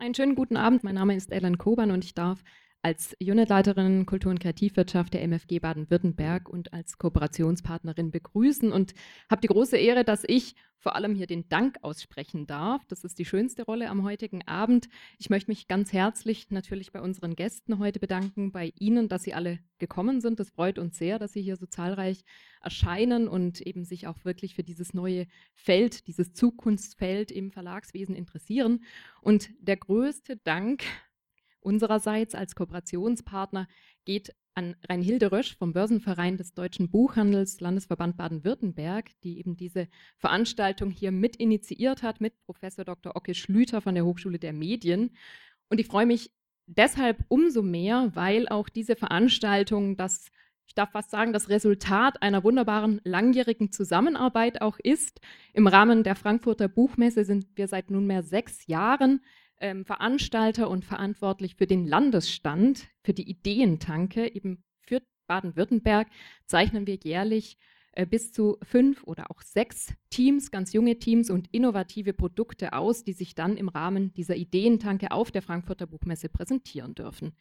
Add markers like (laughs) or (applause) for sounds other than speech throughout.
Einen schönen guten Abend. Mein Name ist Ellen Koban und ich darf als Unitleiterin Kultur- und Kreativwirtschaft der MFG Baden-Württemberg und als Kooperationspartnerin begrüßen und habe die große Ehre, dass ich vor allem hier den Dank aussprechen darf. Das ist die schönste Rolle am heutigen Abend. Ich möchte mich ganz herzlich natürlich bei unseren Gästen heute bedanken, bei Ihnen, dass Sie alle gekommen sind. Das freut uns sehr, dass Sie hier so zahlreich erscheinen und eben sich auch wirklich für dieses neue Feld, dieses Zukunftsfeld im Verlagswesen interessieren. Und der größte Dank unsererseits als Kooperationspartner geht an Reinhilde Rösch vom Börsenverein des Deutschen Buchhandels, Landesverband Baden-Württemberg, die eben diese Veranstaltung hier mit initiiert hat, mit Professor Dr. Ocke Schlüter von der Hochschule der Medien. Und ich freue mich deshalb umso mehr, weil auch diese Veranstaltung das ich darf fast sagen, das Resultat einer wunderbaren langjährigen Zusammenarbeit auch ist. Im Rahmen der Frankfurter Buchmesse sind wir seit nunmehr sechs Jahren ähm, Veranstalter und verantwortlich für den Landesstand, für die Ideentanke, eben für Baden-Württemberg, zeichnen wir jährlich äh, bis zu fünf oder auch sechs Teams, ganz junge Teams und innovative Produkte aus, die sich dann im Rahmen dieser Ideentanke auf der Frankfurter Buchmesse präsentieren dürfen.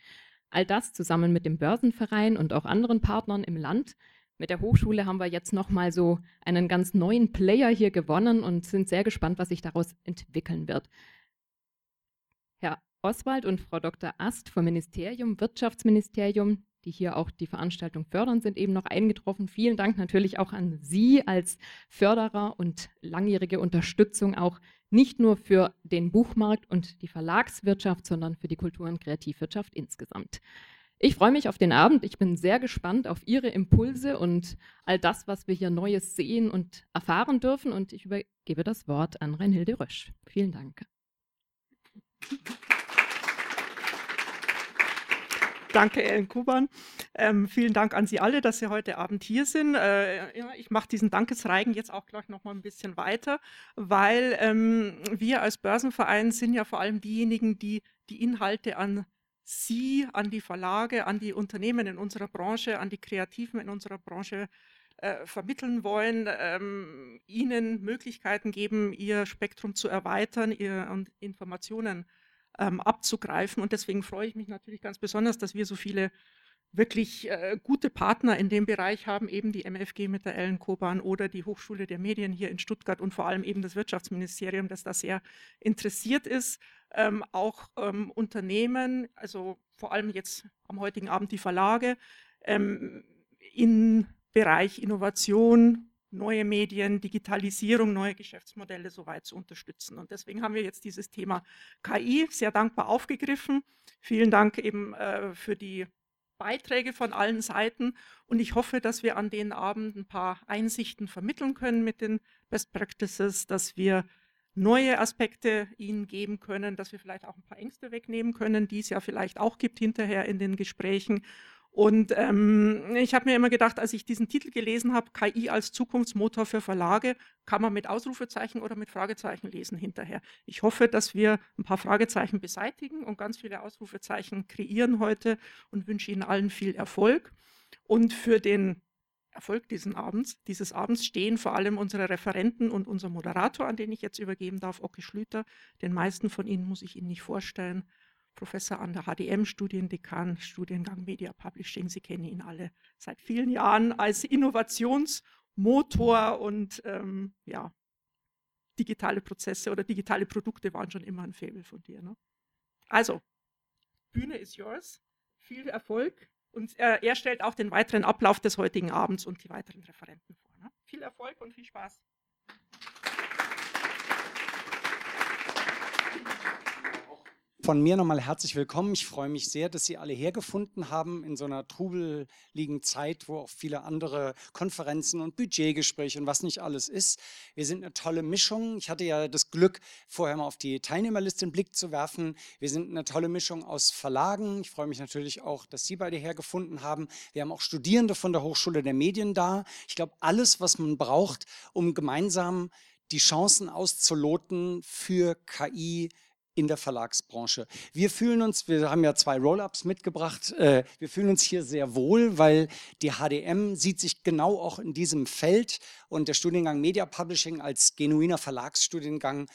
All das zusammen mit dem Börsenverein und auch anderen Partnern im Land. Mit der Hochschule haben wir jetzt nochmal so einen ganz neuen Player hier gewonnen und sind sehr gespannt, was sich daraus entwickeln wird. Oswald und Frau Dr. Ast vom Ministerium, Wirtschaftsministerium, die hier auch die Veranstaltung fördern, sind eben noch eingetroffen. Vielen Dank natürlich auch an Sie als Förderer und langjährige Unterstützung auch nicht nur für den Buchmarkt und die Verlagswirtschaft, sondern für die Kultur- und Kreativwirtschaft insgesamt. Ich freue mich auf den Abend. Ich bin sehr gespannt auf Ihre Impulse und all das, was wir hier Neues sehen und erfahren dürfen. Und ich übergebe das Wort an Reinhilde Rösch. Vielen Dank. Danke, Ellen Kuban. Ähm, vielen Dank an Sie alle, dass Sie heute Abend hier sind. Äh, ja, ich mache diesen Dankesreigen jetzt auch gleich noch mal ein bisschen weiter, weil ähm, wir als Börsenverein sind ja vor allem diejenigen, die die Inhalte an Sie, an die Verlage, an die Unternehmen in unserer Branche, an die Kreativen in unserer Branche äh, vermitteln wollen, ähm, ihnen Möglichkeiten geben, ihr Spektrum zu erweitern ihr, und Informationen ähm, abzugreifen. Und deswegen freue ich mich natürlich ganz besonders, dass wir so viele wirklich äh, gute Partner in dem Bereich haben, eben die MFG mit der Ellen Koban oder die Hochschule der Medien hier in Stuttgart und vor allem eben das Wirtschaftsministerium, das da sehr interessiert ist. Ähm, auch ähm, Unternehmen, also vor allem jetzt am heutigen Abend die Verlage, ähm, in Bereich Innovation, neue Medien, Digitalisierung, neue Geschäftsmodelle soweit zu unterstützen. Und deswegen haben wir jetzt dieses Thema KI sehr dankbar aufgegriffen. Vielen Dank eben äh, für die Beiträge von allen Seiten. Und ich hoffe, dass wir an den Abend ein paar Einsichten vermitteln können mit den Best Practices, dass wir neue Aspekte ihnen geben können, dass wir vielleicht auch ein paar Ängste wegnehmen können, die es ja vielleicht auch gibt hinterher in den Gesprächen und ähm, ich habe mir immer gedacht, als ich diesen Titel gelesen habe, KI als Zukunftsmotor für Verlage, kann man mit Ausrufezeichen oder mit Fragezeichen lesen hinterher. Ich hoffe, dass wir ein paar Fragezeichen beseitigen und ganz viele Ausrufezeichen kreieren heute und wünsche Ihnen allen viel Erfolg. Und für den Erfolg dieses Abends, dieses Abends stehen vor allem unsere Referenten und unser Moderator, an den ich jetzt übergeben darf, Ocke Schlüter. Den meisten von Ihnen muss ich Ihnen nicht vorstellen. Professor an der HDM, Studiendekan, Studiengang Media Publishing. Sie kennen ihn alle seit vielen Jahren als Innovationsmotor und ähm, ja, digitale Prozesse oder digitale Produkte waren schon immer ein Faible von dir. Ne? Also, Bühne ist yours. Viel Erfolg. Und äh, er stellt auch den weiteren Ablauf des heutigen Abends und die weiteren Referenten vor. Ne? Viel Erfolg und viel Spaß. Von mir nochmal herzlich willkommen. Ich freue mich sehr, dass Sie alle hergefunden haben in so einer trubeligen Zeit, wo auch viele andere Konferenzen und Budgetgespräche und was nicht alles ist. Wir sind eine tolle Mischung. Ich hatte ja das Glück, vorher mal auf die Teilnehmerliste einen Blick zu werfen. Wir sind eine tolle Mischung aus Verlagen. Ich freue mich natürlich auch, dass Sie beide hergefunden haben. Wir haben auch Studierende von der Hochschule der Medien da. Ich glaube, alles, was man braucht, um gemeinsam die Chancen auszuloten für KI, in der Verlagsbranche. Wir fühlen uns, wir haben ja zwei Roll-ups mitgebracht, äh, wir fühlen uns hier sehr wohl, weil die HDM sieht sich genau auch in diesem Feld und der Studiengang Media Publishing als genuiner Verlagsstudiengang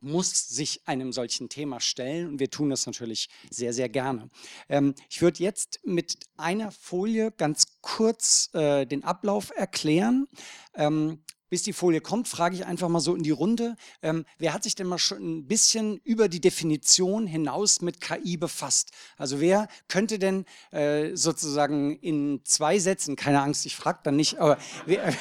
muss sich einem solchen Thema stellen und wir tun das natürlich sehr, sehr gerne. Ähm, ich würde jetzt mit einer Folie ganz kurz äh, den Ablauf erklären. Ähm, bis die Folie kommt, frage ich einfach mal so in die Runde, ähm, wer hat sich denn mal schon ein bisschen über die Definition hinaus mit KI befasst? Also wer könnte denn äh, sozusagen in zwei Sätzen, keine Angst, ich frage dann nicht, aber wer,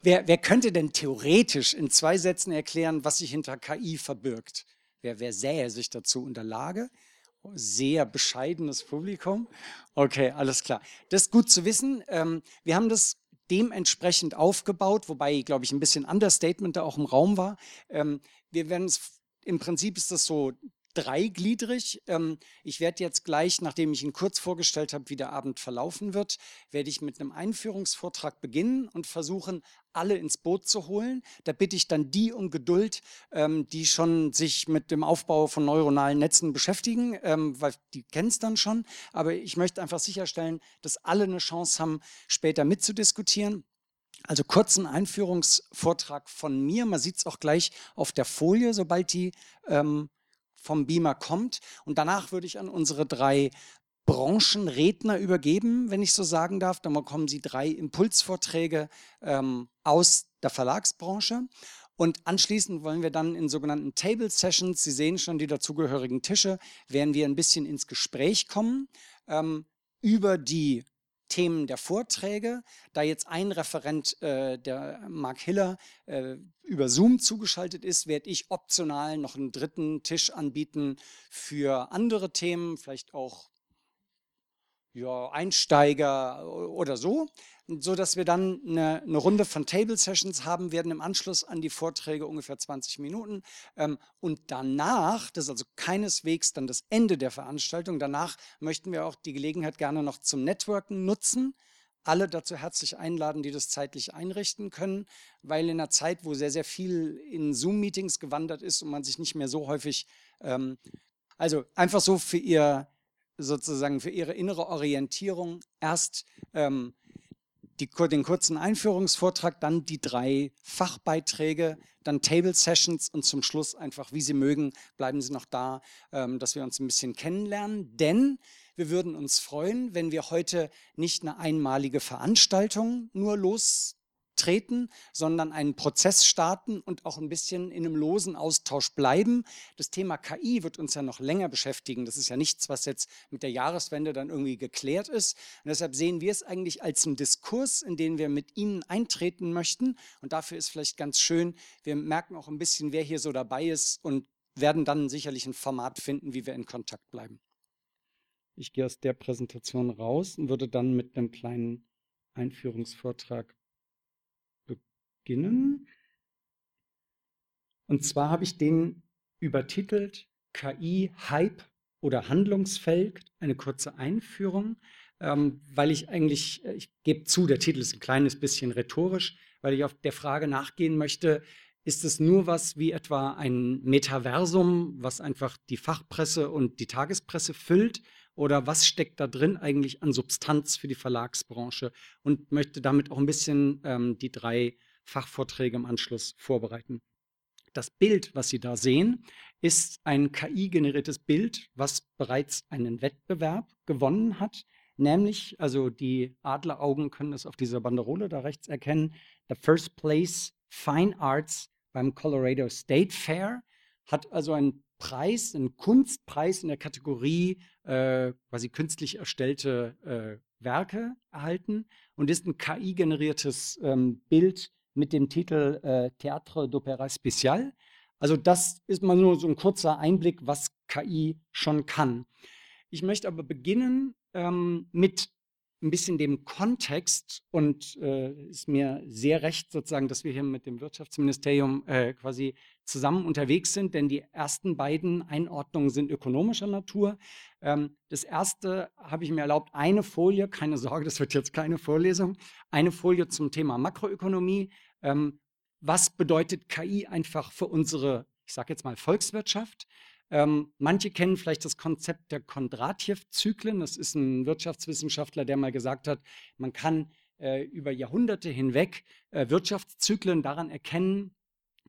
wer, wer, könnte denn theoretisch in zwei Sätzen erklären, was sich hinter KI verbirgt? Wer, wer sähe sich dazu in der Lage? sehr bescheidenes Publikum. Okay, alles klar. Das ist gut zu wissen. Ähm, wir haben das dementsprechend aufgebaut, wobei, glaube ich, ein bisschen Understatement da auch im Raum war. Ähm, wir werden es, im Prinzip ist das so dreigliedrig. Ähm, ich werde jetzt gleich, nachdem ich ihn kurz vorgestellt habe, wie der Abend verlaufen wird, werde ich mit einem Einführungsvortrag beginnen und versuchen, alle ins Boot zu holen. Da bitte ich dann die um Geduld, ähm, die schon sich mit dem Aufbau von neuronalen Netzen beschäftigen, ähm, weil die kennen es dann schon. Aber ich möchte einfach sicherstellen, dass alle eine Chance haben, später mitzudiskutieren. Also kurzen Einführungsvortrag von mir. Man sieht es auch gleich auf der Folie, sobald die ähm, vom Beamer kommt. Und danach würde ich an unsere drei Branchenredner übergeben, wenn ich so sagen darf. Dann bekommen Sie drei Impulsvorträge ähm, aus der Verlagsbranche. Und anschließend wollen wir dann in sogenannten Table Sessions, Sie sehen schon die dazugehörigen Tische, werden wir ein bisschen ins Gespräch kommen ähm, über die Themen der Vorträge. Da jetzt ein Referent, äh, der Mark Hiller, äh, über Zoom zugeschaltet ist, werde ich optional noch einen dritten Tisch anbieten für andere Themen, vielleicht auch ja, Einsteiger oder so so dass wir dann eine, eine, Runde von Table Sessions haben werden im Anschluss an die Vorträge ungefähr 20 Minuten. Ähm, und danach, das ist also keineswegs dann das Ende der Veranstaltung, danach möchten wir auch die Gelegenheit gerne noch zum Networken nutzen, alle dazu herzlich einladen, die das zeitlich einrichten können, weil in einer Zeit, wo sehr, sehr viel in Zoom-Meetings gewandert ist und man sich nicht mehr so häufig, ähm, also einfach so für ihr, sozusagen für ihre innere Orientierung erst ähm, die, den kurzen Einführungsvortrag, dann die drei Fachbeiträge, dann Table Sessions und zum Schluss einfach, wie Sie mögen, bleiben Sie noch da, ähm, dass wir uns ein bisschen kennenlernen. Denn wir würden uns freuen, wenn wir heute nicht eine einmalige Veranstaltung nur los treten, sondern einen Prozess starten und auch ein bisschen in einem losen Austausch bleiben. Das Thema KI wird uns ja noch länger beschäftigen. Das ist ja nichts, was jetzt mit der Jahreswende dann irgendwie geklärt ist. Und deshalb sehen wir es eigentlich als einen Diskurs, in den wir mit Ihnen eintreten möchten. Und dafür ist vielleicht ganz schön, wir merken auch ein bisschen, wer hier so dabei ist und werden dann sicherlich ein Format finden, wie wir in Kontakt bleiben. Ich gehe aus der Präsentation raus und würde dann mit einem kleinen Einführungsvortrag beginnen. Und zwar habe ich den übertitelt KI Hype oder Handlungsfeld, eine kurze Einführung, ähm, weil ich eigentlich, äh, ich gebe zu, der Titel ist ein kleines bisschen rhetorisch, weil ich auf der Frage nachgehen möchte, ist es nur was wie etwa ein Metaversum, was einfach die Fachpresse und die Tagespresse füllt? Oder was steckt da drin eigentlich an Substanz für die Verlagsbranche? Und möchte damit auch ein bisschen ähm, die drei Fachvorträge im Anschluss vorbereiten. Das Bild, was Sie da sehen, ist ein KI-generiertes Bild, was bereits einen Wettbewerb gewonnen hat. Nämlich, also die Adleraugen können es auf dieser Banderole da rechts erkennen, the First Place Fine Arts beim Colorado State Fair hat also einen Preis, einen Kunstpreis in der Kategorie äh, quasi künstlich erstellte äh, Werke erhalten und ist ein KI-generiertes ähm, Bild mit dem Titel äh, Théâtre d'Opéra Spécial. Also das ist mal nur so ein kurzer Einblick, was KI schon kann. Ich möchte aber beginnen ähm, mit ein bisschen dem Kontext und äh, ist mir sehr recht sozusagen, dass wir hier mit dem Wirtschaftsministerium äh, quasi zusammen unterwegs sind, denn die ersten beiden Einordnungen sind ökonomischer Natur. Ähm, das erste habe ich mir erlaubt, eine Folie, keine Sorge, das wird jetzt keine Vorlesung, eine Folie zum Thema Makroökonomie. Ähm, was bedeutet KI einfach für unsere, ich sage jetzt mal, Volkswirtschaft? Ähm, manche kennen vielleicht das Konzept der Kondratjew-Zyklen. Das ist ein Wirtschaftswissenschaftler, der mal gesagt hat, man kann äh, über Jahrhunderte hinweg äh, Wirtschaftszyklen daran erkennen,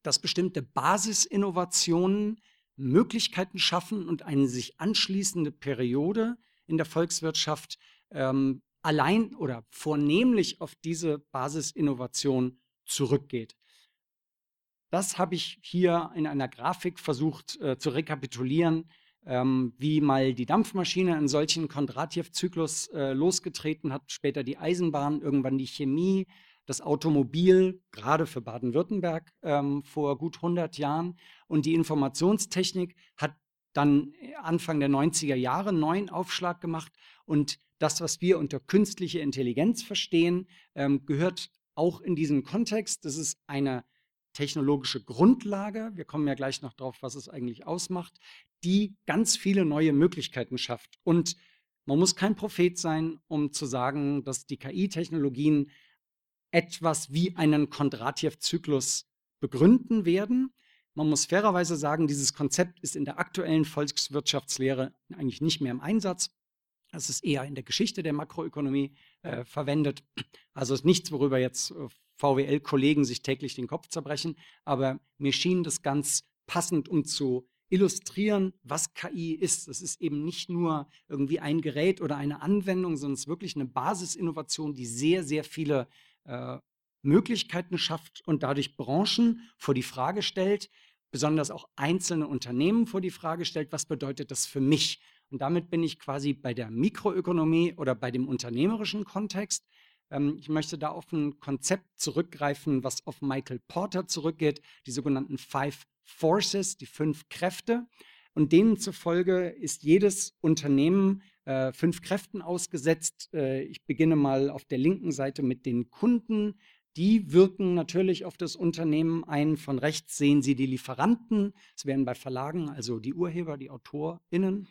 dass bestimmte Basisinnovationen Möglichkeiten schaffen und eine sich anschließende Periode in der Volkswirtschaft ähm, allein oder vornehmlich auf diese Basisinnovation zurückgeht. Das habe ich hier in einer Grafik versucht äh, zu rekapitulieren, ähm, wie mal die Dampfmaschine einen solchen Kondratjew-Zyklus äh, losgetreten hat, später die Eisenbahn, irgendwann die Chemie, das Automobil, gerade für Baden-Württemberg ähm, vor gut 100 Jahren. Und die Informationstechnik hat dann Anfang der 90er Jahre einen neuen Aufschlag gemacht. Und das, was wir unter künstliche Intelligenz verstehen, ähm, gehört auch in diesen Kontext. Das ist eine technologische Grundlage, wir kommen ja gleich noch drauf, was es eigentlich ausmacht, die ganz viele neue Möglichkeiten schafft. Und man muss kein Prophet sein, um zu sagen, dass die KI-Technologien etwas wie einen Kondratjew-Zyklus begründen werden. Man muss fairerweise sagen, dieses Konzept ist in der aktuellen Volkswirtschaftslehre eigentlich nicht mehr im Einsatz. Es ist eher in der Geschichte der Makroökonomie äh, verwendet. Also ist nichts, worüber jetzt äh, VWL-Kollegen sich täglich den Kopf zerbrechen. Aber mir schien das ganz passend, um zu illustrieren, was KI ist. Es ist eben nicht nur irgendwie ein Gerät oder eine Anwendung, sondern es ist wirklich eine Basisinnovation, die sehr, sehr viele äh, Möglichkeiten schafft und dadurch Branchen vor die Frage stellt, besonders auch einzelne Unternehmen vor die Frage stellt, was bedeutet das für mich? Und damit bin ich quasi bei der Mikroökonomie oder bei dem unternehmerischen Kontext. Ähm, ich möchte da auf ein Konzept zurückgreifen, was auf Michael Porter zurückgeht, die sogenannten Five Forces, die fünf Kräfte. Und denen zufolge ist jedes Unternehmen äh, fünf Kräften ausgesetzt. Äh, ich beginne mal auf der linken Seite mit den Kunden. Die wirken natürlich auf das Unternehmen ein. Von rechts sehen Sie die Lieferanten. Es wären bei Verlagen also die Urheber, die AutorInnen.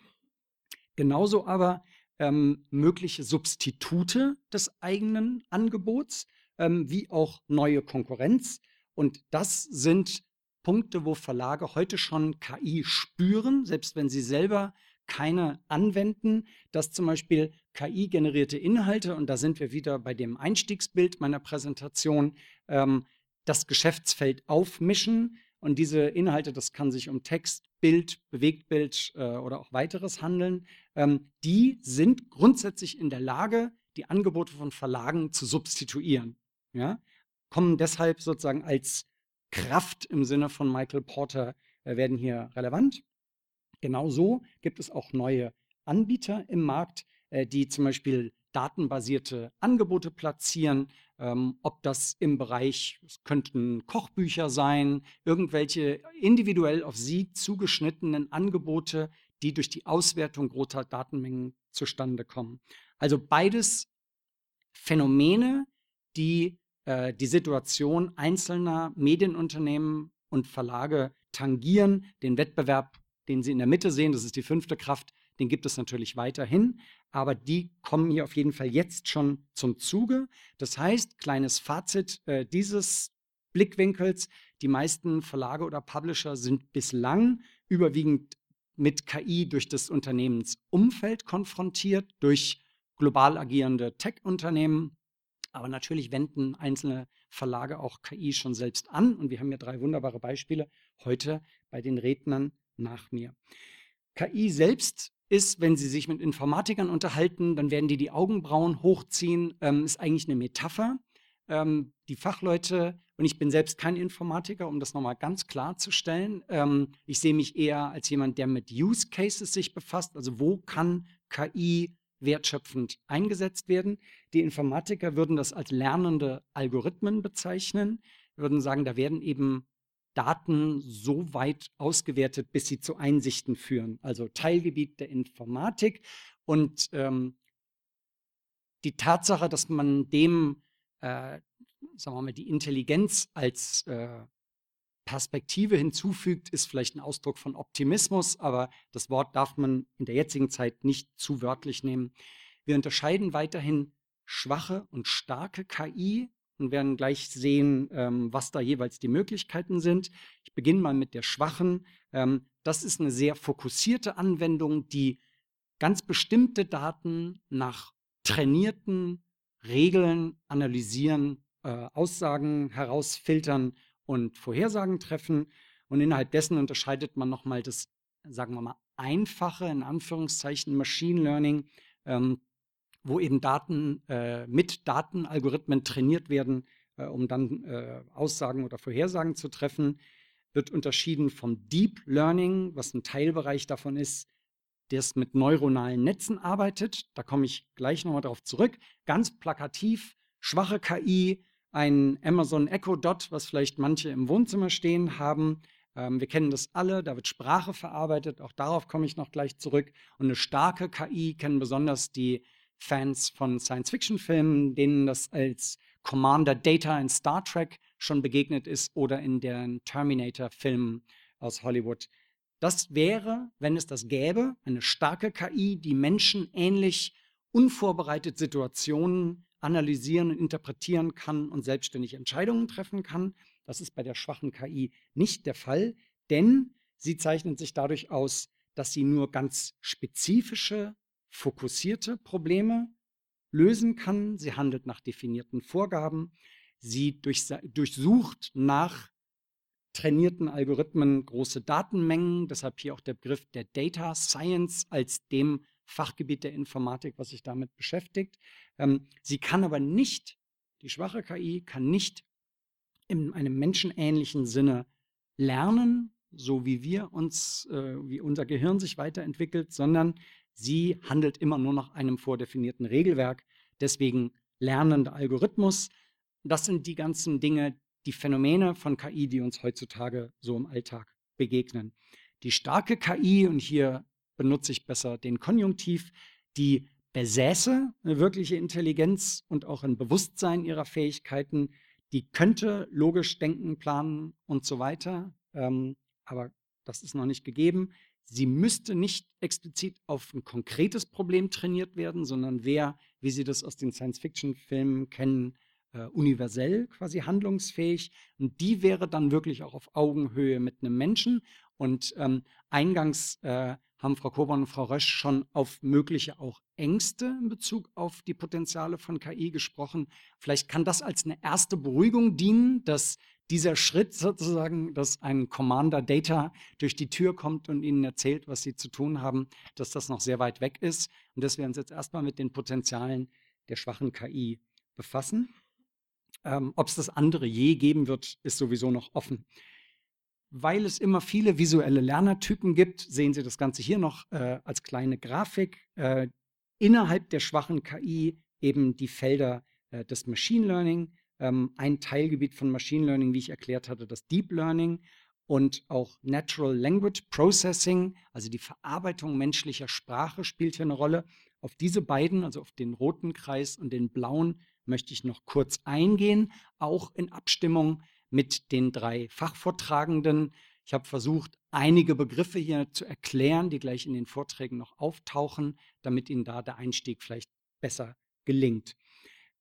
Genauso aber ähm, mögliche Substitute des eigenen Angebots, ähm, wie auch neue Konkurrenz. Und das sind Punkte, wo Verlage heute schon KI spüren, selbst wenn sie selber keine anwenden, dass zum Beispiel KI-generierte Inhalte, und da sind wir wieder bei dem Einstiegsbild meiner Präsentation, ähm, das Geschäftsfeld aufmischen. Und diese Inhalte, das kann sich um Text, Bild, Bewegtbild äh, oder auch weiteres handeln, ähm, die sind grundsätzlich in der Lage, die Angebote von Verlagen zu substituieren. Ja? Kommen deshalb sozusagen als Kraft im Sinne von Michael Porter, äh, werden hier relevant. Genauso gibt es auch neue Anbieter im Markt, äh, die zum Beispiel datenbasierte Angebote platzieren, ähm, ob das im Bereich, es könnten Kochbücher sein, irgendwelche individuell auf Sie zugeschnittenen Angebote, die durch die Auswertung großer Datenmengen zustande kommen. Also beides Phänomene, die äh, die Situation einzelner Medienunternehmen und Verlage tangieren, den Wettbewerb, den Sie in der Mitte sehen, das ist die fünfte Kraft, den gibt es natürlich weiterhin, aber die kommen hier auf jeden Fall jetzt schon zum Zuge. Das heißt, kleines Fazit äh, dieses Blickwinkels, die meisten Verlage oder Publisher sind bislang überwiegend mit KI durch das Unternehmensumfeld konfrontiert, durch global agierende Tech-Unternehmen. Aber natürlich wenden einzelne Verlage auch KI schon selbst an. Und wir haben ja drei wunderbare Beispiele heute bei den Rednern nach mir. KI selbst ist, wenn Sie sich mit Informatikern unterhalten, dann werden die die Augenbrauen hochziehen, ähm, ist eigentlich eine Metapher. Ähm, die Fachleute, und ich bin selbst kein Informatiker, um das nochmal ganz klarzustellen, ähm, ich sehe mich eher als jemand, der mit Use Cases sich befasst, also wo kann KI wertschöpfend eingesetzt werden. Die Informatiker würden das als lernende Algorithmen bezeichnen, würden sagen, da werden eben Daten so weit ausgewertet, bis sie zu Einsichten führen. Also Teilgebiet der Informatik. Und ähm, die Tatsache, dass man dem, äh, sagen wir mal, die Intelligenz als äh, Perspektive hinzufügt, ist vielleicht ein Ausdruck von Optimismus, aber das Wort darf man in der jetzigen Zeit nicht zu wörtlich nehmen. Wir unterscheiden weiterhin schwache und starke KI und werden gleich sehen, ähm, was da jeweils die Möglichkeiten sind. Ich beginne mal mit der schwachen. Ähm, das ist eine sehr fokussierte Anwendung, die ganz bestimmte Daten nach trainierten Regeln analysieren, äh, Aussagen herausfiltern und Vorhersagen treffen. Und innerhalb dessen unterscheidet man nochmal das, sagen wir mal, einfache, in Anführungszeichen, Machine Learning, ähm, wo eben Daten äh, mit Datenalgorithmen trainiert werden, äh, um dann äh, Aussagen oder Vorhersagen zu treffen, wird unterschieden vom Deep Learning, was ein Teilbereich davon ist, das mit neuronalen Netzen arbeitet. Da komme ich gleich nochmal darauf zurück. Ganz plakativ, schwache KI, ein Amazon Echo Dot, was vielleicht manche im Wohnzimmer stehen haben. Ähm, wir kennen das alle, da wird Sprache verarbeitet, auch darauf komme ich noch gleich zurück. Und eine starke KI kennen besonders die Fans von Science-Fiction-Filmen, denen das als Commander Data in Star Trek schon begegnet ist oder in den Terminator-Filmen aus Hollywood. Das wäre, wenn es das gäbe, eine starke KI, die menschenähnlich unvorbereitet Situationen analysieren und interpretieren kann und selbstständig Entscheidungen treffen kann. Das ist bei der schwachen KI nicht der Fall, denn sie zeichnet sich dadurch aus, dass sie nur ganz spezifische, fokussierte Probleme lösen kann. Sie handelt nach definierten Vorgaben. Sie durchsucht nach trainierten Algorithmen große Datenmengen. Deshalb hier auch der Begriff der Data Science als dem Fachgebiet der Informatik, was sich damit beschäftigt. Ähm, sie kann aber nicht, die schwache KI kann nicht in einem menschenähnlichen Sinne lernen, so wie wir uns, äh, wie unser Gehirn sich weiterentwickelt, sondern Sie handelt immer nur nach einem vordefinierten Regelwerk, deswegen lernender Algorithmus. Das sind die ganzen Dinge, die Phänomene von KI, die uns heutzutage so im Alltag begegnen. Die starke KI, und hier benutze ich besser den Konjunktiv, die besäße eine wirkliche Intelligenz und auch ein Bewusstsein ihrer Fähigkeiten, die könnte logisch denken, planen und so weiter, ähm, aber das ist noch nicht gegeben. Sie müsste nicht explizit auf ein konkretes Problem trainiert werden, sondern wäre, wie Sie das aus den Science-Fiction-Filmen kennen, äh, universell quasi handlungsfähig. Und die wäre dann wirklich auch auf Augenhöhe mit einem Menschen. Und ähm, eingangs äh, haben Frau Koborn und Frau Rösch schon auf mögliche auch Ängste in Bezug auf die Potenziale von KI gesprochen. Vielleicht kann das als eine erste Beruhigung dienen, dass dieser Schritt sozusagen, dass ein Commander Data durch die Tür kommt und ihnen erzählt, was sie zu tun haben, dass das noch sehr weit weg ist und dass wir uns jetzt erstmal mit den Potenzialen der schwachen KI befassen. Ähm, Ob es das andere je geben wird, ist sowieso noch offen. Weil es immer viele visuelle Lernertypen gibt, sehen Sie das Ganze hier noch äh, als kleine Grafik. Äh, innerhalb der schwachen KI eben die Felder äh, des Machine Learning, ähm, ein Teilgebiet von Machine Learning, wie ich erklärt hatte, das Deep Learning und auch Natural Language Processing, also die Verarbeitung menschlicher Sprache spielt hier eine Rolle. Auf diese beiden, also auf den roten Kreis und den blauen, möchte ich noch kurz eingehen, auch in Abstimmung mit den drei Fachvortragenden. Ich habe versucht, einige Begriffe hier zu erklären, die gleich in den Vorträgen noch auftauchen, damit Ihnen da der Einstieg vielleicht besser gelingt.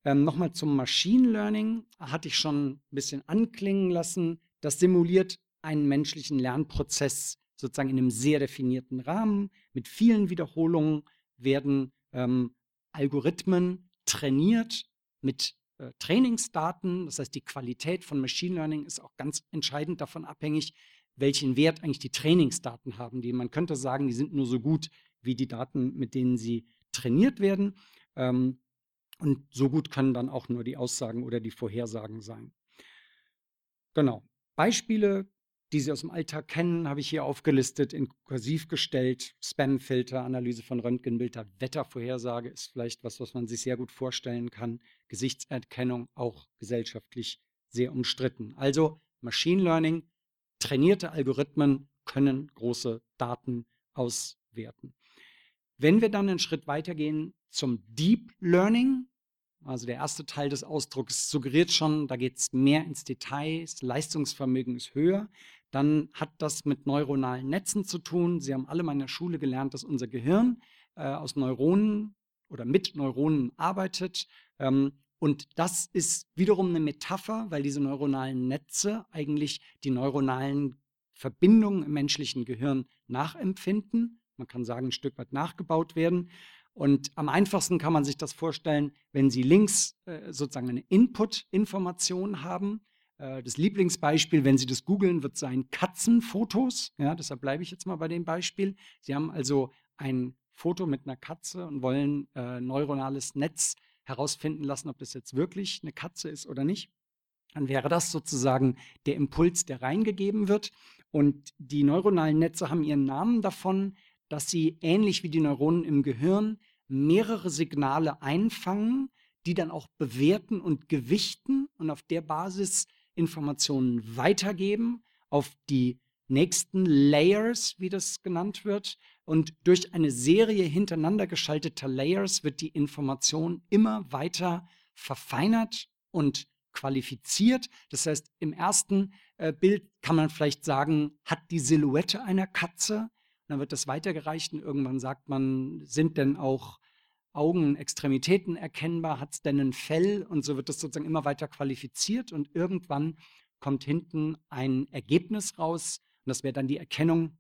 Ähm, Nochmal zum Machine Learning hatte ich schon ein bisschen anklingen lassen. Das simuliert einen menschlichen Lernprozess sozusagen in einem sehr definierten Rahmen. Mit vielen Wiederholungen werden ähm, Algorithmen trainiert mit äh, Trainingsdaten. Das heißt, die Qualität von Machine Learning ist auch ganz entscheidend davon abhängig, welchen Wert eigentlich die Trainingsdaten haben. Die, man könnte sagen, die sind nur so gut wie die Daten, mit denen sie trainiert werden. Ähm, und so gut können dann auch nur die Aussagen oder die Vorhersagen sein. Genau. Beispiele, die Sie aus dem Alltag kennen, habe ich hier aufgelistet, in kursiv gestellt. Spamfilter, Analyse von Röntgenbilder, Wettervorhersage ist vielleicht was, was man sich sehr gut vorstellen kann. Gesichtserkennung auch gesellschaftlich sehr umstritten. Also Machine Learning, trainierte Algorithmen können große Daten auswerten. Wenn wir dann einen Schritt weitergehen zum Deep Learning, also der erste Teil des Ausdrucks suggeriert schon, da geht es mehr ins Detail, das Leistungsvermögen ist höher. Dann hat das mit neuronalen Netzen zu tun. Sie haben alle in der Schule gelernt, dass unser Gehirn äh, aus Neuronen oder mit Neuronen arbeitet. Ähm, und das ist wiederum eine Metapher, weil diese neuronalen Netze eigentlich die neuronalen Verbindungen im menschlichen Gehirn nachempfinden man kann sagen, ein Stück weit nachgebaut werden. Und am einfachsten kann man sich das vorstellen, wenn Sie links äh, sozusagen eine Input-Information haben, Äh, das Lieblingsbeispiel, wenn Sie das googeln, wird sein Katzenfotos. Ja, deshalb bleibe ich jetzt mal bei dem Beispiel. Sie haben also ein Foto mit einer Katze und wollen äh, neuronales Netz herausfinden lassen, ob das jetzt wirklich eine Katze ist oder nicht. Dann wäre das sozusagen der Impuls, der reingegeben wird. Und die neuronalen Netze haben ihren Namen davon, dass sie ähnlich wie die Neuronen im Gehirn mehrere Signale einfangen, die dann auch bewerten und gewichten und auf der Basis Informationen weitergeben auf die nächsten Layers, wie das genannt wird. Und durch eine Serie hintereinander geschalteter Layers wird die Information immer weiter verfeinert und qualifiziert. Das heißt, im ersten äh, Bild kann man vielleicht sagen, hat die Silhouette einer Katze. Dann wird das weitergereicht und irgendwann sagt man, sind denn auch Augen, Extremitäten erkennbar? Hat es denn ein Fell? Und so wird das sozusagen immer weiter qualifiziert und irgendwann kommt hinten ein Ergebnis raus. Und das wäre dann die Erkennung,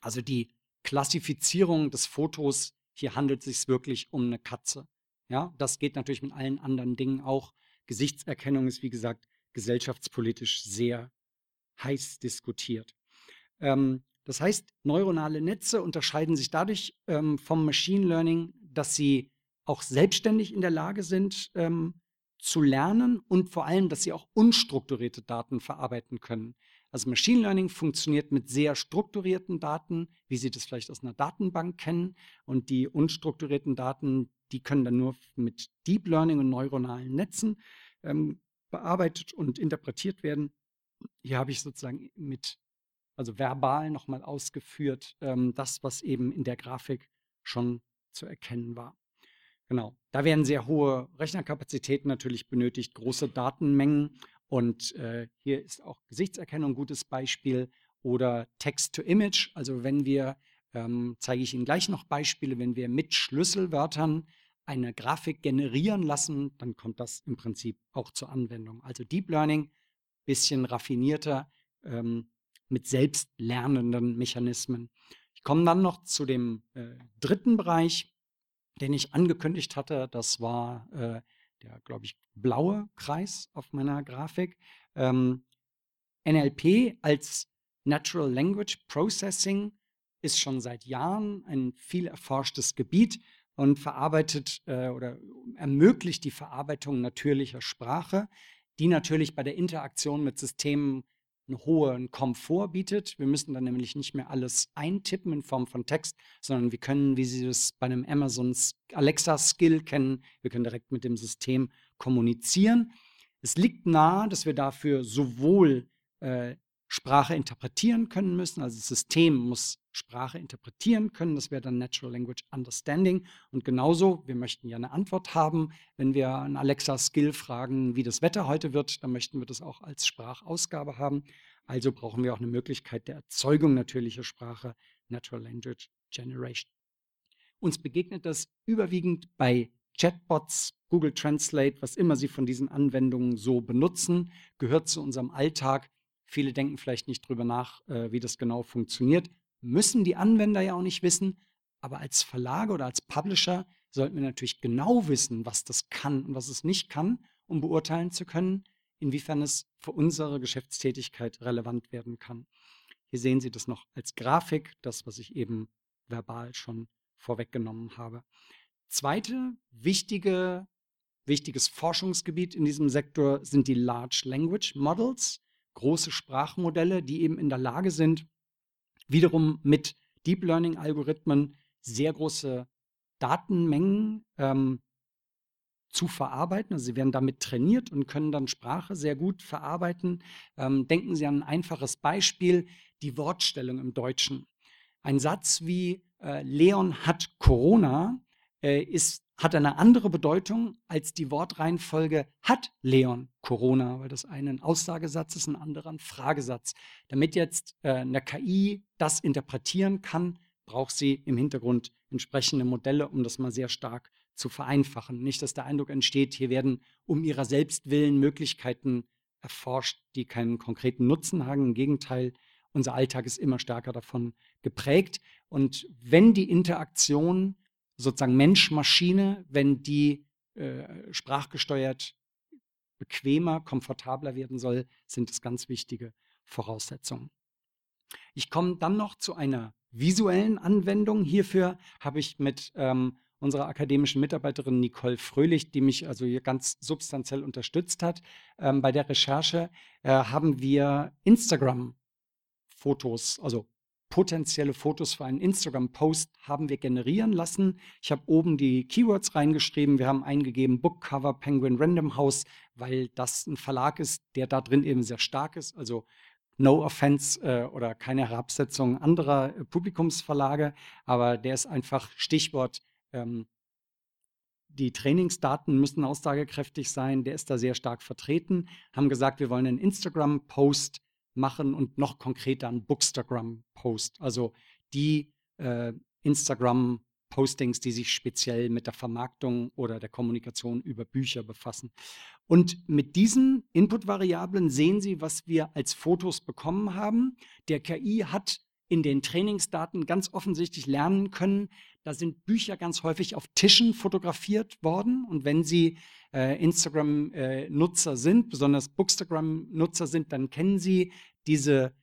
also die Klassifizierung des Fotos. Hier handelt es sich wirklich um eine Katze. Ja, das geht natürlich mit allen anderen Dingen auch. Gesichtserkennung ist, wie gesagt, gesellschaftspolitisch sehr heiß diskutiert. Ähm, das heißt, neuronale Netze unterscheiden sich dadurch ähm, vom Machine Learning, dass sie auch selbstständig in der Lage sind ähm, zu lernen und vor allem, dass sie auch unstrukturierte Daten verarbeiten können. Also Machine Learning funktioniert mit sehr strukturierten Daten, wie Sie das vielleicht aus einer Datenbank kennen. Und die unstrukturierten Daten, die können dann nur mit Deep Learning und neuronalen Netzen ähm, bearbeitet und interpretiert werden. Hier habe ich sozusagen mit, also verbal nochmal ausgeführt, ähm, das, was eben in der Grafik schon zu erkennen war. Genau, da werden sehr hohe Rechnerkapazitäten natürlich benötigt, große Datenmengen und äh, hier ist auch Gesichtserkennung ein gutes Beispiel oder Text-to-Image. Also wenn wir, ähm, zeige ich Ihnen gleich noch Beispiele, wenn wir mit Schlüsselwörtern eine Grafik generieren lassen, dann kommt das im Prinzip auch zur Anwendung. Also Deep Learning, bisschen raffinierter, ähm, mit selbstlernenden Mechanismen. Ich komme dann noch zu dem äh, dritten Bereich, den ich angekündigt hatte. Das war äh, der, glaube ich, blaue Kreis auf meiner Grafik. Ähm, NLP als Natural Language Processing ist schon seit Jahren ein viel erforschtes Gebiet und verarbeitet äh, oder ermöglicht die Verarbeitung natürlicher Sprache, die natürlich bei der Interaktion mit Systemen einen hohen Komfort bietet. Wir müssen dann nämlich nicht mehr alles eintippen in Form von Text, sondern wir können, wie Sie das bei einem Amazon Alexa Skill kennen, wir können direkt mit dem System kommunizieren. Es liegt nahe, dass wir dafür sowohl äh, Sprache interpretieren können müssen. Also das System muss Sprache interpretieren können. Das wäre dann Natural Language Understanding. Und genauso, wir möchten ja eine Antwort haben. Wenn wir an Alexa Skill fragen, wie das Wetter heute wird, dann möchten wir das auch als Sprachausgabe haben. Also brauchen wir auch eine Möglichkeit der Erzeugung natürlicher Sprache, Natural Language Generation. Uns begegnet das überwiegend bei Chatbots, Google Translate, was immer Sie von diesen Anwendungen so benutzen, gehört zu unserem Alltag. Viele denken vielleicht nicht drüber nach, äh, wie das genau funktioniert. Müssen die Anwender ja auch nicht wissen. Aber als Verlage oder als Publisher sollten wir natürlich genau wissen, was das kann und was es nicht kann, um beurteilen zu können, inwiefern es für unsere Geschäftstätigkeit relevant werden kann. Hier sehen Sie das noch als Grafik, das, was ich eben verbal schon vorweggenommen habe. Zweite wichtige, wichtiges Forschungsgebiet in diesem Sektor sind die Large Language Models große Sprachmodelle, die eben in der Lage sind, wiederum mit Deep Learning-Algorithmen sehr große Datenmengen ähm, zu verarbeiten. Also sie werden damit trainiert und können dann Sprache sehr gut verarbeiten. Ähm, denken Sie an ein einfaches Beispiel, die Wortstellung im Deutschen. Ein Satz wie äh, Leon hat Corona äh, ist hat eine andere Bedeutung als die Wortreihenfolge hat Leon Corona, weil das eine ein Aussagesatz ist, ein anderer ein Fragesatz. Damit jetzt äh, eine KI das interpretieren kann, braucht sie im Hintergrund entsprechende Modelle, um das mal sehr stark zu vereinfachen. Nicht, dass der Eindruck entsteht, hier werden um ihrer selbst willen Möglichkeiten erforscht, die keinen konkreten Nutzen haben. Im Gegenteil, unser Alltag ist immer stärker davon geprägt. Und wenn die Interaktion sozusagen Mensch-Maschine, wenn die äh, sprachgesteuert bequemer, komfortabler werden soll, sind es ganz wichtige Voraussetzungen. Ich komme dann noch zu einer visuellen Anwendung. Hierfür habe ich mit ähm, unserer akademischen Mitarbeiterin Nicole Fröhlich, die mich also hier ganz substanziell unterstützt hat, ähm, bei der Recherche, äh, haben wir Instagram-Fotos, also potenzielle Fotos für einen Instagram-Post haben wir generieren lassen. Ich habe oben die Keywords reingeschrieben. Wir haben eingegeben Bookcover Penguin Random House, weil das ein Verlag ist, der da drin eben sehr stark ist. Also no offense äh, oder keine Herabsetzung anderer äh, Publikumsverlage, aber der ist einfach Stichwort. Ähm, die Trainingsdaten müssen aussagekräftig sein. Der ist da sehr stark vertreten. Haben gesagt, wir wollen einen Instagram-Post machen und noch konkreter einen Bookstagram-Post. Also die äh, Instagram-Postings, die sich speziell mit der Vermarktung oder der Kommunikation über Bücher befassen. Und mit diesen Input-Variablen sehen Sie, was wir als Fotos bekommen haben. Der KI hat in den Trainingsdaten ganz offensichtlich lernen können, da sind Bücher ganz häufig auf Tischen fotografiert worden. Und wenn Sie äh, Instagram-Nutzer äh, sind, besonders Bookstagram-Nutzer sind, dann kennen Sie diese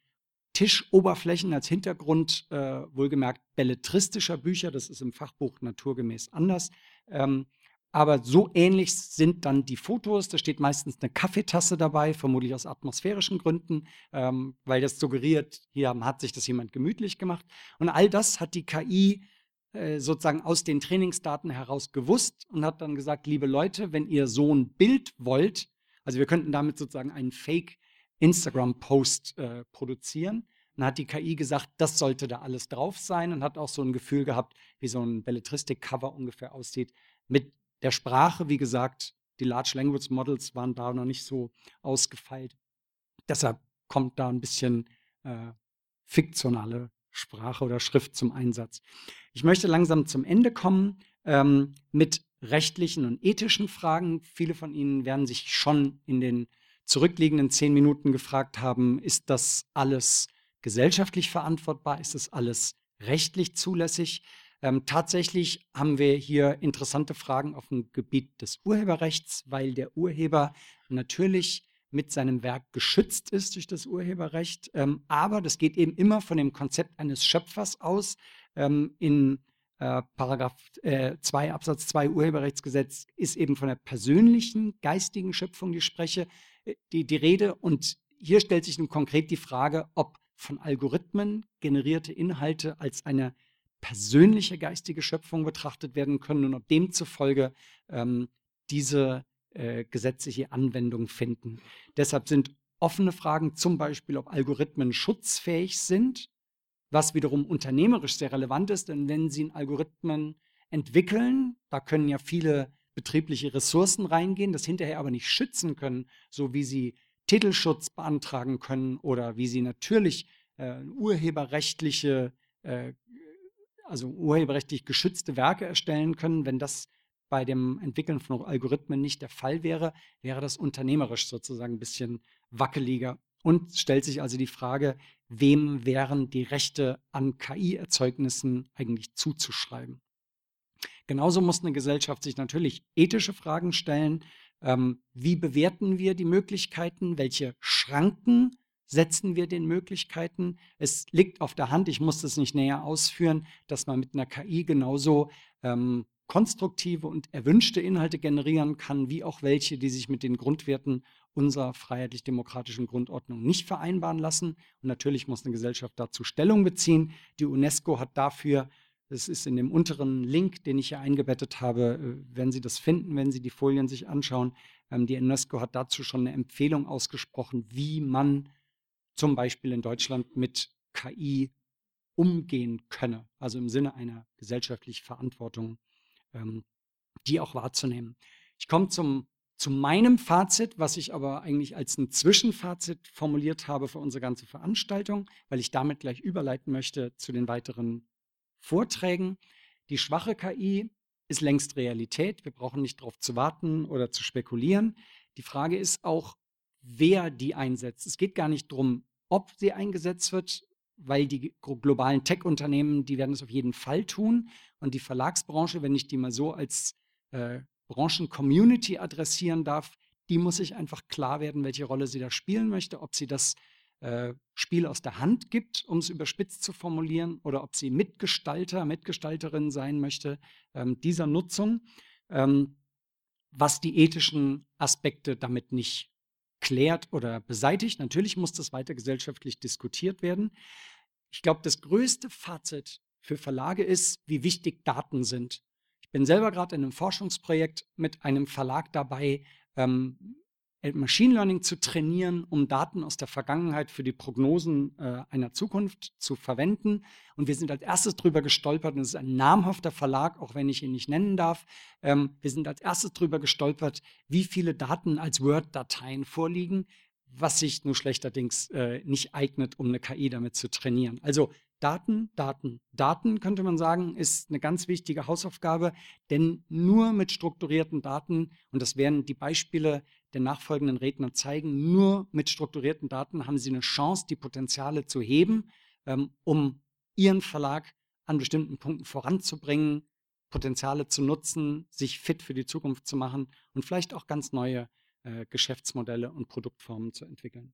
Tischoberflächen als Hintergrund, äh, wohlgemerkt belletristischer Bücher. Das ist im Fachbuch naturgemäß anders. Ähm, aber so ähnlich sind dann die Fotos. Da steht meistens eine Kaffeetasse dabei, vermutlich aus atmosphärischen Gründen, ähm, weil das suggeriert, hier hat sich das jemand gemütlich gemacht. Und all das hat die KI äh, sozusagen aus den Trainingsdaten heraus gewusst und hat dann gesagt, liebe Leute, wenn ihr so ein Bild wollt, also wir könnten damit sozusagen einen Fake Instagram-Post äh, produzieren. Dann hat die KI gesagt, das sollte da alles drauf sein und hat auch so ein Gefühl gehabt, wie so ein Belletristik-Cover ungefähr aussieht. Mit der Sprache, wie gesagt, die Large Language Models waren da noch nicht so ausgefeilt. Deshalb kommt da ein bisschen äh, fiktionale Sprache oder Schrift zum Einsatz. Ich möchte langsam zum Ende kommen ähm, mit rechtlichen und ethischen Fragen. Viele von Ihnen werden sich schon in den zurückliegenden zehn Minuten gefragt haben, ist das alles gesellschaftlich verantwortbar? Ist das alles rechtlich zulässig? Ähm, tatsächlich haben wir hier interessante Fragen auf dem Gebiet des Urheberrechts, weil der Urheber natürlich mit seinem Werk geschützt ist durch das Urheberrecht. Ähm, aber das geht eben immer von dem Konzept eines Schöpfers aus. Ähm, in äh, Paragraph 2 äh, Absatz 2 Urheberrechtsgesetz ist eben von der persönlichen geistigen Schöpfung die, Spreche, äh, die, die Rede. Und hier stellt sich nun konkret die Frage, ob von Algorithmen generierte Inhalte als eine persönliche geistige Schöpfung betrachtet werden können und ob demzufolge ähm, diese äh, gesetzliche Anwendung finden. Deshalb sind offene Fragen zum Beispiel, ob Algorithmen schutzfähig sind, was wiederum unternehmerisch sehr relevant ist, denn wenn Sie einen Algorithmen entwickeln, da können ja viele betriebliche Ressourcen reingehen, das hinterher aber nicht schützen können, so wie Sie Titelschutz beantragen können oder wie Sie natürlich äh, urheberrechtliche, äh, also urheberrechtlich geschützte Werke erstellen können, wenn das bei dem Entwickeln von Algorithmen nicht der Fall wäre, wäre das unternehmerisch sozusagen ein bisschen wackeliger. Und stellt sich also die Frage, wem wären die Rechte an KI-Erzeugnissen eigentlich zuzuschreiben? Genauso muss eine Gesellschaft sich natürlich ethische Fragen stellen. Ähm, wie bewerten wir die Möglichkeiten? Welche Schranken setzen wir den Möglichkeiten? Es liegt auf der Hand, ich muss das nicht näher ausführen, dass man mit einer KI genauso ähm, konstruktive und erwünschte Inhalte generieren kann, wie auch welche, die sich mit den Grundwerten unserer freiheitlich-demokratischen Grundordnung nicht vereinbaren lassen. Und natürlich muss eine Gesellschaft dazu Stellung beziehen. Die UNESCO hat dafür, das ist in dem unteren Link, den ich hier eingebettet habe, äh, wenn Sie das finden, wenn Sie die Folien sich anschauen, ähm, die UNESCO hat dazu schon eine Empfehlung ausgesprochen, wie man zum Beispiel in Deutschland mit KI umgehen könne, also im Sinne einer gesellschaftlichen Verantwortung ähm, die auch wahrzunehmen. Ich komme zum, zu meinem Fazit, was ich aber eigentlich als ein Zwischenfazit formuliert habe für unsere ganze Veranstaltung, weil ich damit gleich überleiten möchte zu den weiteren Vorträgen. Die schwache KI ist längst Realität. Wir brauchen nicht darauf zu warten oder zu spekulieren. Die Frage ist auch, wer die einsetzt. Es geht gar nicht darum, ob sie eingesetzt wird, weil die globalen Tech-Unternehmen, die werden es auf jeden Fall tun. Und die Verlagsbranche, wenn ich die mal so als äh, Branchen-Community adressieren darf, die muss sich einfach klar werden, welche Rolle sie da spielen möchte, ob sie das äh, Spiel aus der Hand gibt, um es überspitzt zu formulieren, oder ob sie Mitgestalter, Mitgestalterin sein möchte ähm, dieser Nutzung, ähm, was die ethischen Aspekte damit nicht klärt oder beseitigt. Natürlich muss das weiter gesellschaftlich diskutiert werden. Ich glaube, das größte Fazit für Verlage ist, wie wichtig Daten sind. Ich bin selber gerade in einem Forschungsprojekt mit einem Verlag dabei, ähm, äh, Machine Learning zu trainieren, um Daten aus der Vergangenheit für die Prognosen äh, einer Zukunft zu verwenden. Und wir sind als erstes drüber gestolpert, und es ist ein namhafter Verlag, auch wenn ich ihn nicht nennen darf. Ähm, wir sind als erstes drüber gestolpert, wie viele Daten als Word-Dateien vorliegen, was sich nur schlechterdings äh, nicht eignet, um eine KI damit zu trainieren. Also Daten, Daten, Daten, könnte man sagen, ist eine ganz wichtige Hausaufgabe, denn nur mit strukturierten Daten, und das werden die Beispiele der nachfolgenden Redner zeigen, nur mit strukturierten Daten haben Sie eine Chance, die Potenziale zu heben, ähm, um Ihren Verlag an bestimmten Punkten voranzubringen, Potenziale zu nutzen, sich fit für die Zukunft zu machen und vielleicht auch ganz neue äh, Geschäftsmodelle und Produktformen zu entwickeln.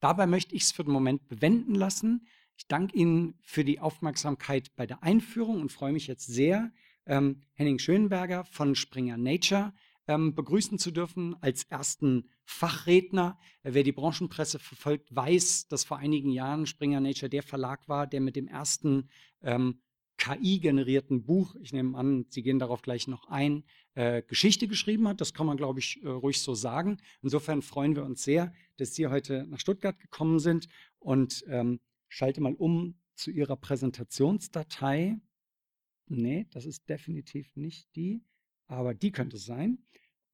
Dabei möchte ich es für den Moment bewenden lassen. Ich danke Ihnen für die Aufmerksamkeit bei der Einführung und freue mich jetzt sehr, ähm, Henning Schönberger von Springer Nature ähm, begrüßen zu dürfen als ersten Fachredner. Äh, wer die Branchenpresse verfolgt, weiß, dass vor einigen Jahren Springer Nature der Verlag war, der mit dem ersten ähm, KI-generierten Buch, ich nehme an, Sie gehen darauf gleich noch ein, äh, Geschichte geschrieben hat. Das kann man, glaube ich, äh, ruhig so sagen. Insofern freuen wir uns sehr, dass Sie heute nach Stuttgart gekommen sind und ähm, schalte mal um zu Ihrer Präsentationsdatei. Nee, das ist definitiv nicht die, aber die könnte es sein.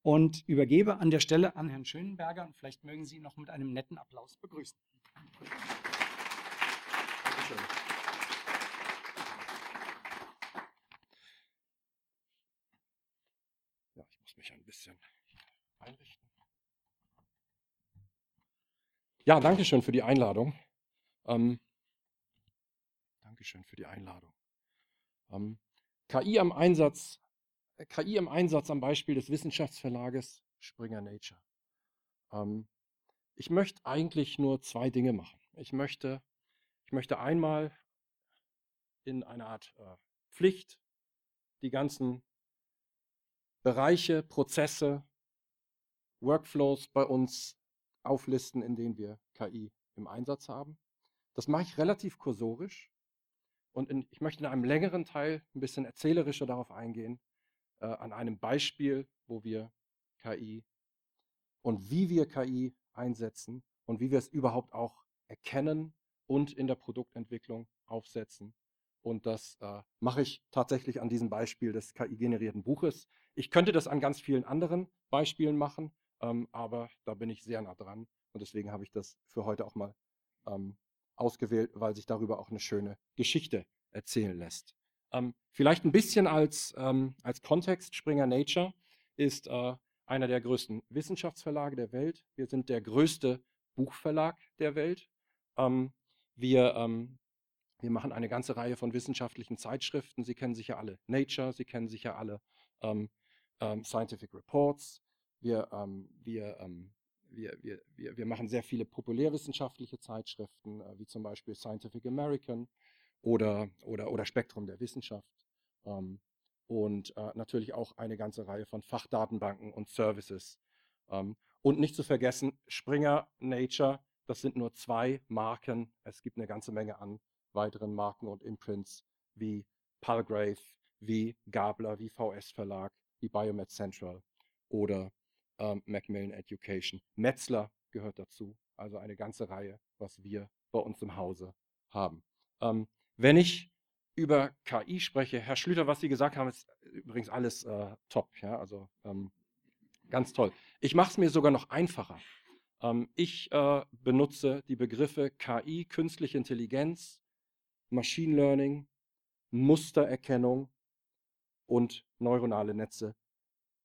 Und übergebe an der Stelle an Herrn Schönenberger und vielleicht mögen Sie ihn noch mit einem netten Applaus begrüßen. Ja, ich muss mich ein bisschen einrichten. Ja, danke schön für die Einladung. Ähm, Dankeschön für die Einladung. Ähm, KI am Einsatz, äh, KI im Einsatz am Beispiel des Wissenschaftsverlages Springer Nature. Ähm, ich möchte eigentlich nur zwei Dinge machen. Ich möchte, ich möchte einmal in einer Art äh, Pflicht die ganzen Bereiche, Prozesse, Workflows bei uns auflisten, in denen wir KI im Einsatz haben. Das mache ich relativ kursorisch. Und in, ich möchte in einem längeren Teil ein bisschen erzählerischer darauf eingehen, äh, an einem Beispiel, wo wir KI und wie wir KI einsetzen und wie wir es überhaupt auch erkennen und in der Produktentwicklung aufsetzen. Und das äh, mache ich tatsächlich an diesem Beispiel des KI-generierten Buches. Ich könnte das an ganz vielen anderen Beispielen machen, ähm, aber da bin ich sehr nah dran. Und deswegen habe ich das für heute auch mal ähm, ausgewählt, weil sich darüber auch eine schöne Geschichte erzählen lässt. Ähm, vielleicht ein bisschen als, ähm, als Kontext, Springer Nature ist äh, einer der größten Wissenschaftsverlage der Welt. Wir sind der größte Buchverlag der Welt. Ähm, wir, ähm, wir machen eine ganze Reihe von wissenschaftlichen Zeitschriften. Sie kennen sicher alle Nature, Sie kennen sicher alle ähm, ähm, Scientific Reports. Wir, wir wir, wir, wir, machen sehr viele populärwissenschaftliche Zeitschriften, äh, wie zum Beispiel Scientific American oder, oder, oder Spektrum der Wissenschaft. Ähm, und äh, natürlich auch eine ganze Reihe von Fachdatenbanken und Services. Ähm, und nicht zu vergessen, Springer, Nature, das sind nur zwei Marken. Es gibt eine ganze Menge an weiteren Marken und Imprints wie Palgrave, wie Gabler, wie VS Verlag, wie Biomed Central oder ähm, Macmillan Education. Metzler gehört dazu, also eine ganze Reihe, was wir bei uns im Hause haben. Ähm, wenn ich über KI spreche, Herr Schlüter, was Sie gesagt haben, ist übrigens alles äh, top, ja, also ähm, ganz toll. Ich mache es mir sogar noch einfacher. Ähm, ich äh, benutze die Begriffe KI, künstliche Intelligenz, Machine Learning, Mustererkennung und neuronale Netze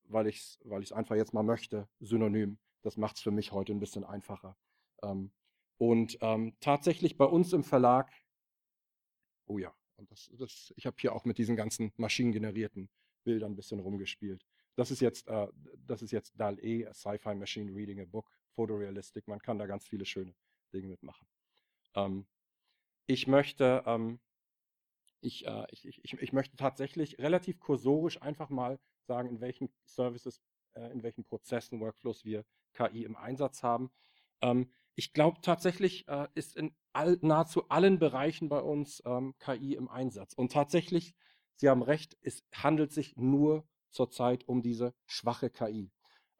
weil ich es weil einfach jetzt mal möchte, synonym. Das macht es für mich heute ein bisschen einfacher. Ähm, und ähm, tatsächlich bei uns im Verlag, oh ja, das, das, ich habe hier auch mit diesen ganzen maschinengenerierten Bildern ein bisschen rumgespielt. das ist jetzt, äh, jetzt DAL-E, Sci-Fi Machine Reading a Book, Photorealistic. Man kann da ganz viele schöne Dinge mitmachen. Ähm, ich möchte, ähm, ich, äh, ich, ich, ich, möchte tatsächlich relativ kursorisch einfach mal sagen, in welchen Services, äh, in welchen Prozessen, Workflows wir KI im Einsatz haben. Ähm, ich glaube tatsächlich äh, ist in all, nahezu allen Bereichen bei uns ähm, KI im Einsatz. Und tatsächlich, Sie haben recht, es handelt sich nur zurzeit um diese schwache KI.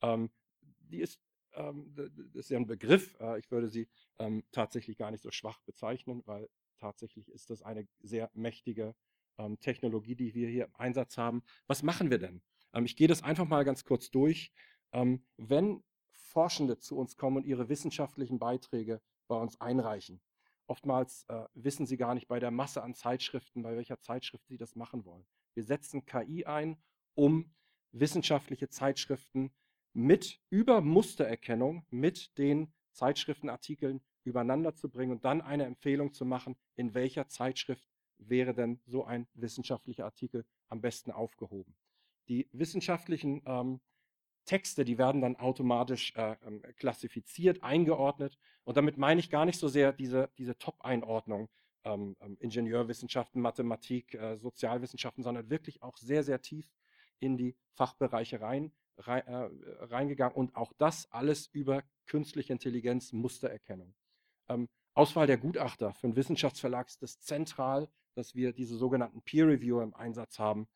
Ähm, die ist, ähm, das ist ja ein Begriff, äh, ich würde sie ähm, tatsächlich gar nicht so schwach bezeichnen, weil tatsächlich ist das eine sehr mächtige ähm, Technologie, die wir hier im Einsatz haben. Was machen wir denn? Ähm, ich gehe das einfach mal ganz kurz durch. wenn Forschende zu uns kommen und ihre wissenschaftlichen Beiträge bei uns einreichen. Oftmals äh, wissen sie gar nicht bei der Masse an Zeitschriften, bei welcher Zeitschrift sie das machen wollen. Wir setzen KI ein, um wissenschaftliche Zeitschriften mit über Mustererkennung mit den Zeitschriftenartikeln übereinander zu bringen und dann eine Empfehlung zu machen, in welcher Zeitschrift wäre denn so ein wissenschaftlicher Artikel am besten aufgehoben. Die wissenschaftlichen ähm, Texte, die werden dann automatisch äh, ähm, klassifiziert, eingeordnet. Und damit meine ich gar nicht so sehr diese, diese Top-Einordnung, ähm, ähm, Ingenieurwissenschaften, Mathematik, äh, Sozialwissenschaften, sondern wirklich auch sehr, sehr tief in die Fachbereiche rein, rein äh, reingegangen. Und auch das alles über künstliche Intelligenz, Mustererkennung. Ähm, Auswahl der Gutachter für einen Wissenschaftsverlag ist das zentral, dass wir diese sogenannten Peer Reviewer im Einsatz haben.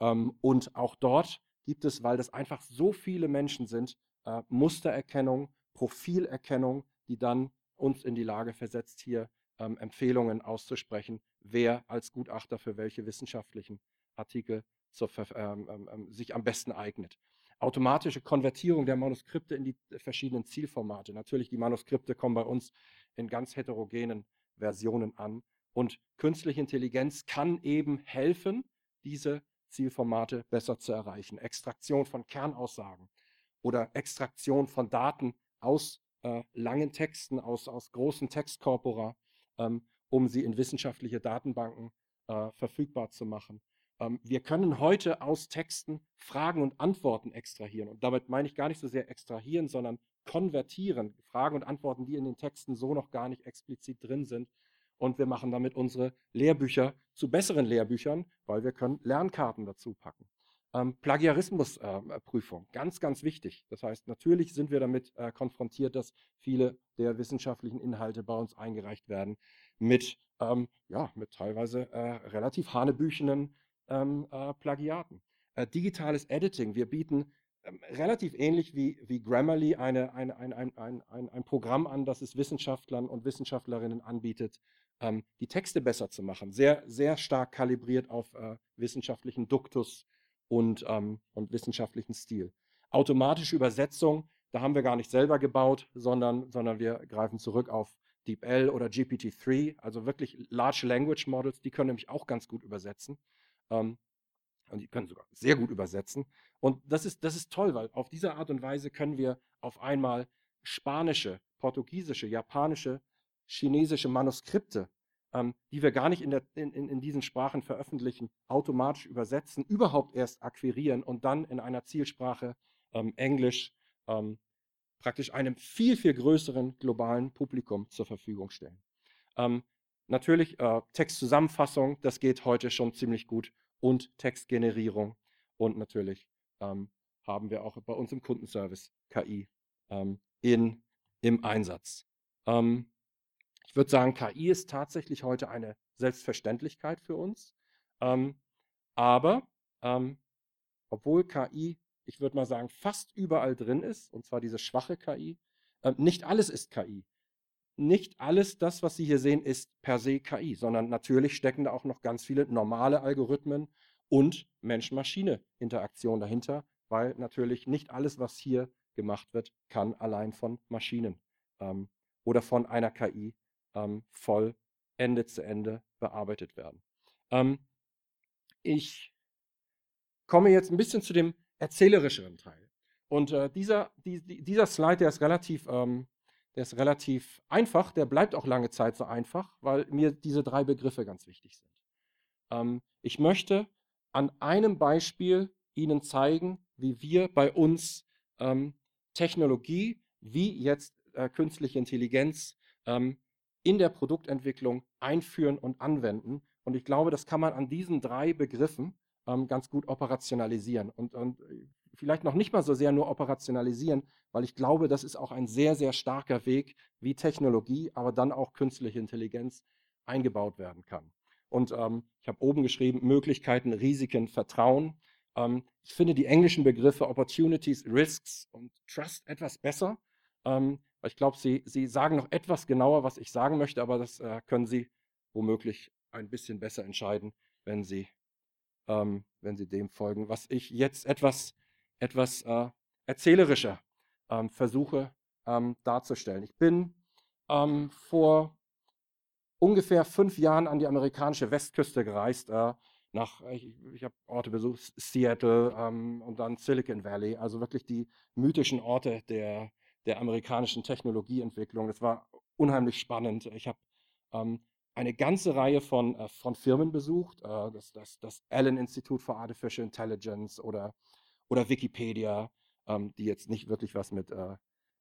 Ähm, und auch dort gibt es, weil das einfach so viele Menschen sind, äh, Mustererkennung, Profilerkennung, die dann uns in die Lage versetzt, hier ähm, Empfehlungen auszusprechen, wer als Gutachter für welche wissenschaftlichen Artikel zur, ähm, ähm, sich am besten eignet. Automatische Konvertierung der Manuskripte in die verschiedenen Zielformate. Natürlich, die Manuskripte kommen bei uns in ganz heterogenen Versionen an. Und künstliche Intelligenz kann eben helfen, diese Zielformate besser zu erreichen. Extraktion von Kernaussagen oder Extraktion von Daten aus äh, langen Texten, aus, aus großen Textkorpora, ähm, um sie in wissenschaftliche Datenbanken äh, verfügbar zu machen. Ähm, wir können heute aus Texten Fragen und Antworten extrahieren. Und damit meine ich gar nicht so sehr extrahieren, sondern konvertieren. Fragen und Antworten, die in den Texten so noch gar nicht explizit drin sind, und wir machen damit unsere Lehrbücher zu besseren Lehrbüchern, weil wir können Lernkarten dazu packen. Ähm, Plagiarismusprüfung, äh, ganz, ganz wichtig. Das heißt, natürlich sind wir damit äh, konfrontiert, dass viele der wissenschaftlichen Inhalte bei uns eingereicht werden mit, ähm, ja, mit teilweise äh, relativ hanebüchenen ähm, äh, Plagiaten. Äh, digitales Editing, wir bieten ähm, relativ ähnlich wie, wie Grammarly eine, eine, ein, ein, ein, ein, Programm an, das es Wissenschaftlern und Wissenschaftlerinnen anbietet, ähm, die Texte besser zu machen. Sehr, sehr stark kalibriert auf äh, wissenschaftlichen Duktus und, ähm, und wissenschaftlichen Stil. Automatische Übersetzung, da haben wir gar nicht selber gebaut, sondern, sondern wir greifen zurück auf DeepL oder GPT-3, also wirklich Large Language Models, die können nämlich auch ganz gut übersetzen. Ähm, und die können sogar sehr gut übersetzen. Und das ist, das ist toll, weil auf diese Art und Weise können wir auf einmal spanische, portugiesische, japanische chinesische Manuskripte, ähm, die wir gar nicht in, der, in, in, diesen Sprachen veröffentlichen, automatisch übersetzen, überhaupt erst akquirieren und dann in einer Zielsprache ähm, Englisch ähm, praktisch einem viel, viel größeren globalen Publikum zur Verfügung stellen. Ähm, natürlich äh, Textzusammenfassung, das geht heute schon ziemlich gut und Textgenerierung und natürlich ähm, haben wir auch bei uns im Kundenservice KI ähm, in, im Einsatz. Ähm, ich würde sagen, KI ist tatsächlich heute eine Selbstverständlichkeit für uns. Ähm, aber ähm, obwohl KI, ich würde mal sagen, fast überall drin ist, und zwar diese schwache KI, äh, nicht alles ist KI. Nicht alles das, was Sie hier sehen, ist per se KI, sondern natürlich stecken da auch noch ganz viele normale Algorithmen und Mensch-Maschine-Interaktion dahinter, weil natürlich nicht alles, was hier gemacht wird, kann allein von Maschinen ähm, oder von einer KI ähm, voll Ende zu Ende bearbeitet werden. Ähm, ich komme jetzt ein bisschen zu dem erzählerischeren Teil. Und äh, dieser, die, dieser Slide, der ist relativ, ähm, der ist relativ einfach, der bleibt auch lange Zeit so einfach, weil mir diese drei Begriffe ganz wichtig sind. Ähm, ich möchte an einem Beispiel Ihnen zeigen, wie wir bei uns ähm, Technologie wie jetzt äh, künstliche Intelligenz ähm, in der Produktentwicklung einführen und anwenden. Und ich glaube, das kann man an diesen drei Begriffen ähm, ganz gut operationalisieren. Und, und vielleicht noch nicht mal so sehr nur operationalisieren, weil ich glaube, das ist auch ein sehr, sehr starker Weg, wie Technologie, aber dann auch künstliche Intelligenz eingebaut werden kann. Und ähm, ich habe oben geschrieben, Möglichkeiten, Risiken, Vertrauen. Ähm, ich finde die englischen Begriffe Opportunities, Risks und Trust etwas besser. Ähm, ich glaube, sie, sie sagen noch etwas genauer, was ich sagen möchte, aber das äh, können Sie womöglich ein bisschen besser entscheiden, wenn Sie, ähm, wenn Sie dem folgen, was ich jetzt etwas, etwas äh, erzählerischer ähm, versuche ähm, darzustellen. Ich bin ähm, vor ungefähr fünf Jahren an die amerikanische Westküste gereist. Äh, nach, ich, ich habe Orte besucht, Seattle ähm, und dann Silicon Valley, also wirklich die mythischen Orte der, der amerikanischen Technologieentwicklung. Das war unheimlich spannend. Ich habe ähm, eine ganze Reihe von, äh, von Firmen besucht, äh, das, das, das Allen Institute for Artificial Intelligence oder, oder Wikipedia, ähm, die jetzt nicht wirklich was mit, äh,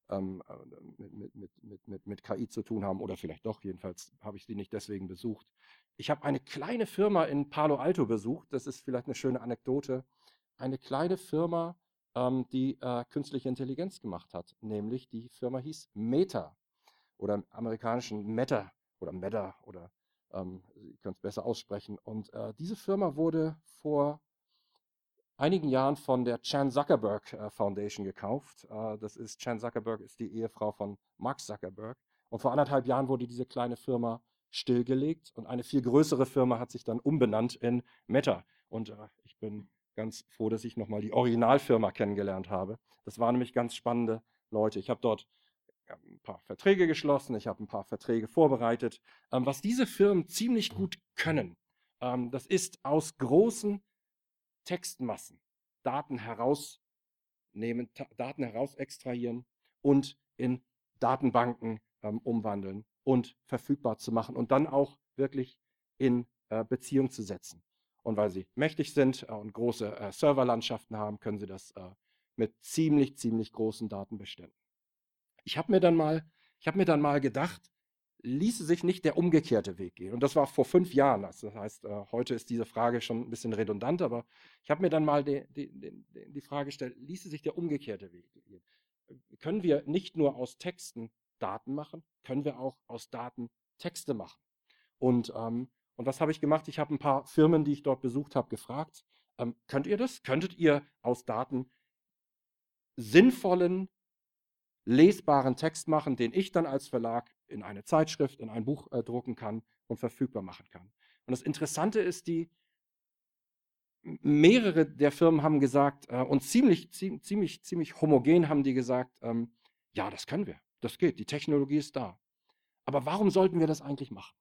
ähm, äh, mit, mit, mit, mit, mit KI zu tun haben oder vielleicht doch, jedenfalls habe ich sie nicht deswegen besucht. Ich habe eine kleine Firma in Palo Alto besucht, das ist vielleicht eine schöne Anekdote. Eine kleine Firma, ähm, die äh, künstliche Intelligenz gemacht hat, nämlich die Firma hieß Meta oder im amerikanischen Meta oder Meta oder ähm, ihr könnt es besser aussprechen. Und äh, diese Firma wurde vor einigen Jahren von der Chan Zuckerberg äh, Foundation gekauft. Äh, das ist, Chan Zuckerberg ist die Ehefrau von Mark Zuckerberg. Und vor anderthalb Jahren wurde diese kleine Firma stillgelegt und eine viel größere Firma hat sich dann umbenannt in Meta. Und äh, ich bin ganz froh, dass ich nochmal die Originalfirma kennengelernt habe. Das waren nämlich ganz spannende Leute. Ich habe dort ein paar Verträge geschlossen, ich habe ein paar Verträge vorbereitet. Ähm, was diese Firmen ziemlich gut können, ähm, das ist aus großen Textmassen Daten herausnehmen, Daten heraus extrahieren und in Datenbanken ähm, umwandeln und verfügbar zu machen und dann auch wirklich in äh, Beziehung zu setzen. Und weil sie mächtig sind äh, und große äh, Serverlandschaften haben, können sie das äh, mit ziemlich, ziemlich großen Datenbeständen. Ich habe mir dann ich habe mir dann mal gedacht, ließe sich nicht der umgekehrte Weg gehen. Und das war vor fünf Jahren. Also das heißt, heute ist diese Frage schon ein bisschen redundant, aber ich habe mir dann mal die, die, die, die, Frage gestellt, ließe sich der umgekehrte Weg gehen? Können wir nicht nur aus Texten Daten machen, können wir auch aus Daten Texte machen? Und, ähm, und was habe ich gemacht? Ich habe ein paar Firmen, die ich dort besucht habe, gefragt, ähm, könnt ihr das? Könntet ihr aus Daten sinnvollen, lesbaren Text machen, den ich dann als Verlag in eine Zeitschrift, in ein Buch äh, drucken kann und verfügbar machen kann. Und das Interessante ist, die mehrere der Firmen haben gesagt äh, und ziemlich, ziemlich, ziemlich homogen haben die gesagt, ähm, ja, das können wir, das geht, die Technologie ist da. Aber warum sollten wir das eigentlich machen?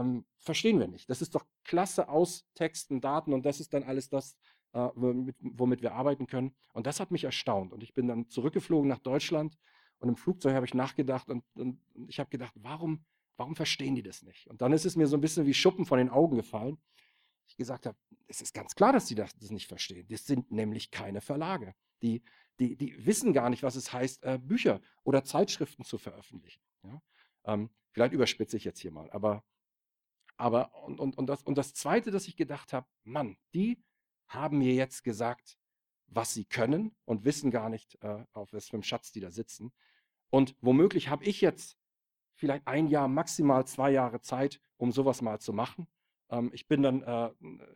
Ähm, verstehen wir nicht. Das ist doch klasse aus Texten, Daten und das ist dann alles das, äh, womit, womit wir arbeiten können. Und das hat mich erstaunt. Und ich bin dann zurückgeflogen nach Deutschland und im Flugzeug habe ich nachgedacht und, und ich habe gedacht, warum, warum verstehen die das nicht? Und dann ist es mir so ein bisschen wie Schuppen von den Augen gefallen. Ich gesagt habe, es ist ganz klar, dass die das, das nicht verstehen. Das sind nämlich keine Verlage. Die, die, die wissen gar nicht, was es heißt, äh, Bücher oder Zeitschriften zu veröffentlichen. Ja? Ähm, vielleicht überspitze ich jetzt hier mal, aber, aber und, und, und, das, und das Zweite, dass ich gedacht habe, Mann, die haben mir jetzt gesagt, was sie können und wissen gar nicht, äh, auf was für einem Schatz die da sitzen. Und womöglich habe ich jetzt vielleicht ein Jahr, maximal zwei Jahre Zeit, um sowas mal zu machen. Ähm, ich, bin dann, äh,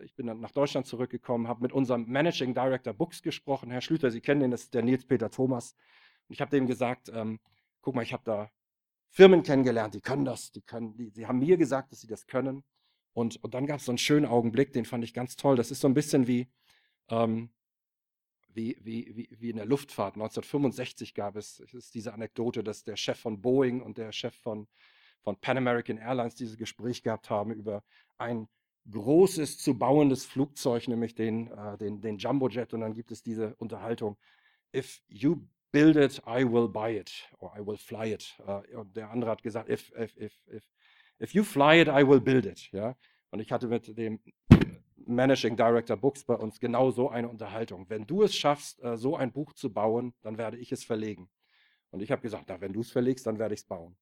ich bin dann nach Deutschland zurückgekommen, habe mit unserem Managing Director Books gesprochen. Herr Schlüter, Sie kennen den, das ist der Nils Peter Thomas. Und ich habe dem gesagt, ähm, guck mal, ich habe da Firmen kennengelernt, die können das, die können, die, die haben mir gesagt, dass sie das können. Und, und dann gab es so einen schönen Augenblick, den fand ich ganz toll. Das ist so ein bisschen wie, ähm, wie, wie, wie, in der Luftfahrt. 1965 gab es, es ist diese Anekdote, dass der Chef von Boeing und der Chef von, von Pan American Airlines dieses Gespräch gehabt haben über ein großes zu bauendes Flugzeug, nämlich den, äh, den, den Jumbojet. Und dann gibt es diese Unterhaltung, if you build it, I will buy it or I will fly it. Äh, und der andere hat gesagt, if, if, if, if, if you fly it, I will build it. Ja? Und ich hatte mit dem Managing Director Books bei uns genau so eine Unterhaltung. Wenn du es schaffst, äh, so ein Buch zu bauen, dann werde ich es verlegen. Und ich habe gesagt, na, wenn du es verlegst, dann werde ich es bauen.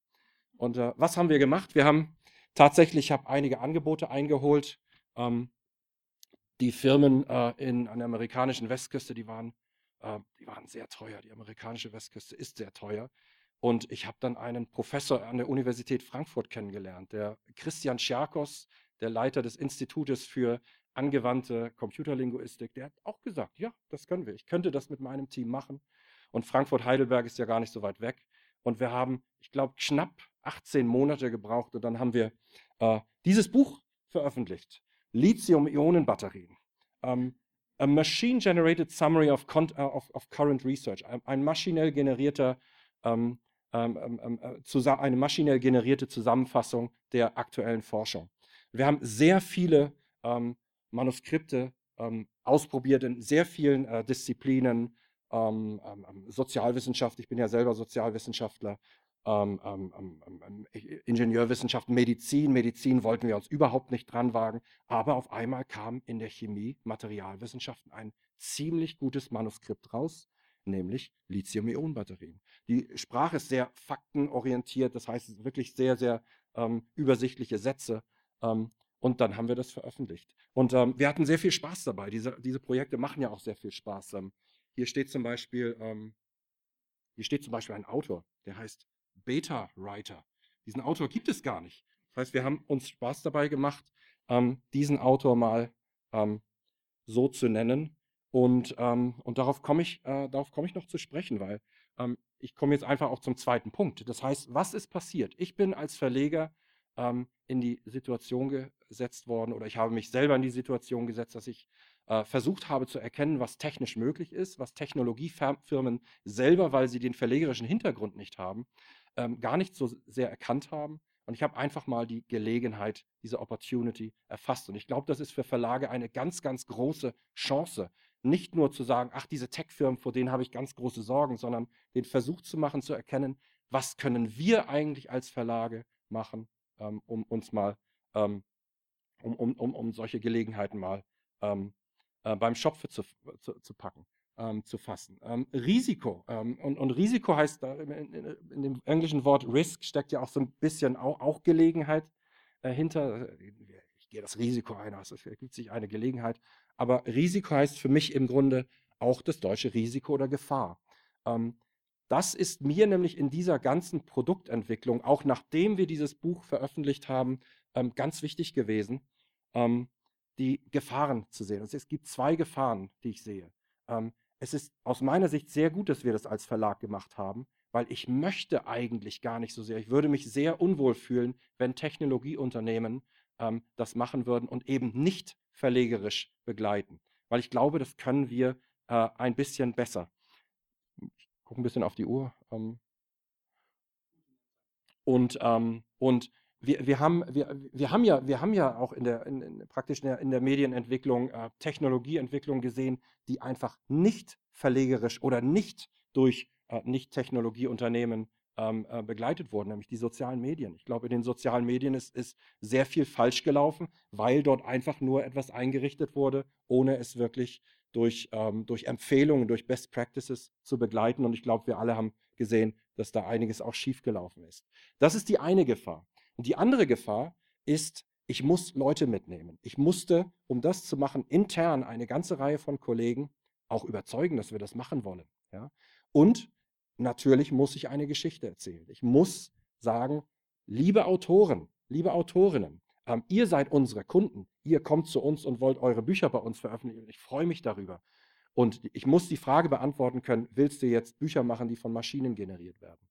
Und äh, was haben wir gemacht? Wir haben tatsächlich, ich einige Angebote eingeholt. Ähm, die Firmen äh, in, an der amerikanischen Westküste, die waren, äh, die waren sehr teuer. Die amerikanische Westküste ist sehr teuer. Und ich habe dann einen Professor an der Universität Frankfurt kennengelernt, der Christian Schiakos, der Leiter des Institutes für angewandte Computerlinguistik, der hat auch gesagt, ja, das können wir. Ich könnte das mit meinem Team machen. Und Frankfurt-Heidelberg ist ja gar nicht so weit weg. Und wir haben, ich glaube, knapp 18 Monate gebraucht und dann haben wir äh, dieses Buch veröffentlicht. Lithium-Ionen-Batterien. Um, a Machine-Generated Summary of, uh, of, of, Current Research. Ein, ein maschinell generierter, ähm, ähm, ähm, äh, eine maschinell generierte Zusammenfassung der aktuellen Forschung. Wir haben sehr viele ähm, Manuskripte ähm, ausprobiert in sehr vielen äh, Disziplinen, ähm, Sozialwissenschaft, ich bin ja selber Sozialwissenschaftler, ähm, ähm, ähm, Ingenieurwissenschaften, Medizin. Medizin wollten wir uns überhaupt nicht dran wagen. Aber auf einmal kam in der Chemie, Materialwissenschaften ein ziemlich gutes Manuskript raus, nämlich Lithium-Ionen-Batterien. Die Sprache ist sehr faktenorientiert, das heißt wirklich sehr, sehr ähm, übersichtliche Sätze. Ähm, und dann haben wir das veröffentlicht. Und ähm, wir hatten sehr viel Spaß dabei. Diese, diese Projekte machen ja auch sehr viel Spaß. hier steht zum Beispiel, hier steht zum Beispiel ein Autor, der heißt Beta-Writer. Diesen Autor gibt es gar nicht. Das heißt, wir haben uns Spaß dabei gemacht, ähm, diesen Autor mal ähm, so zu nennen. Und, ähm, und darauf komme ich, äh, komm ich noch zu sprechen, weil ähm, ich komme jetzt einfach auch zum zweiten Punkt. Das heißt, was ist passiert? Ich bin als Verleger ähm, in die Situation gesetzt worden oder ich habe mich selber in die Situation gesetzt, dass ich äh, versucht habe zu erkennen, was technisch möglich ist, was Technologiefirmen selber, weil sie den verlegerischen Hintergrund nicht haben, ähm, gar nicht so sehr erkannt haben. Und ich habe einfach mal die Gelegenheit, diese Opportunity erfasst. Und ich glaube, das ist für Verlage eine ganz, ganz große Chance. Nicht nur zu sagen, ach, diese Tech-Firmen, vor denen habe ich ganz große Sorgen, sondern den Versuch zu machen, zu erkennen, was können wir eigentlich als Verlage machen, ähm, um uns mal, ähm, um, um, um, um solche Gelegenheiten mal ähm, äh, beim Schopfe zu, zu, zu packen ähm, zu fassen. Ähm, Risiko. Ähm, und, und, Risiko heißt, in, in, in, dem englischen Wort Risk steckt ja auch so ein bisschen auch, auch Gelegenheit äh, hinter. Ich gehe das Risiko ein, also es ergibt sich eine Gelegenheit. Aber Risiko heißt für mich im Grunde auch das deutsche Risiko oder Gefahr. Ähm, das ist mir nämlich in dieser ganzen Produktentwicklung, auch nachdem wir dieses Buch veröffentlicht haben, ähm, ganz wichtig gewesen, ähm, die Gefahren zu sehen. Also es gibt zwei Gefahren, die ich sehe. Es ist aus meiner Sicht sehr gut, dass wir das als Verlag gemacht haben, weil ich möchte eigentlich gar nicht so sehr. Ich würde mich sehr unwohl fühlen, wenn Technologieunternehmen ähm, das machen würden und eben nicht verlegerisch begleiten. Weil ich glaube, das können wir äh, ein bisschen besser. Ich gucke ein bisschen auf die Uhr. Ähm, und, ähm, und wir, wir, haben, wir, wir, haben ja, wir haben ja auch in der, in, in, praktisch in der, in der Medienentwicklung, äh, Technologieentwicklung gesehen, die einfach nicht verlegerisch oder nicht durch äh, Nicht-Technologieunternehmen ähm, äh, begleitet wurden, nämlich die sozialen Medien. Ich glaube, in den sozialen Medien ist, ist sehr viel falsch gelaufen, weil dort einfach nur etwas eingerichtet wurde, ohne es wirklich durch, ähm, durch Empfehlungen, durch Best Practices zu begleiten. Und ich glaube, wir alle haben gesehen, dass da einiges auch schiefgelaufen ist. Das ist die eine Gefahr. Und die andere Gefahr ist, ich muss Leute mitnehmen. Ich musste, um das zu machen, intern eine ganze Reihe von Kollegen auch überzeugen, dass wir das machen wollen. Ja? Und natürlich muss ich eine Geschichte erzählen. Ich muss sagen, liebe Autoren, liebe Autorinnen, ähm, ihr seid unsere Kunden. Ihr kommt zu uns und wollt eure Bücher bei uns veröffentlichen. Ich freue mich darüber. Und ich muss die Frage beantworten können, willst du jetzt Bücher machen, die von Maschinen generiert werden?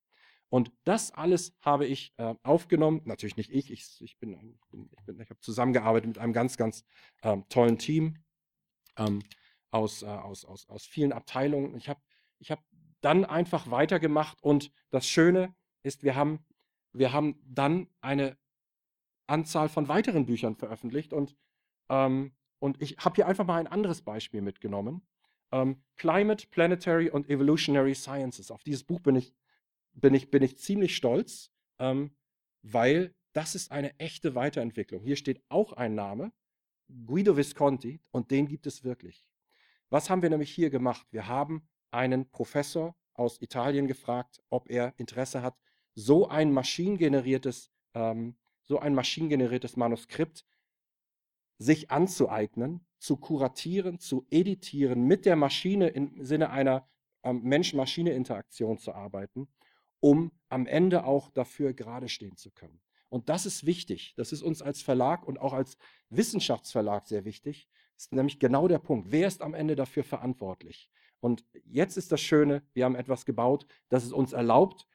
Und das alles habe ich äh, aufgenommen. Natürlich nicht ich, ich, ich bin, ich, bin, ich habe zusammengearbeitet mit einem ganz, ganz ähm, tollen Team ähm, aus, äh, aus, aus, aus vielen Abteilungen. Ich habe ich hab dann einfach weitergemacht und das Schöne ist, wir haben, wir haben dann eine Anzahl von weiteren Büchern veröffentlicht und, ähm, und ich habe hier einfach mal ein anderes Beispiel mitgenommen. Ähm, Climate, Planetary und Evolutionary Sciences. Auf dieses Buch bin ich bin ich, bin ich ziemlich stolz, ähm, weil das ist eine echte Weiterentwicklung. Hier steht auch ein Name, Guido Visconti und den gibt es wirklich. Was haben wir nämlich hier gemacht? Wir haben einen Professor aus Italien gefragt, ob er Interesse hat, so ein maschinengeneriertes, ähm, so ein maschinengeneriertes Manuskript sich anzueignen, zu kuratieren, zu editieren, mit der Maschine im Sinne einer ähm, Mensch-Maschine-Interaktion zu arbeiten, um am Ende auch dafür gerade stehen zu können. Und das ist wichtig. Das ist uns als Verlag und auch als Wissenschaftsverlag sehr wichtig. Das ist nämlich genau der Punkt. Wer ist am Ende dafür verantwortlich? Und jetzt ist das Schöne, wir haben etwas gebaut, das es uns erlaubt,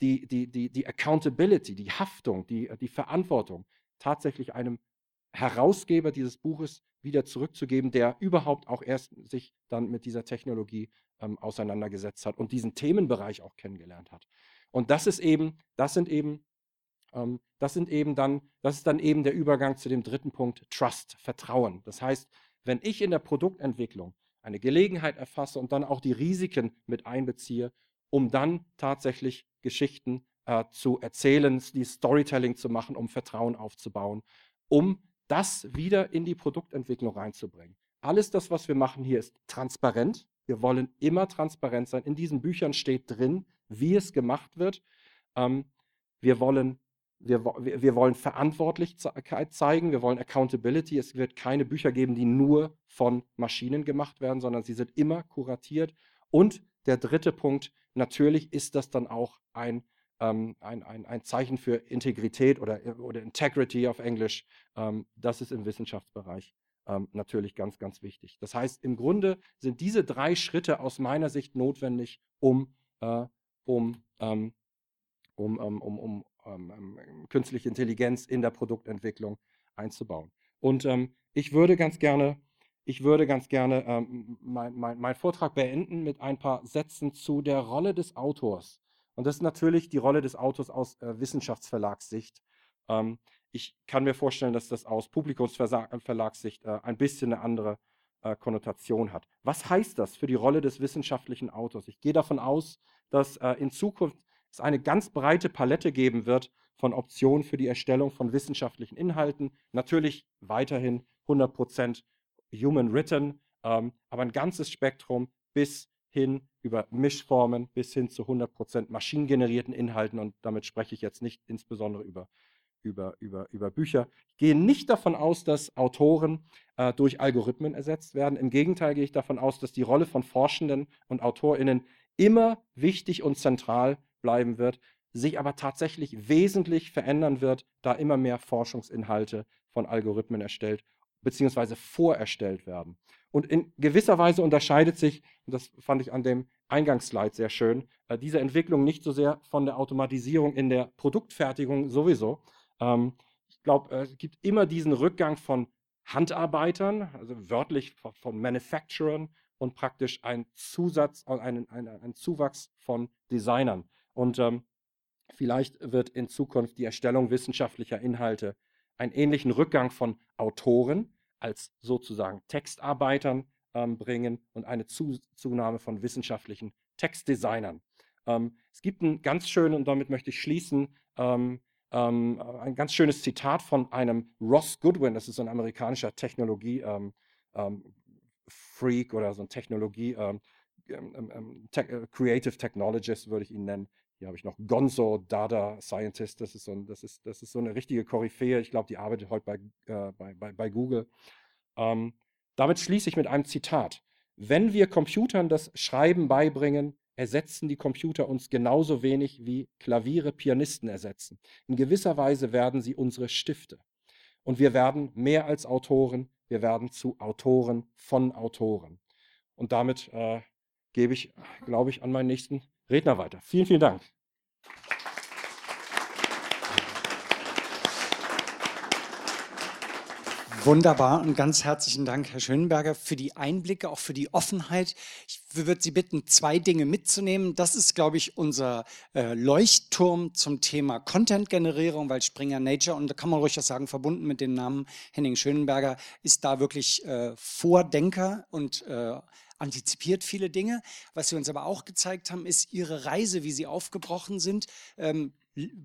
die, die, die, die Accountability, die Haftung, die, die Verantwortung tatsächlich einem Herausgeber dieses Buches wieder zurückzugeben, der überhaupt auch erst sich dann mit dieser Technologie ähm, auseinandergesetzt hat und diesen Themenbereich auch kennengelernt hat. Und das ist eben, das sind eben, ähm, das sind eben dann, das ist dann eben der Übergang zu dem dritten Punkt, Trust, Vertrauen. Das heißt, wenn ich in der Produktentwicklung eine Gelegenheit erfasse und dann auch die Risiken mit einbeziehe, um dann tatsächlich Geschichten äh, zu erzählen, die Storytelling zu machen, um Vertrauen aufzubauen, um das wieder in die Produktentwicklung reinzubringen. Alles das, was wir machen hier, ist transparent. Wir wollen immer transparent sein. In diesen Büchern steht drin, wie es gemacht wird. Ähm, wir, wollen, wir, wir wollen Verantwortlichkeit zeigen, wir wollen Accountability. Es wird keine Bücher geben, die nur von Maschinen gemacht werden, sondern sie sind immer kuratiert. Und der dritte Punkt, natürlich ist das dann auch ein ähm, ein, ein, ein Zeichen für Integrität oder, oder Integrity auf Englisch. Ähm, das ist im Wissenschaftsbereich ähm, natürlich ganz, ganz wichtig. Das heißt, im Grunde sind diese drei Schritte aus meiner Sicht notwendig, um, äh, um, ähm, um, um, um, um künstliche Intelligenz in der Produktentwicklung einzubauen. Und ich würde ganz gerne ich würde ganz gerne ähm, meinen mein, mein Vortrag beenden mit ein paar Sätzen zu der Rolle des Autors und das ist natürlich die Rolle des Autors aus äh, Wissenschaftsverlagssicht. Ähm, ich kann mir vorstellen, dass das aus Publikumsverlagssicht äh, ein bisschen eine andere äh, Konnotation hat. Was heißt das für die Rolle des wissenschaftlichen Autors? Ich gehe davon aus, dass äh, in Zukunft es eine ganz breite Palette geben wird von Optionen für die Erstellung von wissenschaftlichen Inhalten. Natürlich weiterhin 100% human written, ähm, aber ein ganzes Spektrum bis hin über Mischformen bis hin zu 100% maschinengenerierten Inhalten und damit spreche ich jetzt nicht insbesondere über, über, über, über Bücher. Ich gehe nicht davon aus, dass Autoren äh, durch Algorithmen ersetzt werden. Im Gegenteil gehe ich davon aus, dass die Rolle von Forschenden und AutorInnen immer wichtig und zentral bleiben wird, sich aber tatsächlich wesentlich verändern wird, da immer mehr Forschungsinhalte von Algorithmen erstellt bzw. vorerstellt werden. Und in gewisser Weise unterscheidet sich, und das fand ich an dem Eingangsslide sehr schön, äh, diese Entwicklung nicht so sehr von der Automatisierung in der Produktfertigung sowieso. Ähm, ich glaube, äh, es gibt immer diesen Rückgang von Handarbeitern, also wörtlich von, von Manufacturern und praktisch ein Zusatz, äh, ein, ein, ein Zuwachs von Designern. Und ähm, vielleicht wird in Zukunft die Erstellung wissenschaftlicher Inhalte einen ähnlichen Rückgang von Autoren als sozusagen Textarbeitern ähm, bringen und eine Zunahme von wissenschaftlichen Textdesignern. Ähm, es gibt ein ganz schönes, und damit möchte ich schließen, ähm, ähm, ein ganz schönes Zitat von einem Ross Goodwin, das ist ein amerikanischer Technologie-Freak ähm, oder so ein Technologie- Te äh, Creative Technologist würde ich ihn nennen. Hier habe ich noch Gonzo Dada Scientist. Das ist so, ein, das ist, das ist so eine richtige Koryphäe. Ich glaube, die arbeitet heute bei, äh, bei, bei, bei, Google. Ähm, damit schließe ich mit einem Zitat. Wenn wir Computern das Schreiben beibringen, ersetzen die Computer uns genauso wenig wie Klaviere Pianisten ersetzen. In gewisser Weise werden sie unsere Stifte. Und wir werden mehr als Autoren, wir werden zu Autoren von Autoren. Und damit äh, gebe ich, glaube ich, an meinen nächsten Redner weiter. Vielen, vielen Dank. Wunderbar und ganz herzlichen Dank, Herr Schönberger, für die Einblicke, auch für die Offenheit. Ich würde Sie bitten, zwei Dinge mitzunehmen. Das ist, glaube ich, unser äh, Leuchtturm zum Thema Content-Generierung, weil Springer Nature, und da kann man ruhig auch sagen, verbunden mit dem Namen Henning Schönberger, ist da wirklich äh, Vordenker und äh, antizipiert viele Dinge. Was Sie uns aber auch gezeigt haben, ist Ihre Reise, wie Sie aufgebrochen sind. Ähm,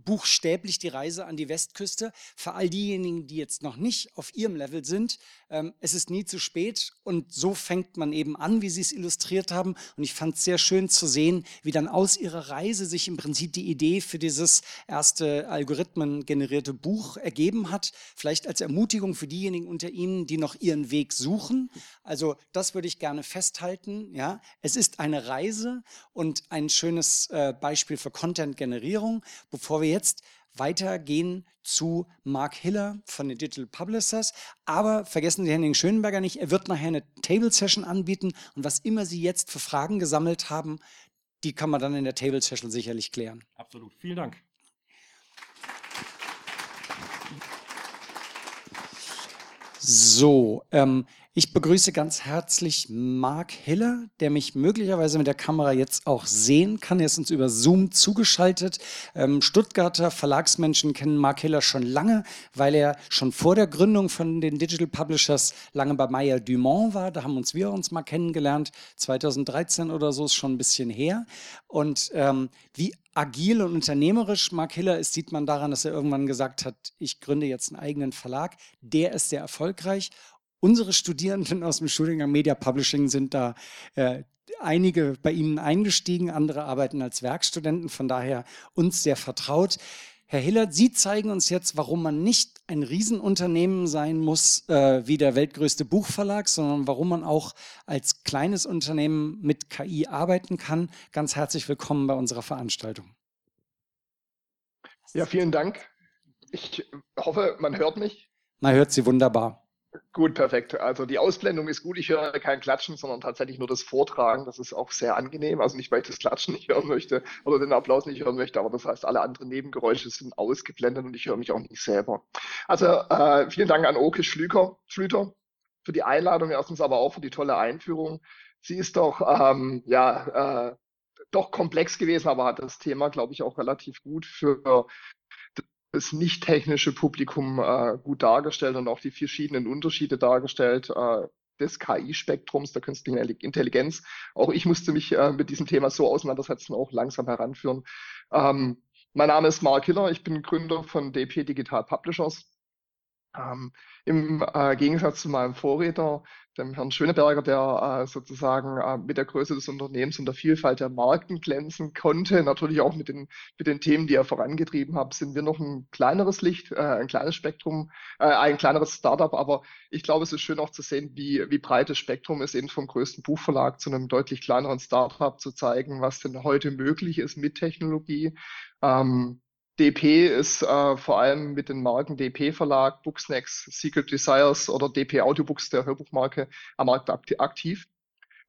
buchstäblich die Reise an die Westküste. Für all diejenigen, die jetzt noch nicht auf ihrem Level sind, ähm, es ist nie zu spät und so fängt man eben an, wie Sie es illustriert haben. Und ich fand es sehr schön zu sehen, wie dann aus Ihrer Reise sich im Prinzip die Idee für dieses erste algorithmengenerierte Buch ergeben hat. Vielleicht als Ermutigung für diejenigen unter Ihnen, die noch ihren Weg suchen. Also das würde ich gerne festhalten. Ja, es ist eine Reise und ein schönes äh, Beispiel für Content-Generierung bevor wir jetzt weitergehen zu Mark Hiller von den Digital Publishers. Aber vergessen Sie Henning Schönberger nicht, er wird nachher eine Table Session anbieten und was immer Sie jetzt für Fragen gesammelt haben, die kann man dann in der Table Session sicherlich klären. Absolut. Vielen Dank. So, ähm, ich begrüße ganz herzlich Mark Hiller, der mich möglicherweise mit der Kamera jetzt auch sehen kann. Er ist uns über Zoom zugeschaltet. Ähm, Stuttgarter Verlagsmenschen kennen Mark Hiller schon lange, weil er schon vor der Gründung von den Digital Publishers lange bei Meyer Dumont war. Da haben uns wir uns mal kennengelernt. 2013 oder so ist schon ein bisschen her. Und ähm, wie agil und unternehmerisch Mark Hiller ist, sieht man daran, dass er irgendwann gesagt hat, ich gründe jetzt einen eigenen Verlag. Der ist sehr erfolgreich. Unsere Studierenden aus dem Studiengang Media Publishing sind da äh, einige bei Ihnen eingestiegen, andere arbeiten als Werkstudenten, von daher uns sehr vertraut. Herr Hillert, Sie zeigen uns jetzt, warum man nicht ein Riesenunternehmen sein muss äh, wie der weltgrößte Buchverlag, sondern warum man auch als kleines Unternehmen mit KI arbeiten kann. Ganz herzlich willkommen bei unserer Veranstaltung. Ja, vielen Dank. Ich hoffe, man hört mich. Man hört Sie wunderbar. Gut, perfekt. Also die Ausblendung ist gut. Ich höre kein Klatschen, sondern tatsächlich nur das Vortragen. Das ist auch sehr angenehm. Also nicht, weil ich das Klatschen nicht hören möchte oder den Applaus nicht hören möchte, aber das heißt, alle anderen Nebengeräusche sind ausgeblendet und ich höre mich auch nicht selber. Also äh, vielen Dank an Oke Schlüter, Schlüter für die Einladung, erstens aber auch für die tolle Einführung. Sie ist doch, ähm, ja, äh, doch komplex gewesen, aber hat das Thema, glaube ich, auch relativ gut für das nicht technische Publikum äh, gut dargestellt und auch die verschiedenen Unterschiede dargestellt äh, des KI-Spektrums, der künstlichen Intelligenz. Auch ich musste mich äh, mit diesem Thema so auseinandersetzen, auch langsam heranführen. Ähm, mein Name ist Mark Hiller, ich bin Gründer von DP Digital Publishers. Ähm, Im äh, Gegensatz zu meinem Vorredner, dem Herrn Schöneberger, der äh, sozusagen äh, mit der Größe des Unternehmens und der Vielfalt der Marken glänzen konnte, natürlich auch mit den, mit den Themen, die er vorangetrieben hat, sind wir noch ein kleineres Licht, äh, ein kleines Spektrum, äh, ein kleineres Startup. Aber ich glaube, es ist schön auch zu sehen, wie, wie breit das Spektrum ist, eben vom größten Buchverlag zu einem deutlich kleineren Startup zu zeigen, was denn heute möglich ist mit Technologie. Ähm, DP ist äh, vor allem mit den Marken DP Verlag, Booksnacks, Secret Desires oder DP Audiobooks, der Hörbuchmarke, am Markt aktiv.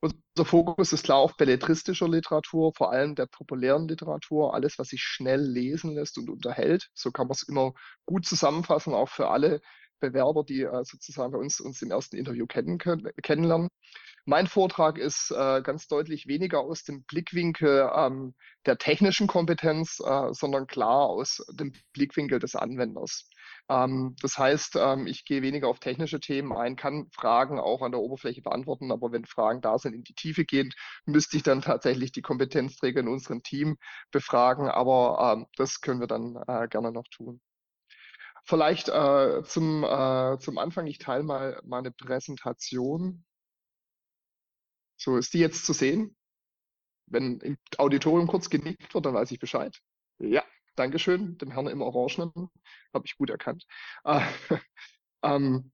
Unser Fokus ist klar auf belletristischer Literatur, vor allem der populären Literatur, alles, was sich schnell lesen lässt und unterhält. So kann man es immer gut zusammenfassen, auch für alle Bewerber, die äh, sozusagen bei uns, uns im ersten Interview kennen, können, kennenlernen. Mein Vortrag ist äh, ganz deutlich weniger aus dem Blickwinkel ähm, der technischen Kompetenz, äh, sondern klar aus dem Blickwinkel des Anwenders. Ähm, das heißt, ähm, ich gehe weniger auf technische Themen ein, kann Fragen auch an der Oberfläche beantworten, aber wenn Fragen da sind, in die Tiefe gehend, müsste ich dann (laughs) tatsächlich die Kompetenzträger in unserem Team befragen, aber ähm, das können wir dann äh, gerne noch tun. Vielleicht äh, zum, äh, zum Anfang, ich teile mal meine Präsentation. So, ist die jetzt zu sehen? Wenn im Auditorium kurz genickt wird, dann weiß ich Bescheid. Ja, Dankeschön, dem Herrn im Orangenen, habe ich gut erkannt. Äh, (laughs) ähm,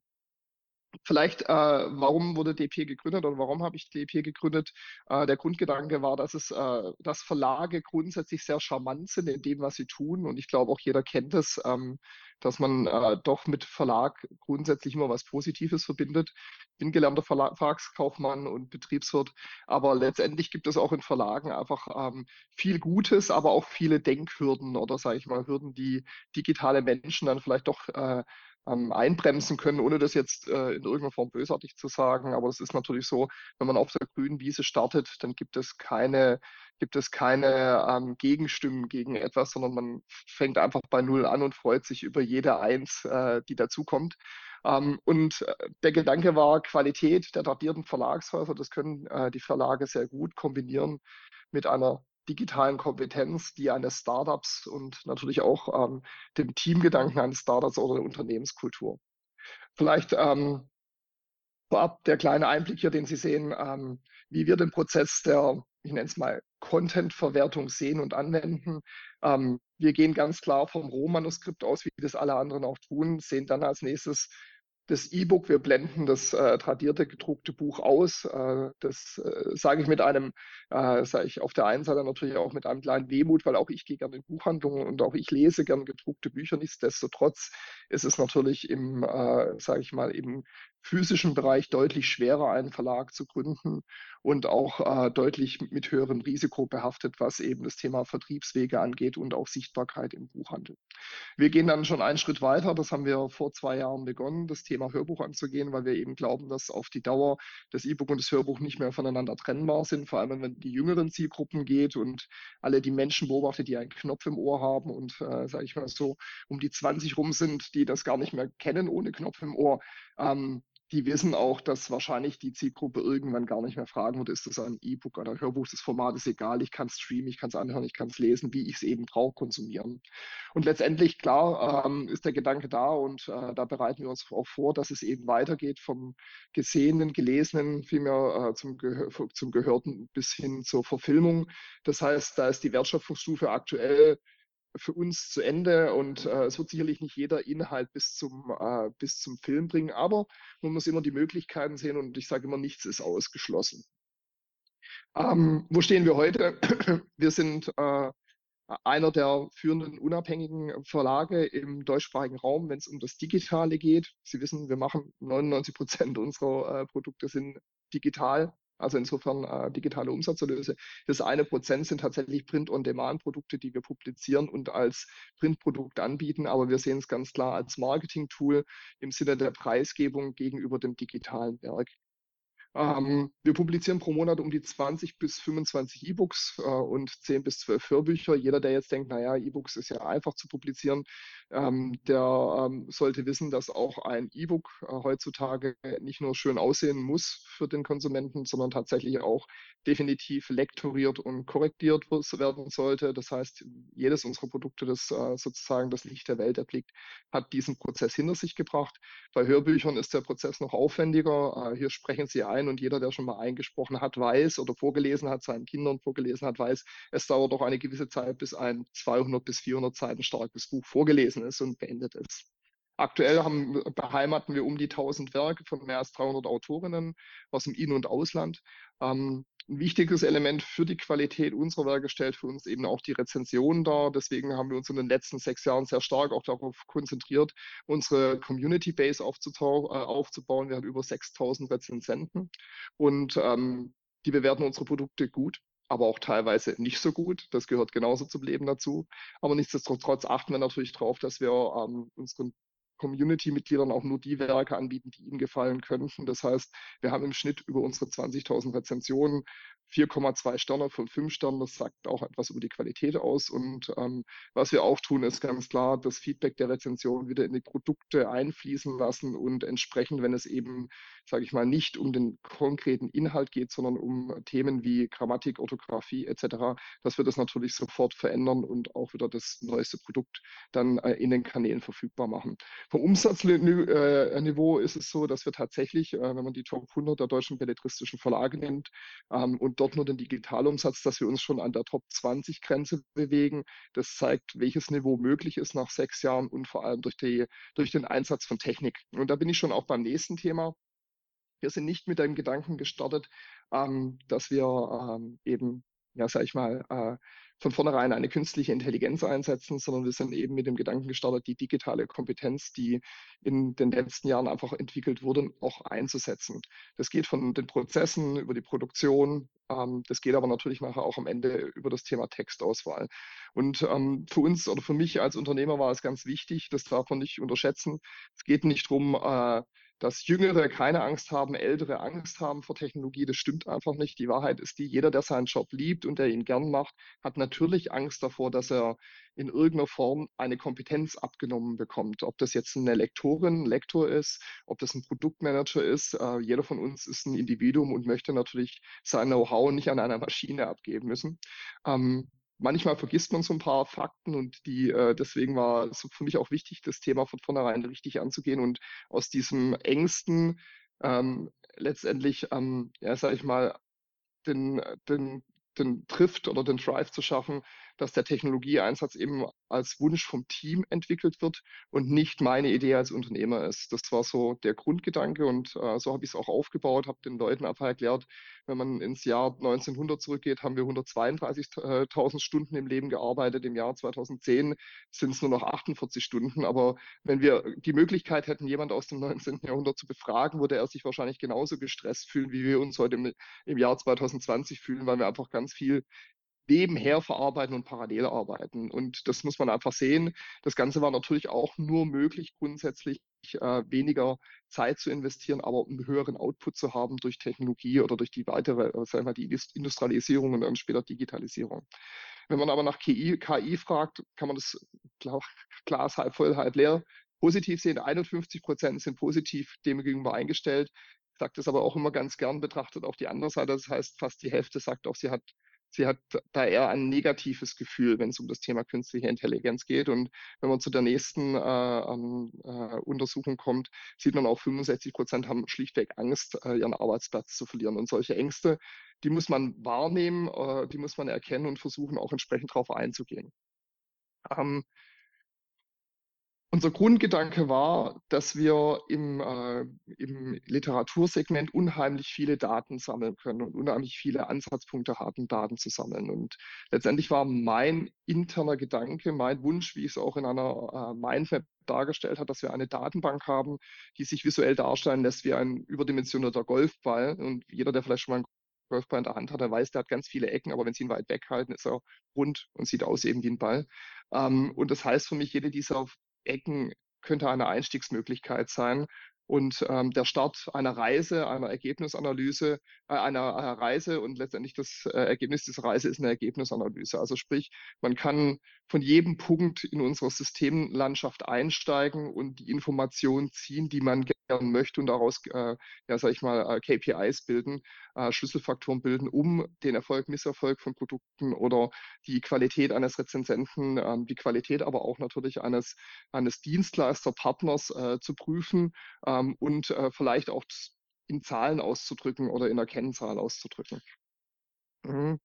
Vielleicht, äh, warum wurde DP gegründet oder warum habe ich DP gegründet? Äh, der Grundgedanke war, dass es, äh, dass Verlage grundsätzlich sehr charmant sind in dem, was sie tun. Und ich glaube, auch jeder kennt es, ähm, dass man äh, doch mit Verlag grundsätzlich immer was Positives verbindet. Ich bin gelernter Verlagskaufmann und Betriebswirt, aber letztendlich gibt es auch in Verlagen einfach ähm, viel Gutes, aber auch viele Denkhürden oder sage ich mal Hürden, die digitale Menschen dann vielleicht doch äh, ähm, einbremsen können, ohne das jetzt äh, in irgendeiner Form bösartig zu sagen. Aber es ist natürlich so, wenn man auf der grünen Wiese startet, dann gibt es keine, gibt es keine ähm, Gegenstimmen gegen etwas, sondern man fängt einfach bei Null an und freut sich über jede Eins, äh, die dazukommt. Ähm, und äh, der Gedanke war Qualität der tradierten Verlagshäuser. Das können äh, die Verlage sehr gut kombinieren mit einer digitalen Kompetenz, die eines Startups und natürlich auch ähm, dem Teamgedanken eines Startups oder der Unternehmenskultur. Vielleicht ähm, vorab der kleine Einblick hier, den Sie sehen, ähm, wie wir den Prozess der, ich nenne es mal, Content-Verwertung sehen und anwenden. Ähm, wir gehen ganz klar vom Rohmanuskript aus, wie das alle anderen auch tun, sehen dann als nächstes das E-Book, wir blenden das äh, tradierte gedruckte Buch aus. Äh, das äh, sage ich mit einem, äh, sage ich auf der einen Seite natürlich auch mit einem kleinen Wehmut, weil auch ich gehe gerne in Buchhandlungen und auch ich lese gerne gedruckte Bücher. Nichtsdestotrotz ist es natürlich im, äh, sage ich mal, im physischen Bereich deutlich schwerer, einen Verlag zu gründen und auch äh, deutlich mit höherem Risiko behaftet, was eben das Thema Vertriebswege angeht und auch Sichtbarkeit im Buchhandel. Wir gehen dann schon einen Schritt weiter. Das haben wir vor zwei Jahren begonnen, das Thema Hörbuch anzugehen, weil wir eben glauben, dass auf die Dauer das E-Book und das Hörbuch nicht mehr voneinander trennbar sind, vor allem wenn die jüngeren Zielgruppen geht und alle die Menschen beobachtet, die einen Knopf im Ohr haben und, äh, sage ich mal so, um die 20 rum sind, die das gar nicht mehr kennen ohne Knopf im Ohr. Ähm, die wissen auch, dass wahrscheinlich die Zielgruppe irgendwann gar nicht mehr fragen wird, ist das ein E-Book oder ein Hörbuch, das Format ist egal, ich kann streamen, ich kann es anhören, ich kann es lesen, wie ich es eben brauche, konsumieren. Und letztendlich, klar, ähm, ist der Gedanke da und äh, da bereiten wir uns auch vor, dass es eben weitergeht vom Gesehenen, Gelesenen, vielmehr äh, zum, Gehör, zum Gehörten bis hin zur Verfilmung. Das heißt, da ist die Wertschöpfungsstufe aktuell für uns zu Ende und äh, es wird sicherlich nicht jeder Inhalt bis zum, äh, bis zum Film bringen, aber man muss immer die Möglichkeiten sehen und ich sage immer, nichts ist ausgeschlossen. Ähm, wo stehen wir heute? (clears throat) Wir sind äh, einer der führenden unabhängigen Verlage im deutschsprachigen Raum, wenn es um das Digitale geht. Sie wissen, wir machen 99 Prozent unserer äh, Produkte sind digital also insofern äh, digitale Umsatzerlöse. Das eine Prozent sind tatsächlich Print-on-Demand-Produkte, die wir publizieren und als Printprodukt anbieten. Aber wir sehen es ganz klar als Marketing-Tool im Sinne der Preisgebung gegenüber dem digitalen Werk. Ähm, wir publizieren pro Monat um die 20 bis 25 E-Books äh, und 10 bis 12 Hörbücher. Jeder, der jetzt denkt, naja, E-Books ist ja einfach zu publizieren, ähm, der ähm, sollte wissen, dass auch ein E-Book äh, heutzutage nicht nur schön aussehen muss für den Konsumenten, sondern tatsächlich auch definitiv lektoriert und korrektiert werden sollte. Das heißt, jedes unserer Produkte, das äh, sozusagen das Licht der Welt erblickt, hat diesen Prozess hinter sich gebracht. Bei Hörbüchern ist der Prozess noch aufwendiger. Äh, hier sprechen Sie ein und jeder, der schon mal eingesprochen hat, weiß oder vorgelesen hat, seinen Kindern vorgelesen hat, weiß, es dauert doch eine gewisse Zeit, bis ein 200 bis 400 Seiten starkes Buch vorgelesen abgeschlossen ist und beendet ist. Aktuell haben, beheimaten wir um die 1000 Werke von mehr als 300 Autorinnen aus dem In- und Ausland. Ähm, ein wichtiges Element für die Qualität unserer Werke stellt für uns eben auch die Rezension dar. Deswegen haben wir uns in den letzten sechs Jahren sehr stark auch darauf konzentriert, unsere Community Base äh, aufzubauen. Wir haben über 6000 Rezensenten und ähm, die bewerten unsere Produkte gut aber auch teilweise nicht so gut. Das gehört genauso zum Leben dazu. Aber nichtsdestotrotz achten wir natürlich darauf, dass wir ähm, unseren Community-Mitgliedern auch nur die Werke anbieten, die ihnen gefallen könnten. Das heißt, wir haben im Schnitt über unsere 20.000 Rezensionen 4,2 Sterne von 5 Sternen. Das sagt auch etwas über die Qualität aus. Und ähm, was wir auch tun, ist ganz klar, das Feedback der Rezension wieder in die Produkte einfließen lassen und entsprechend, wenn es eben, sage ich mal, nicht um den konkreten Inhalt geht, sondern um Themen wie Grammatik, Orthographie etc., dass wir das natürlich sofort verändern und auch wieder das neueste Produkt dann äh, in den Kanälen verfügbar machen. Vom Umsatzniveau ist es so, dass wir tatsächlich, äh, wenn man die Top 100 der deutschen belletristischen Verlage nimmt ähm, und dort nur den Digitalumsatz, dass wir uns schon an der Top 20 Grenze bewegen. Das zeigt, welches Niveau möglich ist nach sechs Jahren und vor allem durch, die, durch den Einsatz von Technik. Und da bin ich schon auch beim nächsten Thema. Wir sind nicht mit dem Gedanken gestartet, ähm, dass wir ähm, eben, ja, sag ich mal, äh, von vornherein eine künstliche Intelligenz einsetzen, sondern wir sind eben mit dem Gedanken gestartet, die digitale Kompetenz, die in den letzten Jahren einfach entwickelt wurde, auch einzusetzen. Das geht von den Prozessen über die Produktion, ähm, das geht aber natürlich nachher auch am Ende über das Thema Textauswahl. Und ähm, für uns oder für mich als Unternehmer war es ganz wichtig, das darf man nicht unterschätzen. Es geht nicht darum, äh, dass Jüngere keine Angst haben, Ältere Angst haben vor Technologie. Das stimmt einfach nicht. Die Wahrheit ist die, jeder, der seinen Job liebt und der ihn gern macht, hat natürlich Angst davor, dass er in irgendeiner Form eine Kompetenz abgenommen bekommt. Ob das jetzt eine Lektorin, ein Lektor ist, ob das ein Produktmanager ist. Äh, jeder von uns ist ein Individuum und möchte natürlich sein Know-how nicht an einer Maschine abgeben müssen. Ähm, manchmal vergisst man so ein paar Fakten und die, äh, deswegen war es für mich auch wichtig, das Thema von vornherein richtig anzugehen und aus diesem Ängsten ähm, letztendlich, ähm, ja, sag ich mal, den, den, den Trift oder den Drive zu schaffen, dass der Technologieeinsatz eben als Wunsch vom Team entwickelt wird und nicht meine Idee als Unternehmer ist. Das war so der Grundgedanke und äh, so habe ich es auch aufgebaut, habe den Leuten einfach erklärt, wenn man ins Jahr 1900 zurückgeht, haben wir 132.000 Stunden im Leben gearbeitet. Im Jahr 2010 sind es nur noch 48 Stunden. Aber wenn wir die Möglichkeit hätten, jemand aus dem 19. Jahrhundert zu befragen, würde er sich wahrscheinlich genauso gestresst fühlen, wie wir uns heute im, im Jahr 2020 fühlen, weil wir einfach ganz viel nebenher verarbeiten und parallel arbeiten. Und das muss man einfach sehen. Das Ganze war natürlich auch nur möglich, grundsätzlich äh, weniger Zeit zu investieren, aber einen höheren Output zu haben durch Technologie oder durch die weitere, äh, sagen wir, die Industrialisierung und dann später Digitalisierung. Wenn man aber nach KI, KI fragt, kann man das Glas halb voll, halb leer positiv sehen. 51 Prozent sind positiv dem gegenüber eingestellt. Ich sage das aber auch immer ganz gern betrachtet auf die andere Seite. Das heißt, fast die Hälfte sagt auch, sie hat sie hat da eher ein negatives Gefühl, wenn es um das Thema künstliche Intelligenz geht. Und wenn man zu der nächsten äh, äh, Untersuchung kommt, sieht man auch 65 Prozent haben schlichtweg Angst, äh, ihren Arbeitsplatz zu verlieren. Und solche Ängste, die muss man wahrnehmen, äh, die muss man erkennen und versuchen auch entsprechend darauf einzugehen. Ähm, unser Grundgedanke war, dass wir im, äh, im Literatursegment unheimlich viele Daten sammeln können und unheimlich viele Ansatzpunkte haben, Daten zu sammeln. Und letztendlich war mein interner Gedanke, mein Wunsch, wie ich es auch in einer äh, Mindmap dargestellt hat, dass wir eine Datenbank haben, die sich visuell darstellen lässt wie ein überdimensionierter Golfball. Und jeder, der vielleicht schon mal einen Golfball in der Hand hat, der weiß, der hat ganz viele Ecken, aber wenn Sie ihn weit weghalten, ist er rund und sieht aus eben wie ein Ball. Ähm, und das heißt für mich, jede dieser Ecken könnte eine Einstiegsmöglichkeit sein. Und ähm, der Start einer Reise, einer Ergebnisanalyse, äh, einer äh, Reise und letztendlich das äh, Ergebnis dieser Reise ist eine Ergebnisanalyse. Also sprich, man kann von jedem Punkt in unserer Systemlandschaft einsteigen und die Informationen ziehen, die man gerne möchte und daraus, äh, ja, sag ich mal, äh, KPIs bilden, äh, Schlüsselfaktoren bilden, um den Erfolg, Misserfolg von Produkten oder die Qualität eines Rezensenten, äh, die Qualität aber auch natürlich eines, eines Dienstleisterpartners äh, zu prüfen ähm, und äh, vielleicht auch in Zahlen auszudrücken oder in einer Kennzahl auszudrücken. Mhm.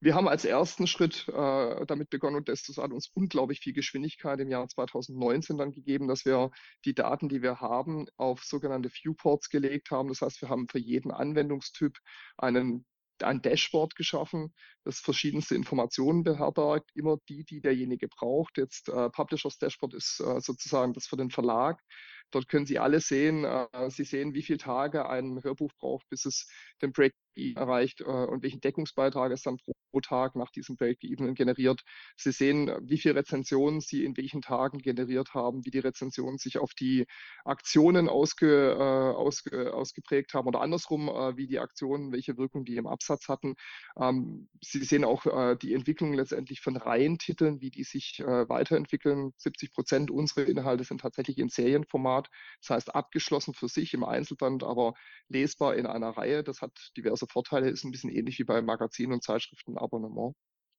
Wir haben als ersten Schritt äh, damit begonnen und das, hat uns unglaublich viel Geschwindigkeit im Jahr 2019 dann gegeben, dass wir die Daten, die wir haben, auf sogenannte Viewports gelegt haben. Das heißt, wir haben für jeden Anwendungstyp einen ein Dashboard geschaffen, das verschiedenste Informationen beherbergt, immer die, die derjenige braucht. Jetzt äh, Publishers Dashboard ist äh, sozusagen das für den Verlag. Dort können Sie alle sehen, äh, Sie sehen, wie viele Tage ein Hörbuch braucht, bis es den Break erreicht äh, und welchen Deckungsbeitrag es dann pro, Tag nach diesem Break-Even generiert. Sie sehen, wie viele Rezensionen Sie in welchen Tagen generiert haben, wie die Rezensionen sich auf die Aktionen ausge, äh, ausge, ausgeprägt haben oder andersrum, äh, wie die Aktionen, welche Wirkung die im Absatz hatten. Ähm, Sie sehen auch äh, die Entwicklung letztendlich von Reihentiteln, wie die sich äh, weiterentwickeln. 70 Prozent unserer Inhalte sind tatsächlich in Serienformat, das heißt abgeschlossen für sich im Einzelband, aber lesbar in einer Reihe. Das hat diverse Vorteile, ist ein bisschen ähnlich wie bei Magazinen und Zeitschriftenabonnement.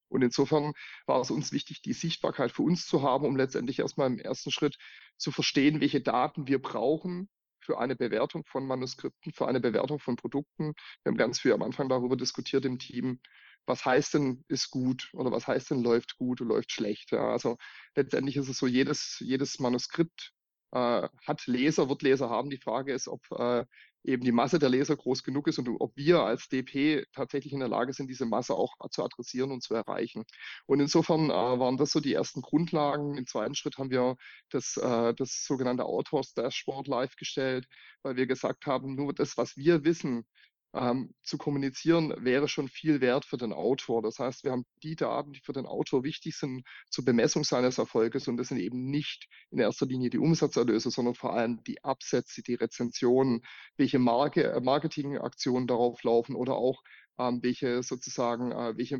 Und insofern war es uns wichtig, die Sichtbarkeit für uns zu haben, um letztendlich erstmal im ersten Schritt zu verstehen, welche Daten wir brauchen für eine Bewertung von Manuskripten, für eine Bewertung von Produkten. Wir haben ganz viel am Anfang darüber diskutiert im Team, was heißt denn ist gut oder was heißt denn läuft gut oder läuft schlecht. Ja, also letztendlich ist es so, jedes, jedes Manuskript äh, hat Leser, wird Leser haben. Die Frage ist, ob äh, eben die Masse der Leser groß genug ist und ob wir als DP tatsächlich in der Lage sind, diese Masse auch zu adressieren und zu erreichen. Und insofern äh, waren das so die ersten Grundlagen. Im zweiten Schritt haben wir das, äh, das sogenannte Authors Dashboard live gestellt, weil wir gesagt haben, nur das, was wir wissen, ähm, zu kommunizieren, wäre schon viel wert für den Autor. Das heißt, wir haben die Daten, die für den Autor wichtig sind zur Bemessung seines Erfolges und das sind eben nicht in erster Linie die Umsatzerlöse, sondern vor allem die Absätze, die Rezensionen, welche Marke, äh, Marketingaktionen darauf laufen oder auch ähm, welche sozusagen, äh, welche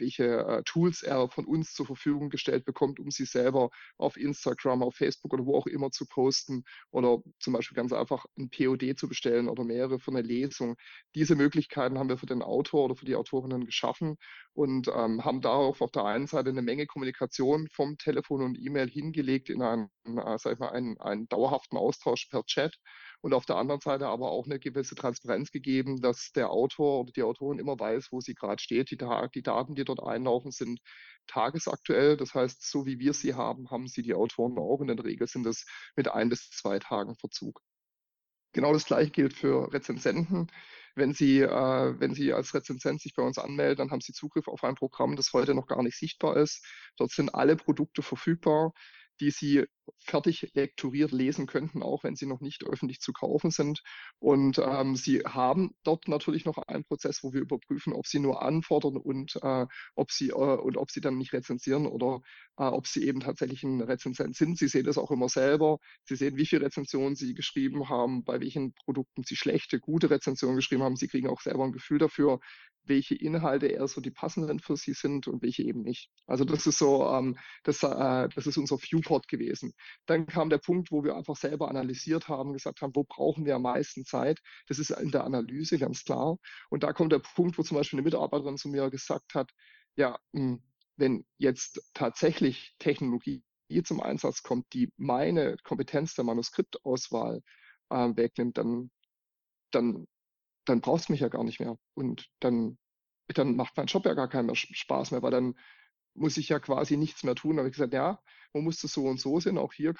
welche äh, Tools er von uns zur Verfügung gestellt bekommt, um sie selber auf Instagram, auf Facebook oder wo auch immer zu posten oder zum Beispiel ganz einfach ein POD zu bestellen oder mehrere für eine Lesung. Diese Möglichkeiten haben wir für den Autor oder für die Autorinnen geschaffen und ähm, haben darauf auf der einen Seite eine Menge Kommunikation vom Telefon und E-Mail hingelegt in einen, äh, sag ich mal, einen, einen dauerhaften Austausch per Chat und auf der anderen Seite aber auch eine gewisse Transparenz gegeben, dass der Autor oder die Autorin immer weiß, wo sie gerade steht. Die, die, Daten, die dort einlaufen, sind tagesaktuell. Das heißt, so wie wir sie haben, haben sie die Autoren auch. In der Regel sind es mit ein bis zwei Tagen Verzug. Genau das gleiche gilt für Rezensenten. Wenn Sie, äh, wenn Sie als Rezensent sich bei uns anmelden, dann haben Sie Zugriff auf ein Programm, das heute noch gar nicht sichtbar ist. Dort sind alle Produkte verfügbar die Sie fertig lektoriert lesen könnten, auch wenn sie noch nicht öffentlich zu kaufen sind. Und ähm, Sie haben dort natürlich noch einen Prozess, wo wir überprüfen, ob Sie nur anfordern und äh, ob Sie äh, und ob Sie dann nicht rezensieren oder äh, ob Sie eben tatsächlich ein Rezensent sind. Sie sehen das auch immer selber. Sie sehen, wie viele Rezensionen Sie geschrieben haben, bei welchen Produkten Sie schlechte, gute Rezensionen geschrieben haben. Sie kriegen auch selber ein Gefühl dafür, welche Inhalte eher so die passenden für sie sind und welche eben nicht. Also das ist so, ähm, das, äh, das ist unser Viewport gewesen. Dann kam der Punkt, wo wir einfach selber analysiert haben, gesagt haben, wo brauchen wir am meisten Zeit? Das ist in der Analyse ganz klar. Und da kommt der Punkt, wo zum Beispiel eine Mitarbeiterin zu mir gesagt hat, ja, hm, wenn jetzt tatsächlich Technologie zum Einsatz kommt, die meine Kompetenz der Manuskriptauswahl äh, wegnimmt, dann, dann dann brauchst du mich ja gar nicht mehr. Und dann, dann macht mein Job ja gar keinen mehr Spaß mehr, weil dann muss ich ja quasi nichts mehr tun. Da habe ich gesagt, ja, man muss das so und so sehen. Auch hier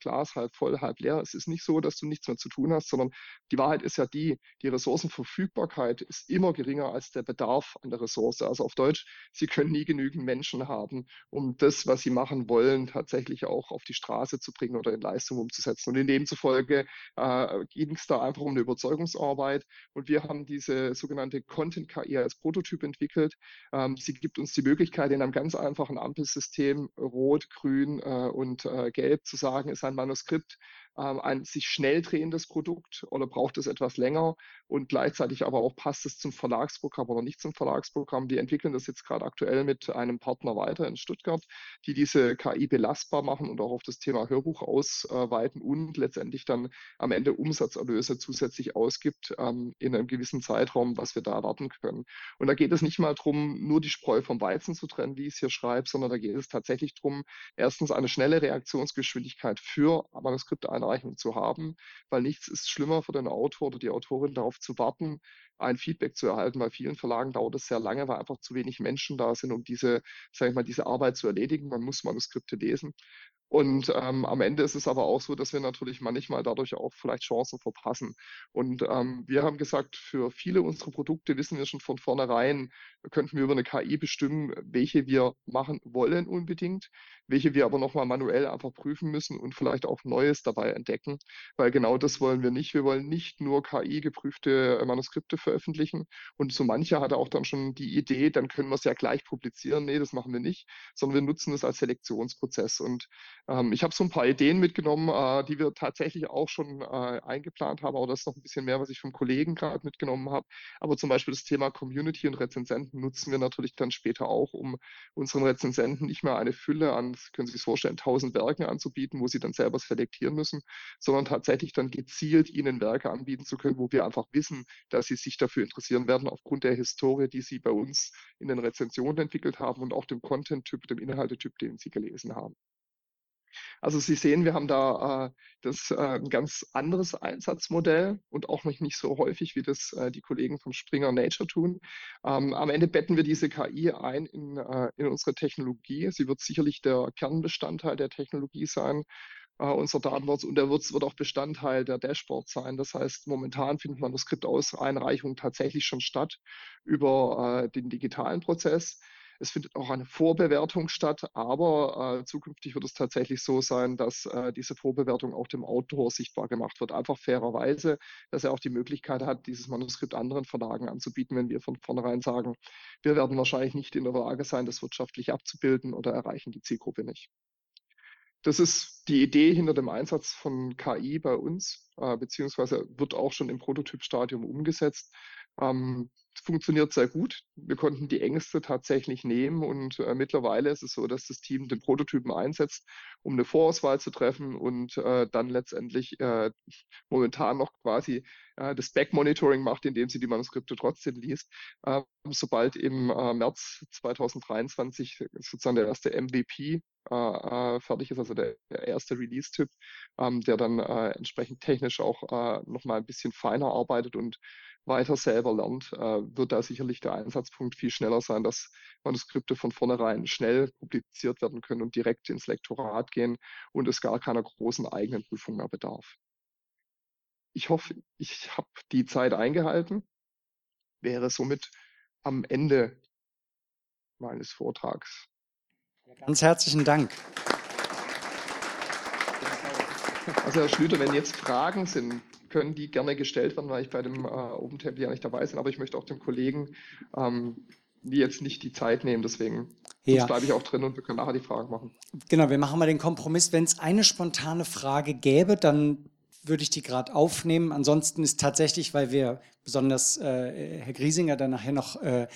Glas halb voll, halb leer. Es ist nicht so, dass du nichts mehr zu tun hast, sondern die Wahrheit ist ja die, die Ressourcenverfügbarkeit ist immer geringer als der Bedarf an der Ressource. Also auf Deutsch, sie können nie genügend Menschen haben, um das, was sie machen wollen, tatsächlich auch auf die Straße zu bringen oder in Leistung umzusetzen. Und in demzufolge äh, ging es da einfach um eine Überzeugungsarbeit. Und wir haben diese sogenannte Content-KI als Prototyp entwickelt. Ähm, sie gibt uns die Möglichkeit, in einem ganz einfachen Ampelsystem, rot, grün, und äh, Gelb zu sagen, ist ein Manuskript ein sich schnell drehendes Produkt oder braucht es etwas länger und gleichzeitig aber auch passt es zum Verlagsprogramm oder nicht zum Verlagsprogramm. Wir entwickeln das jetzt gerade aktuell mit einem Partner weiter in Stuttgart, die diese KI belastbar machen und auch auf das Thema Hörbuch ausweiten und letztendlich dann am Ende Umsatzerlöse zusätzlich ausgibt ähm, in einem gewissen Zeitraum, was wir da erwarten können. Und da geht es nicht mal darum, nur die Spreu vom Weizen zu trennen, wie ich es hier schreibe, sondern da geht es tatsächlich darum, erstens eine schnelle Reaktionsgeschwindigkeit für Manuskripte einer Einreichung zu haben, weil nichts ist schlimmer für den Autor oder die Autorin darauf zu warten, ein Feedback zu erhalten. Bei vielen Verlagen dauert es sehr lange, weil einfach zu wenig Menschen da sind, um diese, sage ich mal, diese Arbeit zu erledigen. Man muss Manuskripte lesen. Und ähm, am Ende ist es aber auch so, dass wir natürlich manchmal dadurch auch vielleicht Chancen verpassen. Und ähm, wir haben gesagt, für viele unserer Produkte wissen wir schon von vornherein, könnten wir über eine KI bestimmen, welche wir machen wollen unbedingt, welche wir aber nochmal manuell einfach prüfen müssen und vielleicht auch Neues dabei entdecken. Weil genau das wollen wir nicht. Wir wollen nicht nur KI-geprüfte Manuskripte veröffentlichen. Und so mancher hatte auch dann schon die Idee, dann können wir es ja gleich publizieren. Nee, das machen wir nicht, sondern wir nutzen es als Selektionsprozess. Und ähm, ich habe so ein paar Ideen mitgenommen, äh, die wir tatsächlich auch schon äh, eingeplant haben, aber das ist noch ein bisschen mehr, was ich vom Kollegen gerade mitgenommen habe. Aber zum Beispiel das Thema Community und Rezensenten nutzen wir natürlich dann später auch, um unseren Rezensenten nicht mehr eine Fülle an, können Sie sich vorstellen, tausend Werken anzubieten, wo sie dann selber selektieren müssen, sondern tatsächlich dann gezielt ihnen Werke anbieten zu können, wo wir einfach wissen, dass sie sich dafür interessieren werden, aufgrund der Historie, die sie bei uns in den Rezensionen entwickelt haben und auch dem Content-Typ, dem Inhaltetyp, den sie gelesen haben. Also Sie sehen, wir haben da äh, das äh, ein ganz anderes Einsatzmodell und auch nicht, nicht so häufig, wie das äh, die Kollegen vom Springer Nature tun. Ähm, am Ende betten wir diese KI ein in, äh, in unsere Technologie. Sie wird sicherlich der Kernbestandteil der Technologie sein äh, unser Datenwort und der wird, wird auch Bestandteil der Dashboard sein. Das heißt, momentan findet Manuskriptauseinreichung tatsächlich schon statt über äh, den digitalen Prozess. Es findet auch eine Vorbewertung statt, aber äh, zukünftig wird es tatsächlich so sein, dass äh, diese Vorbewertung auch dem Autor sichtbar gemacht wird. Einfach fairerweise, dass er auch die Möglichkeit hat, dieses Manuskript anderen Verlagen anzubieten, wenn wir von vornherein sagen, wir werden wahrscheinlich nicht in der Lage sein, das wirtschaftlich abzubilden oder erreichen die Zielgruppe nicht. Das ist die Idee hinter dem Einsatz von KI bei uns, äh, beziehungsweise wird auch schon im Prototypstadium umgesetzt. Ähm, funktioniert sehr gut. Wir konnten die Ängste tatsächlich nehmen und äh, mittlerweile ist es so, dass das Team den Prototypen einsetzt, um eine Vorauswahl zu treffen und äh, dann letztendlich äh, momentan noch quasi äh, das Backmonitoring macht, indem sie die Manuskripte trotzdem liest. Ähm, sobald im äh, März 2023 sozusagen der erste MVP äh, fertig ist, also der, erste Release-Tipp, ähm, der dann entsprechend technisch auch äh, nochmal ein bisschen feiner arbeitet und weiter selber lernt, äh, wird da sicherlich der Einsatzpunkt viel schneller sein, dass Manuskripte von vornherein schnell publiziert werden können und direkt ins Lektorat gehen und es gar keiner großen eigenen Prüfung mehr bedarf. Ich hoffe, ich habe die Zeit eingehalten, wäre somit am Ende meines Vortrags. Ganz herzlichen Dank. Also Herr Schlüter, wenn jetzt Fragen sind, können die gerne gestellt werden, weil ich bei dem äh, Open Table ja nicht dabei bin. Aber ich möchte auch dem Kollegen ähm, die jetzt nicht die Zeit nehmen. Deswegen ja. bleibe ich auch drin und wir können nachher die Fragen machen. Genau, wir machen mal den Kompromiss. Wenn es eine spontane Frage gäbe, dann würde ich die gerade aufnehmen. Ansonsten ist tatsächlich, weil wir besonders äh, Herr Griesinger dann nachher noch äh,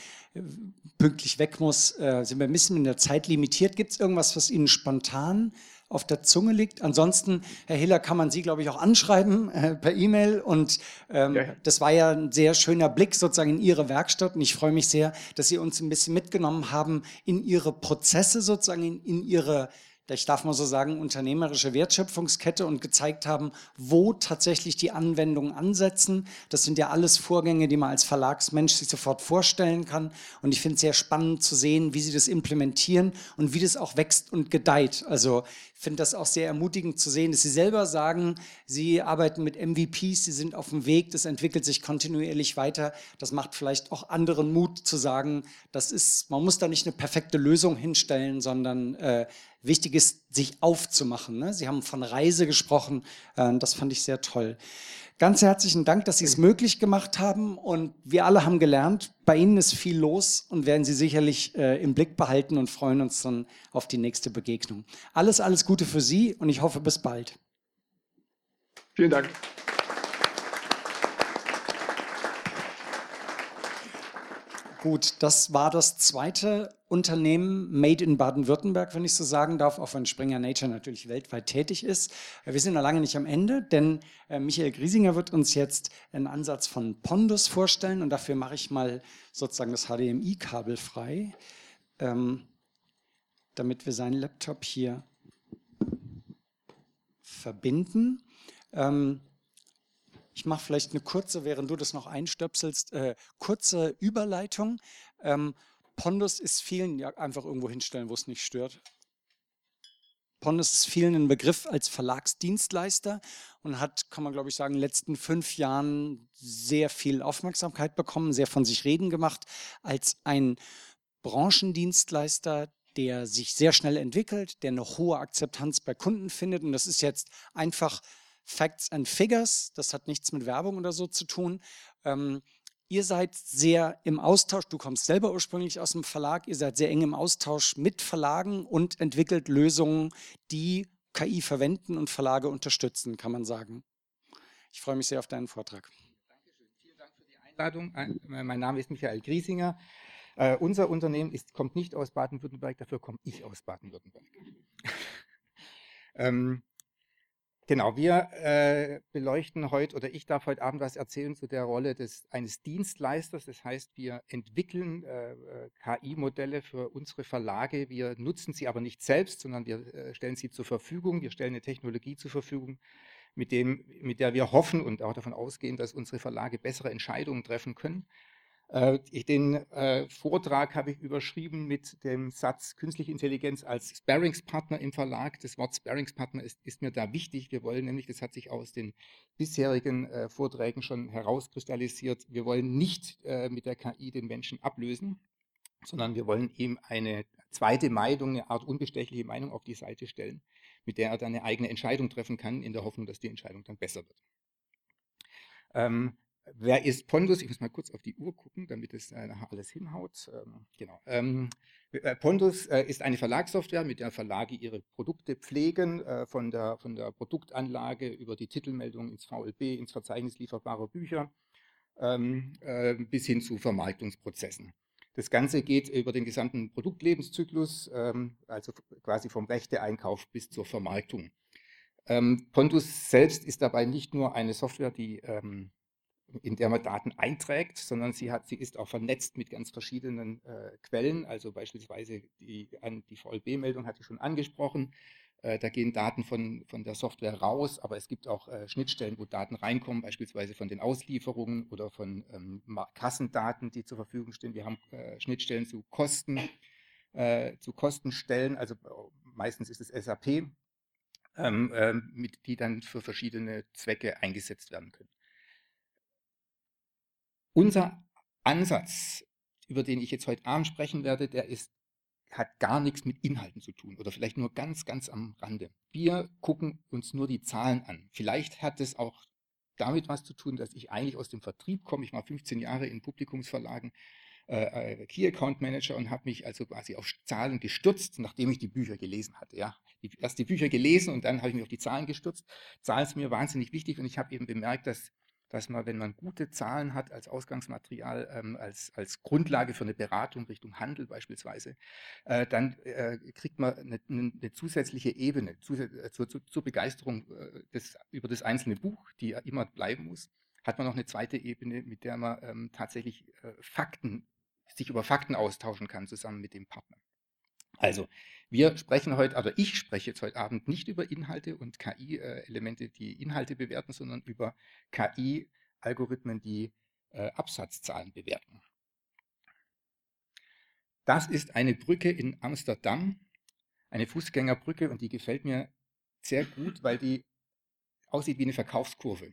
pünktlich weg muss, äh, sind wir ein bisschen in der Zeit limitiert. Gibt es irgendwas, was Ihnen spontan auf der Zunge liegt. Ansonsten, Herr Hiller, kann man Sie, glaube ich, auch anschreiben äh, per E-Mail. Und ähm, ja, ja. das war ja ein sehr schöner Blick sozusagen in Ihre Werkstatt. Und ich freue mich sehr, dass Sie uns ein bisschen mitgenommen haben in Ihre Prozesse sozusagen, in, in Ihre ich darf mal so sagen, unternehmerische Wertschöpfungskette und gezeigt haben, wo tatsächlich die Anwendungen ansetzen. Das sind ja alles Vorgänge, die man als Verlagsmensch sich sofort vorstellen kann. Und ich finde es sehr spannend zu sehen, wie sie das implementieren und wie das auch wächst und gedeiht. Also finde das auch sehr ermutigend zu sehen, dass Sie selber sagen, Sie arbeiten mit MVPs, Sie sind auf dem Weg, das entwickelt sich kontinuierlich weiter. Das macht vielleicht auch anderen Mut zu sagen, das ist, man muss da nicht eine perfekte Lösung hinstellen, sondern äh, wichtig ist, sich aufzumachen. Ne? Sie haben von Reise gesprochen, äh, das fand ich sehr toll. Ganz herzlichen Dank, dass Sie es möglich gemacht haben und wir alle haben gelernt, bei Ihnen ist viel los und werden Sie sicherlich äh, im Blick behalten und freuen uns dann auf die nächste Begegnung. Alles, alles Gute für Sie und ich hoffe bis bald. Vielen Dank. Gut, das war das zweite Unternehmen Made in Baden-Württemberg, wenn ich so sagen darf, auch wenn Springer Nature natürlich weltweit tätig ist. Äh, wir sind noch lange nicht am Ende, denn äh, Michael Griesinger wird uns jetzt einen Ansatz von Pondus vorstellen und dafür mache ich mal sozusagen das HDMI-Kabel frei, ähm, damit wir seinen Laptop hier verbinden. Ähm, ich mache vielleicht eine kurze, während du das noch einstöpselst, äh, kurze Überleitung. Ähm, Pondus ist vielen, ja, einfach irgendwo hinstellen, wo es nicht stört. Pondus ist vielen ein Begriff als Verlagsdienstleister und hat, kann man glaube ich sagen, in den letzten fünf Jahren sehr viel Aufmerksamkeit bekommen, sehr von sich reden gemacht, als ein Branchendienstleister, der sich sehr schnell entwickelt, der eine hohe Akzeptanz bei Kunden findet. Und das ist jetzt einfach Facts and Figures, das hat nichts mit Werbung oder so zu tun. Ähm, ihr seid sehr im Austausch, du kommst selber ursprünglich aus dem Verlag, ihr seid sehr eng im Austausch mit Verlagen und entwickelt Lösungen, die KI verwenden und Verlage unterstützen, kann man sagen. Ich freue mich sehr auf deinen Vortrag. Dankeschön. Vielen Dank für die Einladung. Mein Name ist Michael Griesinger. Uh, unser Unternehmen ist, kommt nicht aus Baden-Württemberg, dafür komme ich aus Baden-Württemberg. (laughs) ähm, Genau, wir äh, beleuchten heute oder ich darf heute Abend was erzählen zu der Rolle des, eines Dienstleisters. Das heißt, wir entwickeln äh, äh KI-Modelle für unsere Verlage. Wir nutzen sie aber nicht selbst, sondern wir äh, stellen sie zur Verfügung. Wir stellen eine Technologie zur Verfügung, mit, dem, mit der wir hoffen und auch davon ausgehen, dass unsere Verlage bessere Entscheidungen treffen können. Äh, den äh, Vortrag habe ich überschrieben mit dem Satz Künstliche Intelligenz als Sparringspartner im Verlag. Das Wort Sparringspartner ist, ist, mir da wichtig. Wir wollen nämlich, das hat sich aus den bisherigen äh, Vorträgen schon herauskristallisiert, wir wollen nicht mit der KI den Menschen ablösen. sondern wir wollen ihm eine zweite Meinung, eine Art unbestechliche Meinung auf die Seite stellen, mit der er dann eine eigene Entscheidung treffen kann, in der Hoffnung, dass die Entscheidung dann besser wird. Ähm, wer ist Pondus? Ich muss mal kurz auf die Uhr gucken, damit es äh, nachher alles hinhaut. Ähm, genau. Ähm, äh, Pondus äh, ist eine Verlagssoftware, mit der Verlage ihre Produkte pflegen, äh, von, der, von der Produktanlage über die Titelmeldung ins VLB, ins Verzeichnis lieferbarer Bücher, ähm, äh, bis hin zu Vermarktungsprozessen. Das Ganze geht über den gesamten Produktlebenszyklus, ähm, also quasi vom Rechteeinkauf bis zur Vermarktung. Ähm, Pondus selbst ist dabei nicht nur eine Software, die, ähm, in der man Daten einträgt, sondern sie, hat, sie ist auch vernetzt mit ganz verschiedenen äh, Quellen, also beispielsweise die, die VLB-Meldung hatte ich schon angesprochen, äh, da gehen Daten von, von der Software raus, aber es gibt auch äh, Schnittstellen, wo Daten reinkommen, beispielsweise von den Auslieferungen oder von ähm, Kassendaten, die zur Verfügung stehen. Wir haben äh, Schnittstellen zu Kosten, äh, zu Kostenstellen, also meistens ist es SAP, ähm, äh, mit, die dann für verschiedene Zwecke eingesetzt werden können. Unser Ansatz, über den ich jetzt heute Abend sprechen werde, der ist hat gar nichts mit Inhalten zu tun oder vielleicht nur ganz, ganz am Rande. Wir gucken uns nur die Zahlen an. Vielleicht hat es auch damit was zu tun, dass ich eigentlich aus dem Vertrieb komme. Ich war 15 Jahre in Publikumsverlagen, äh, äh, Key Account Manager und habe mich also quasi auf Zahlen gestürzt, nachdem ich die Bücher gelesen hatte. Ja, erst die Bücher gelesen und dann habe ich mich auf die Zahlen gestürzt. Zahlen sind mir wahnsinnig wichtig und ich habe eben bemerkt, dass dass man, wenn man gute Zahlen hat als Ausgangsmaterial, ähm, als, als Grundlage für eine Beratung Richtung Handel beispielsweise, äh, dann äh, kriegt man eine, eine zusätzliche Ebene zusä äh, zur, zur, zur, Begeisterung äh, des, über das einzelne Buch, die ja immer bleiben muss, hat man noch eine zweite Ebene, mit der man ähm, tatsächlich äh, Fakten, sich über Fakten austauschen kann, zusammen mit dem Partner. Also, wir sprechen heute, also ich spreche jetzt heute Abend nicht über Inhalte und KI-Elemente, die Inhalte bewerten, sondern über KI-Algorithmen, die äh, Absatzzahlen bewerten. Das ist eine Brücke in Amsterdam, eine Fußgängerbrücke und die gefällt mir sehr gut, weil die aussieht wie eine Verkaufskurve.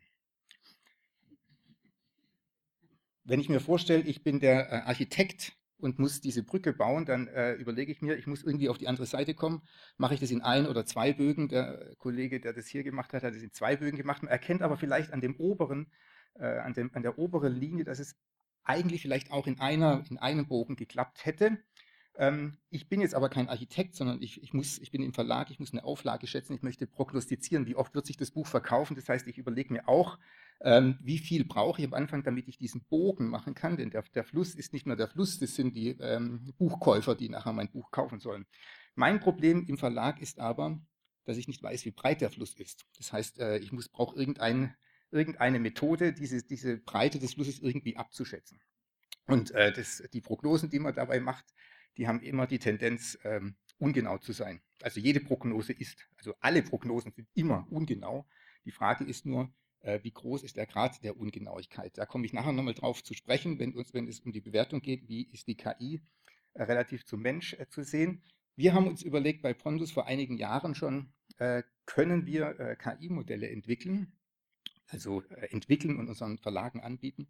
Wenn ich mir vorstelle, ich bin der äh, Architekt und muss diese Brücke bauen, dann äh, überlege ich mir, ich muss irgendwie auf die andere Seite kommen. Mache ich das in ein oder zwei Bögen? Der Kollege, der das hier gemacht hat, hat es in zwei Bögen gemacht. Man erkennt aber vielleicht an dem oberen, äh, an, dem, an der oberen Linie, dass es eigentlich vielleicht auch in, einer, in einem Bogen geklappt hätte. Ähm, ich bin jetzt aber kein Architekt, sondern ich, ich, muss, ich bin im Verlag, ich muss eine Auflage schätzen, ich möchte prognostizieren, wie oft wird sich das Buch verkaufen. Das heißt, ich überlege mir auch, ähm, wie viel brauche ich am Anfang, damit ich diesen Bogen machen kann, denn der, der Fluss ist nicht mehr der Fluss, das sind die ähm, Buchkäufer, die nachher mein Buch kaufen sollen. Mein Problem im Verlag ist aber, dass ich nicht weiß, wie breit der Fluss ist. Das heißt, äh, ich brauche irgendein, irgendeine Methode, diese, diese Breite des Flusses irgendwie abzuschätzen. Und äh, das, die Prognosen, die man dabei macht, die haben immer die Tendenz, ähm, ungenau zu sein. Also jede Prognose ist, also alle Prognosen sind immer ungenau. Die Frage ist nur, äh, wie groß ist der Grad der Ungenauigkeit. Da komme ich nachher nochmal drauf zu sprechen, wenn, uns, wenn es um die Bewertung geht, wie ist die KI äh, relativ zum Mensch äh, zu sehen. Wir haben uns überlegt, bei Pondus vor einigen Jahren schon, äh, können wir äh, KI-Modelle entwickeln, also äh, entwickeln und unseren Verlagen anbieten,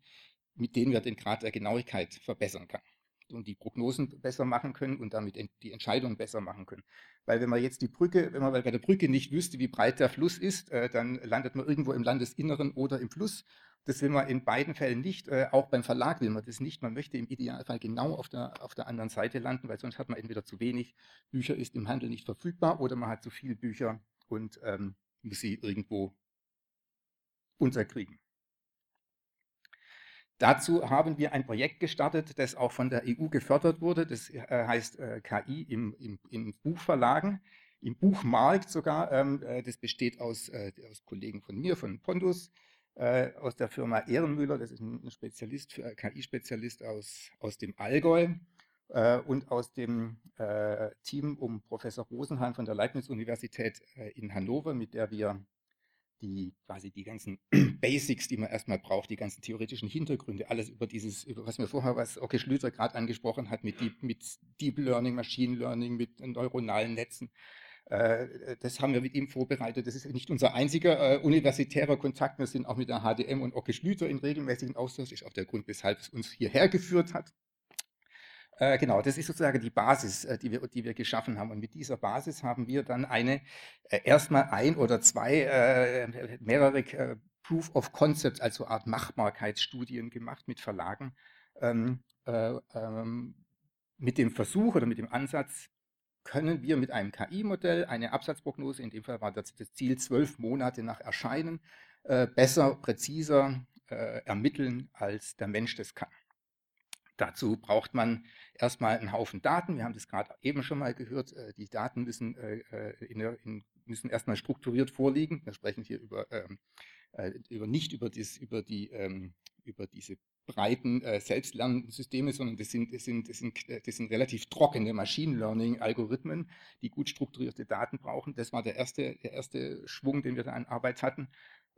mit denen wir den Grad der Genauigkeit verbessern können und die Prognosen besser machen können und damit die Entscheidungen besser machen können. Weil wenn man jetzt die Brücke, wenn man bei der Brücke nicht wüsste, wie breit der Fluss ist, äh, dann landet man irgendwo im Landesinneren oder im Fluss. Das will man in beiden Fällen nicht. Äh, auch beim Verlag will man das nicht. Man möchte im Idealfall genau auf der, auf der anderen Seite landen, weil sonst hat man entweder zu wenig Bücher, ist im Handel nicht verfügbar oder man hat zu viele Bücher und ähm, muss sie irgendwo unterkriegen. Dazu haben wir ein Projekt gestartet, das auch von der EU gefördert wurde. Das äh, heißt äh, KI im, im, im, Buchverlagen, im Buchmarkt sogar. Ähm, äh, das besteht aus, aus, Kollegen von mir, von Pondus, aus der Firma Ehrenmüller, das ist ein Spezialist, KI-Spezialist aus, aus dem Allgäu und aus dem Team um Professor Rosenhahn von der Leibniz-Universität in Hannover, mit der wir die quasi die ganzen (clears throat) Basics, die man erstmal braucht, die ganzen theoretischen Hintergründe, alles über dieses, über was mir vorher, was Oke Schlüter gerade angesprochen hat, mit Deep, mit Deep Learning, Machine Learning, mit neuronalen Netzen. Äh, das haben wir mit ihm vorbereitet. Das ist nicht unser einziger äh, universitärer Kontakt. Wir sind auch mit der HDM und Oke Schlüter in regelmäßigen Austausch. Ist auch der Grund, weshalb es uns hierher geführt hat. Äh, genau, das ist sozusagen die Basis, äh, die, wir, die wir geschaffen haben. Und mit dieser Basis haben wir dann eine, äh, erstmal ein oder zwei, mehrere Proof of Concept, also Art Machbarkeitsstudien gemacht mit Verlagen, ähm, äh, ähm, mit dem Versuch oder mit dem Ansatz, können wir mit einem KI-Modell eine Absatzprognose, in dem Fall war das, das Ziel zwölf Monate nach Erscheinen, besser, präziser ermitteln, als der Mensch das kann. Dazu braucht man erstmal einen Haufen Daten. Wir haben das gerade eben schon mal gehört. Äh, die Daten müssen, äh, äh, in der, in, müssen erstmal strukturiert vorliegen. Wir sprechen hier über, ähm, über nicht über, das, über, die, ähm, über diese breiten äh, selbstlernenden Systeme, sondern das sind, das, sind, das, sind, das sind relativ trockene Machine Learning-Algorithmen, die gut strukturierte Daten brauchen. Das war der erste, der erste Schwung, den wir da an Arbeit hatten.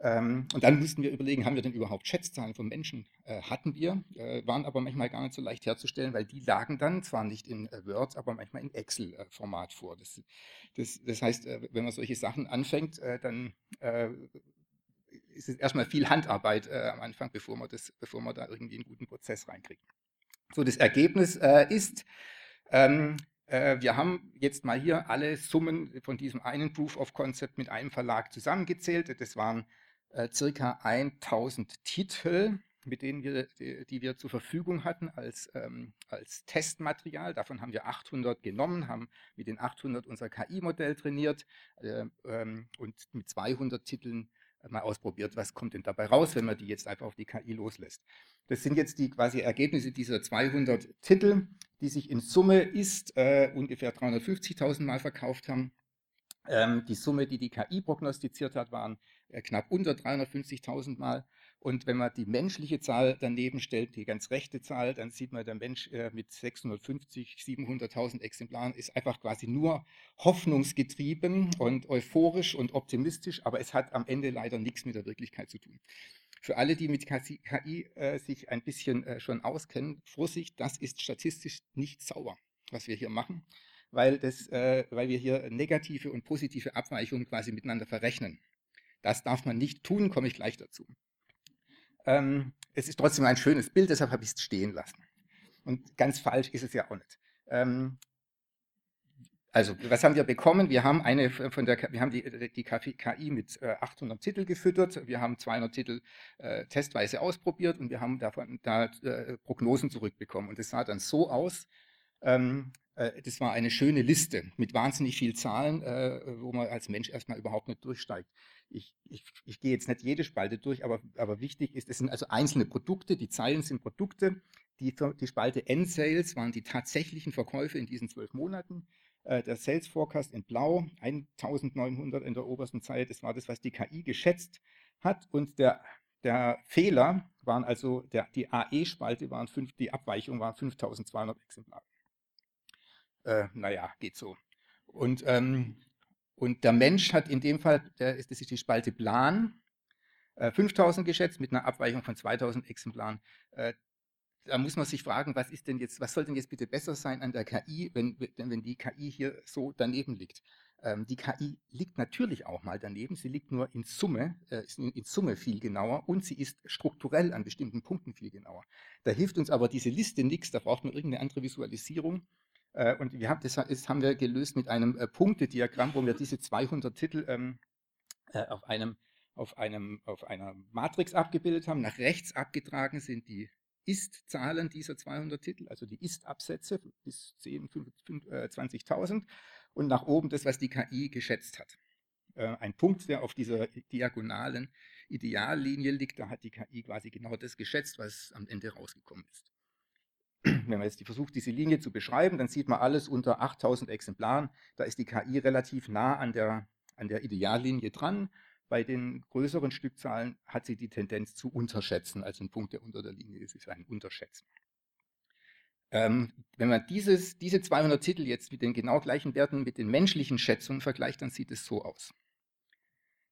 Ähm, und dann mussten wir überlegen, haben wir denn überhaupt Schätzzahlen von Menschen? Äh, hatten wir, äh, waren aber manchmal gar nicht so leicht herzustellen, weil die lagen dann zwar nicht in äh, Word, aber manchmal in Excel-Format vor. Das, das, das, heißt, wenn man solche Sachen anfängt, dann ist es erstmal viel Handarbeit am Anfang, bevor man, das, bevor man da irgendwie einen guten Prozess reinkriegt. So, das Ergebnis ist, ähm, wir haben jetzt mal hier alle Summen von diesem einen Proof of Concept mit einem Verlag zusammengezählt. Das waren äh, circa 1000 Titel, mit denen wir, die, die, wir zur Verfügung hatten als, ähm, als Testmaterial. Davon haben wir 800 genommen, haben mit den 800 unser KI-Modell trainiert äh, ähm, und mit 200 Titeln mal ausprobiert, was kommt denn dabei raus, wenn man die jetzt einfach auf die KI loslässt. Das sind jetzt die quasi Ergebnisse dieser 200 Titel, die sich in Summe ist äh, ungefähr 350.000 Mal verkauft haben. Ähm, die Summe, die die KI prognostiziert hat, waren äh, knapp unter 350.000 Mal. Und wenn man die menschliche Zahl daneben stellt, die ganz rechte Zahl, dann sieht man, der Mensch äh, mit 650, 700.000 Exemplaren ist einfach quasi nur hoffnungsgetrieben und euphorisch und optimistisch, aber es hat am Ende leider nichts mit der Wirklichkeit zu tun. Für alle, die mit KI äh, sich ein bisschen äh, schon auskennen, Vorsicht, das ist statistisch nicht sauber, was wir hier machen, weil, das, äh, weil wir hier negative und positive Abweichungen quasi miteinander verrechnen. Das darf man nicht tun, komme ich gleich dazu. Ähm, es ist trotzdem ein schönes Bild, deshalb habe ich es stehen lassen. Und ganz falsch ist es ja auch nicht. Ähm, also, was haben wir bekommen? Wir haben, eine von der, wir haben die, die KI mit 800 äh, Titel gefüttert, wir haben 200 Titel äh, testweise ausprobiert und wir haben davon da äh, Prognosen zurückbekommen. Und es sah dann so aus, ähm, äh, das war eine schöne Liste mit wahnsinnig vielen Zahlen, äh, wo man als Mensch erstmal überhaupt nicht durchsteigt ich, ich, ich gehe jetzt nicht jede Spalte durch, aber, aber wichtig ist, es sind also einzelne Produkte, die Zeilen sind Produkte, die, die Spalte N-Sales waren die tatsächlichen Verkäufe in diesen zwölf Monaten. Äh, der Sales Forecast in Blau, 1900 in der obersten Zeile, das war das, was die KI geschätzt hat. Und der, der Fehler waren also, der, die AE-Spalte waren fünf, die Abweichung waren 5200 Exemplare. Äh, naja, geht so. Und ähm, und der Mensch hat in dem Fall, der ist, das ist die Spalte Plan, 5000 äh, geschätzt mit einer Abweichung von 2000 Exemplaren. Äh, da muss man sich fragen, was ist denn jetzt, was soll denn jetzt bitte besser sein an der KI, wenn, wenn die KI hier so daneben liegt? Ähm, die KI liegt natürlich auch mal daneben, sie liegt nur in Summe, äh, in, in, Summe viel genauer und sie ist strukturell an bestimmten Punkten viel genauer. Da hilft uns aber diese Liste nichts, da braucht man irgendeine andere Visualisierung. Äh, und wir haben, das ist, haben wir gelöst mit einem äh, Punktediagramm, wo wir diese 200 Titel ähm, äh, auf, einem, auf, einem, auf einer Matrix abgebildet haben. Nach rechts abgetragen sind die Ist-Zahlen dieser 200 Titel, also die Ist-Absätze bis 10, 20.000 und nach oben das, was die KI geschätzt hat. ein Punkt, der auf dieser diagonalen Ideallinie liegt, da hat die KI quasi genau das geschätzt, was am Ende rausgekommen ist wenn man jetzt versucht, diese Linie zu beschreiben, dann sieht man alles unter 8000 Exemplaren. Da ist die KI relativ nah an der, an der Ideallinie dran. Bei den größeren Stückzahlen hat sie die Tendenz zu unterschätzen, also ein Punkt, der unter der Linie ist, ist ein Unterschätzen. Ähm, wenn man dieses, diese 200 Titel jetzt mit den genau gleichen Werten mit den menschlichen Schätzungen vergleicht, dann sieht es so aus.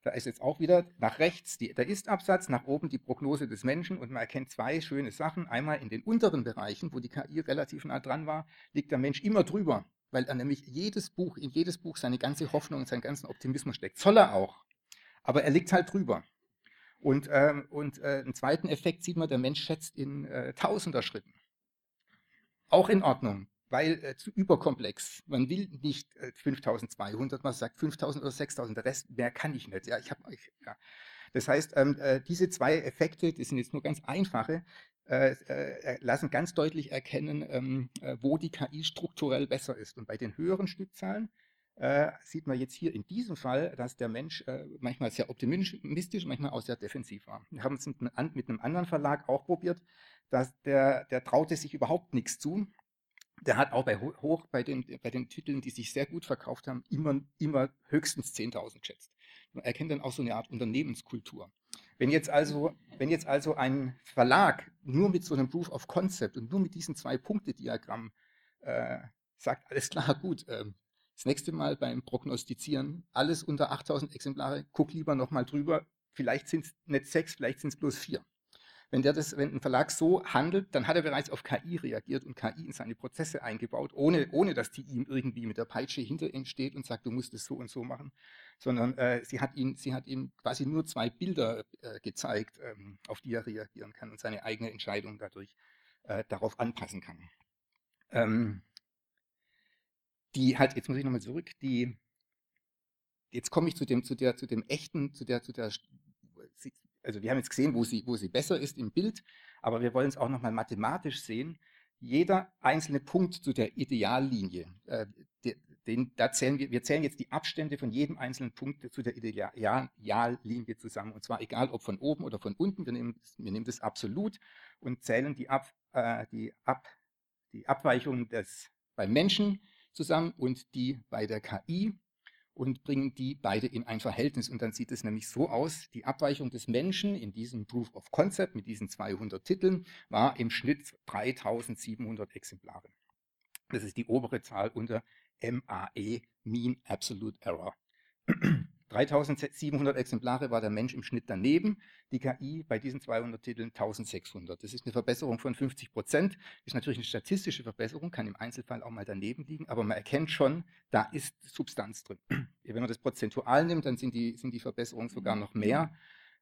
Da ist jetzt auch wieder nach rechts die, der Ist-Absatz, nach oben die Prognose des Menschen und man erkennt zwei schöne Sachen. Einmal in den unteren Bereichen, wo die KI relativ nah dran war, liegt der Mensch immer drüber, weil er nämlich jedes Buch, in jedes Buch seine ganze Hoffnung und seinen ganzen Optimismus steckt. Soll er auch. Aber er liegt halt drüber. Und, ähm, und äh, einen zweiten Effekt sieht man, der Mensch schätzt in äh, tausender Schritten. auch in Ordnung, weil äh, zu überkomplex. Man will nicht äh, 5200, man sagt 5000 oder 6000, der Rest mehr kann ich nicht. Ja, ich habe ja. Das heißt, ähm, äh, diese zwei Effekte, das sind jetzt nur ganz einfache, äh, äh, lassen ganz deutlich erkennen, ähm, äh, wo die KI strukturell besser ist. Und bei den höheren Stückzahlen äh, sieht man jetzt hier in diesem Fall, dass der Mensch äh, manchmal sehr optimistisch, manchmal auch sehr defensiv war. Wir haben es mit, mit einem anderen Verlag auch probiert, dass der, der traute sich überhaupt nichts zu. Der hat auch bei hoch bei den, bei den Titeln, die sich sehr gut verkauft haben, immer, immer höchstens 10.000 geschätzt. Man erkennt dann auch so eine Art Unternehmenskultur. Wenn jetzt also, wenn jetzt also ein Verlag nur mit so einem Proof of Concept und nur mit diesem Zwei-Punkte-Diagramm äh, sagt, alles klar, gut, äh, das nächste Mal beim Prognostizieren, alles unter 8000 Exemplare, guck lieber nochmal drüber. Vielleicht sind es nicht sechs, vielleicht sind es bloß vier. Wenn, der das, wenn ein Verlag so handelt, dann hat er bereits auf KI reagiert und KI in seine Prozesse eingebaut, ohne, ohne dass die ihm irgendwie mit der Peitsche hinter ihm steht und sagt, du musst es so und so machen, sondern äh, sie, hat ihn, sie hat ihm quasi nur zwei Bilder äh, gezeigt, ähm, auf die er reagieren kann und seine eigene Entscheidung dadurch äh, darauf anpassen kann. Ähm, die halt, jetzt muss ich nochmal zurück, die, jetzt komme ich zu dem, zu der, zu dem echten, zu der, zu der, also wir haben jetzt gesehen, wo sie, wo sie besser ist im Bild, aber wir wollen es auch nochmal mathematisch sehen. Jeder einzelne Punkt zu der Ideallinie, äh, den, da zählen wir, wir zählen jetzt die Abstände von jedem einzelnen Punkt zu der Ideallinie zusammen. Und zwar egal, ob von oben oder von unten. Wir nehmen, wir nehmen das absolut und zählen die, Ab, äh, die, Ab, die Abweichung des, beim Menschen zusammen und die bei der KI und bringen die beide in ein Verhältnis. Und dann sieht es nämlich so aus, die Abweichung des Menschen in diesem Proof of Concept mit diesen 200 Titeln war im Schnitt 3700 Exemplare. Das ist die obere Zahl unter MAE, Mean Absolute Error. 3700 Exemplare war der Mensch im Schnitt daneben, die KI bei diesen 200 Titeln 1600. Das ist eine Verbesserung von 50 Prozent, ist natürlich eine statistische Verbesserung, kann im Einzelfall auch mal daneben liegen, aber man erkennt schon, da ist Substanz drin. Wenn man das prozentual nimmt, dann sind die, sind die Verbesserungen sogar noch mehr.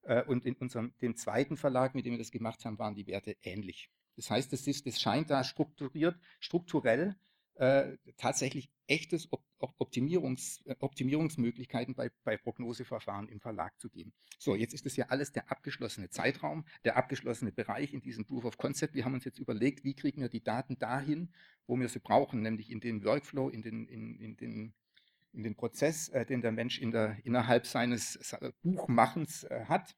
Äh, und in unserem, dem zweiten Verlag, mit dem wir das gemacht haben, waren die Werte ähnlich. Das heißt, das, ist, das scheint da strukturiert, strukturell äh, tatsächlich echtes Optimierungs, äh, Optimierungsmöglichkeiten bei, bei Prognoseverfahren im Verlag zu geben. So, jetzt ist das ja alles der abgeschlossene Zeitraum, der abgeschlossene Bereich in diesem Proof of Concept. Wir haben uns jetzt überlegt, wie kriegen wir die Daten dahin, wo wir sie brauchen, nämlich in den Workflow, in den, in, in den, in den Prozess, äh, den der Mensch in der, innerhalb seines Buchmachens äh, hat.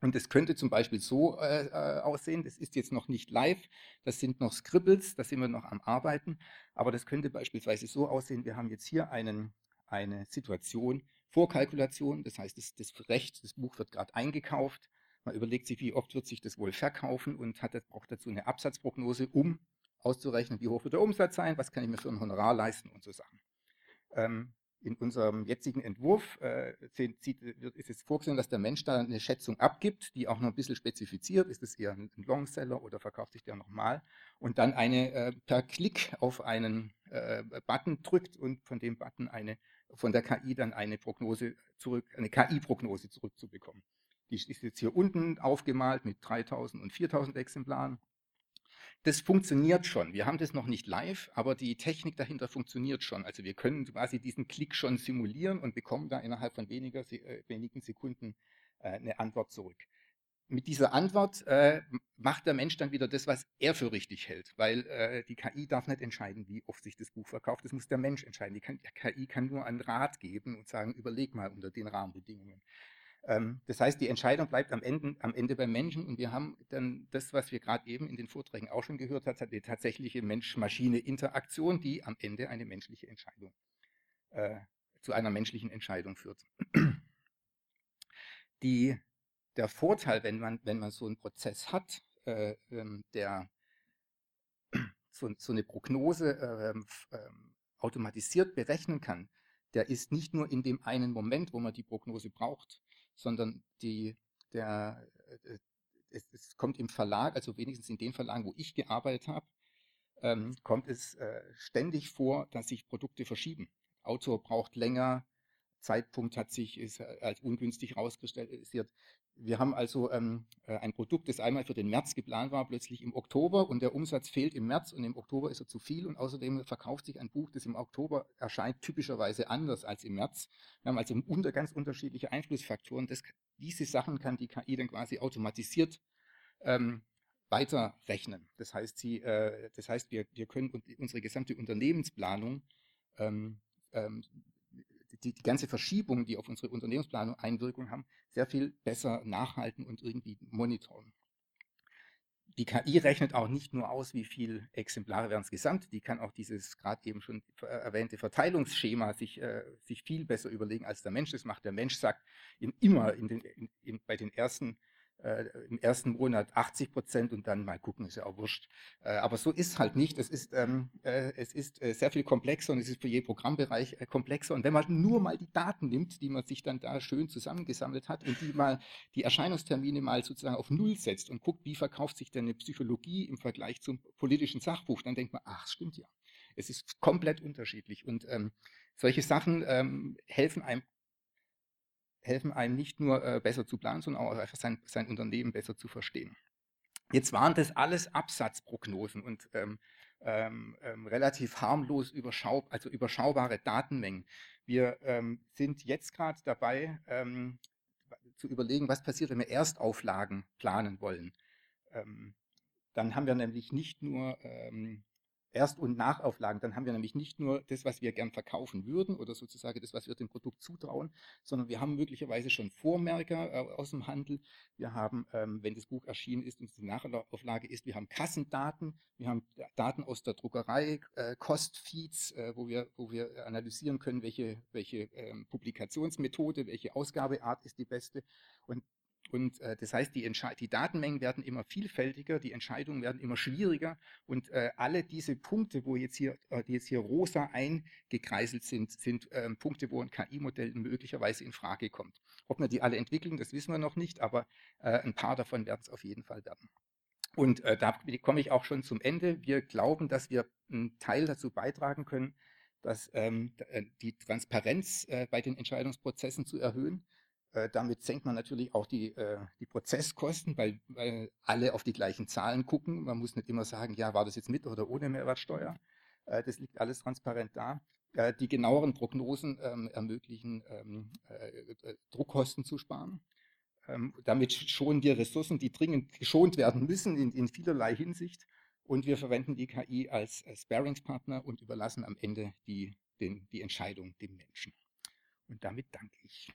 Und es könnte zum Beispiel so äh, äh, aussehen, das ist jetzt noch nicht live, das sind noch Scribbles, da sind wir noch am Arbeiten, aber das könnte beispielsweise so aussehen, wir haben jetzt hier einen, eine Situation, Vorkalkulation, das heißt, das, das Recht, das Buch wird gerade eingekauft, man überlegt sich, wie oft wird sich das wohl verkaufen und hat, braucht dazu eine Absatzprognose, um auszurechnen, wie hoch wird der Umsatz sein, was kann ich mir für ein Honorar leisten und so Sachen. Ähm, in unserem jetzigen Entwurf äh, ist es vorgesehen, dass der Mensch da eine Schätzung abgibt, die auch noch ein bisschen spezifiziert, ist es eher ein Longseller oder verkauft sich der nochmal? Und dann eine äh, per Klick auf einen äh, Button drückt und von dem Button eine, von der KI dann eine Prognose zurück, eine KI-Prognose zurückzubekommen. Die ist jetzt hier unten aufgemalt mit 3000 und 4000 Exemplaren das funktioniert schon. Wir haben das noch nicht live, aber die Technik dahinter funktioniert schon. Also wir können quasi diesen Klick schon simulieren und bekommen da innerhalb von weniger, äh, wenigen Sekunden äh, eine Antwort zurück. Mit dieser Antwort äh, macht der Mensch dann wieder das, was er für richtig hält, weil äh, die KI darf nicht entscheiden, wie oft sich das Buch verkauft. Das muss der Mensch entscheiden. Die, kann, die KI kann nur einen Rat geben und sagen, überleg mal unter den Rahmenbedingungen. Ähm, das heißt, die Entscheidung bleibt am Ende, am Ende beim Menschen und wir haben dann das, was wir gerade eben in den Vorträgen auch schon gehört haben, die tatsächliche Mensch-Maschine-Interaktion, die am Ende eine menschliche Entscheidung, äh, zu einer menschlichen Entscheidung führt. Die, der Vorteil, wenn man, wenn man so einen Prozess hat, äh, ähm, der so, so, eine Prognose äh, automatisiert berechnen kann, der ist nicht nur in dem einen Moment, wo man die Prognose braucht, sondern die, der, äh, es, es, kommt im Verlag, also wenigstens in den Verlagen, wo ich gearbeitet habe, ähm, kommt es äh, ständig vor, dass sich Produkte verschieben. Autor braucht länger Zeitpunkt hat sich ist, als ungünstig herauskristallisiert. Wir haben also ähm, äh, ein Produkt, das einmal für den März geplant war, plötzlich im Oktober und der Umsatz fehlt im März und im Oktober ist er zu viel und außerdem verkauft sich ein Buch, das im Oktober erscheint, typischerweise anders als im März. Wir haben also unter, ganz unterschiedliche Einflussfaktoren. Das, diese Sachen kann die KI dann quasi automatisiert ähm, weiterrechnen. Das heißt, sie, äh, das heißt wir, wir können unsere gesamte Unternehmensplanung ähm, ähm, die, die ganze Verschiebung, die auf unsere Unternehmensplanung Einwirkung haben, sehr viel besser nachhalten und irgendwie monitoren. Die KI rechnet auch nicht nur aus, wie viele Exemplare werden es gesamt, die kann auch dieses gerade eben schon erwähnte Verteilungsschema sich, äh, sich viel besser überlegen, als der Mensch das macht. Der Mensch sagt immer in den, in, in, bei den ersten äh, im ersten Monat 80 Prozent und dann mal gucken, ist ja auch wurscht. Äh, aber so ist halt nicht. Es ist, ähm, äh, es ist äh, sehr viel komplexer und es ist für jeden Programmbereich äh, komplexer. Und wenn man nur mal die Daten nimmt, die man sich dann da schön zusammengesammelt hat und die mal die Erscheinungstermine mal sozusagen auf Null setzt und guckt, wie verkauft sich denn eine Psychologie im Vergleich zum politischen Sachbuch, dann denkt man, ach, stimmt ja. Es ist komplett unterschiedlich. Und ähm, solche Sachen ähm, helfen einem helfen einem nicht nur äh, besser zu planen, sondern auch einfach sein, sein Unternehmen besser zu verstehen. Jetzt waren das alles Absatzprognosen und ähm, ähm, ähm, relativ harmlos überschau also überschaubare Datenmengen. Wir ähm, sind jetzt gerade dabei ähm, zu überlegen, was passiert, wenn wir Erstauflagen planen wollen. Ähm, dann haben wir nämlich nicht nur Erst- und Nachauflagen. Dann haben wir nämlich nicht nur das, was wir gern verkaufen würden oder sozusagen das, was wir dem Produkt zutrauen, sondern wir haben möglicherweise schon Vormerker äh, aus dem Handel. Wir haben, ähm, wenn das Buch erschienen ist und die Nachauflage ist, wir haben Kassendaten, wir haben Daten aus der Druckerei, äh, Kostfeeds, äh, wo, wir, wo wir analysieren können, welche, welche ähm, Publikationsmethode, welche Ausgabeart ist die beste. Und und äh, das heißt, die, die, Datenmengen werden immer vielfältiger, die Entscheidungen werden immer schwieriger und äh, alle diese Punkte, wo jetzt hier, äh, die jetzt hier rosa eingekreiselt sind, sind ähm, Punkte, wo ein KI-Modell möglicherweise in Frage kommt. Ob wir die alle entwickeln, das wissen wir noch nicht, aber äh, ein paar davon werden es auf jeden Fall werden. Und äh, da komme ich auch schon zum Ende. Wir glauben, dass wir einen Teil dazu beitragen können, dass ähm, äh, die Transparenz bei den Entscheidungsprozessen zu erhöhen äh, damit senkt man natürlich auch die, äh, die Prozesskosten, weil, weil alle auf die gleichen Zahlen gucken. Man muss nicht immer sagen, ja, war das jetzt mit oder ohne Mehrwertsteuer. Äh, das liegt alles transparent da. Äh, die genaueren Prognosen ähm, ermöglichen, ähm, äh, Druckkosten zu sparen. Ähm, damit schonen wir Ressourcen, die dringend geschont werden müssen in, in vielerlei Hinsicht. Und wir verwenden die KI als, als Sparingspartner und überlassen am Ende die, den, die Entscheidung dem Menschen. Und damit danke ich.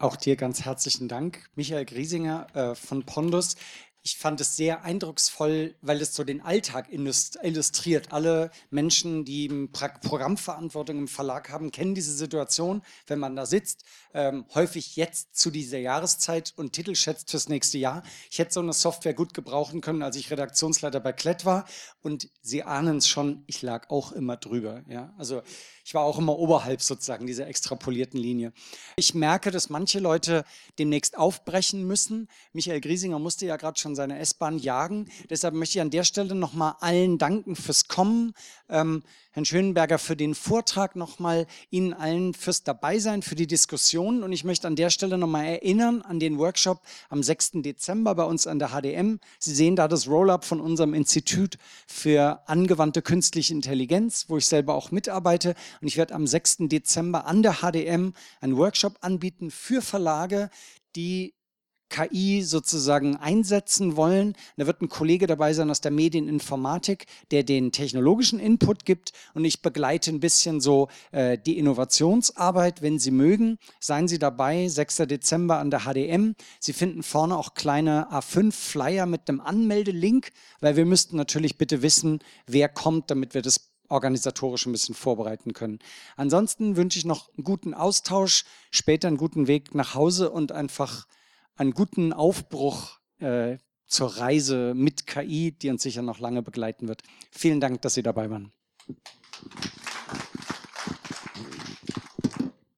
Auch dir ganz herzlichen Dank, Michael Griesinger äh, von Pondus. Ich fand es sehr eindrucksvoll, weil es so den Alltag illustriert. Alle Menschen, die Programmverantwortung im Verlag haben, kennen diese Situation, wenn man da sitzt, ähm, häufig jetzt zu dieser Jahreszeit und Titel schätzt fürs nächste Jahr. Ich hätte so eine Software gut gebrauchen können, als ich Redaktionsleiter bei Klett war. Und Sie ahnen es schon, ich lag auch immer drüber. Ja? Also ich war auch immer oberhalb sozusagen dieser extrapolierten Linie. Ich merke, dass manche Leute demnächst aufbrechen müssen. Michael Griesinger musste ja gerade schon seine S-Bahn jagen. Deshalb möchte ich an der Stelle nochmal allen danken fürs Kommen. Ähm, Herrn Schönenberger für den Vortrag nochmal, Ihnen allen fürs Dabeisein, für die Diskussion. Und ich möchte an der Stelle nochmal erinnern an den Workshop am 6. Dezember bei uns an der HDM. Sie sehen da das Roll-up von unserem Institut für angewandte künstliche Intelligenz, wo ich selber auch mitarbeite. Und ich werde am 6. Dezember an der HDM einen Workshop anbieten für Verlage, die KI sozusagen einsetzen wollen. Da wird ein Kollege dabei sein aus der Medieninformatik, der den technologischen Input gibt und ich begleite ein bisschen so äh, die Innovationsarbeit. Wenn Sie mögen, seien Sie dabei, 6. Dezember an der HDM. Sie finden vorne auch kleine A5-Flyer mit einem Anmeldelink, weil wir müssten natürlich bitte wissen, wer kommt, damit wir das organisatorisch ein bisschen vorbereiten können. Ansonsten wünsche ich noch einen guten Austausch, später einen guten Weg nach Hause und einfach einen guten Aufbruch äh, zur Reise mit KI, die uns sicher noch lange begleiten wird. Vielen Dank, dass Sie dabei waren.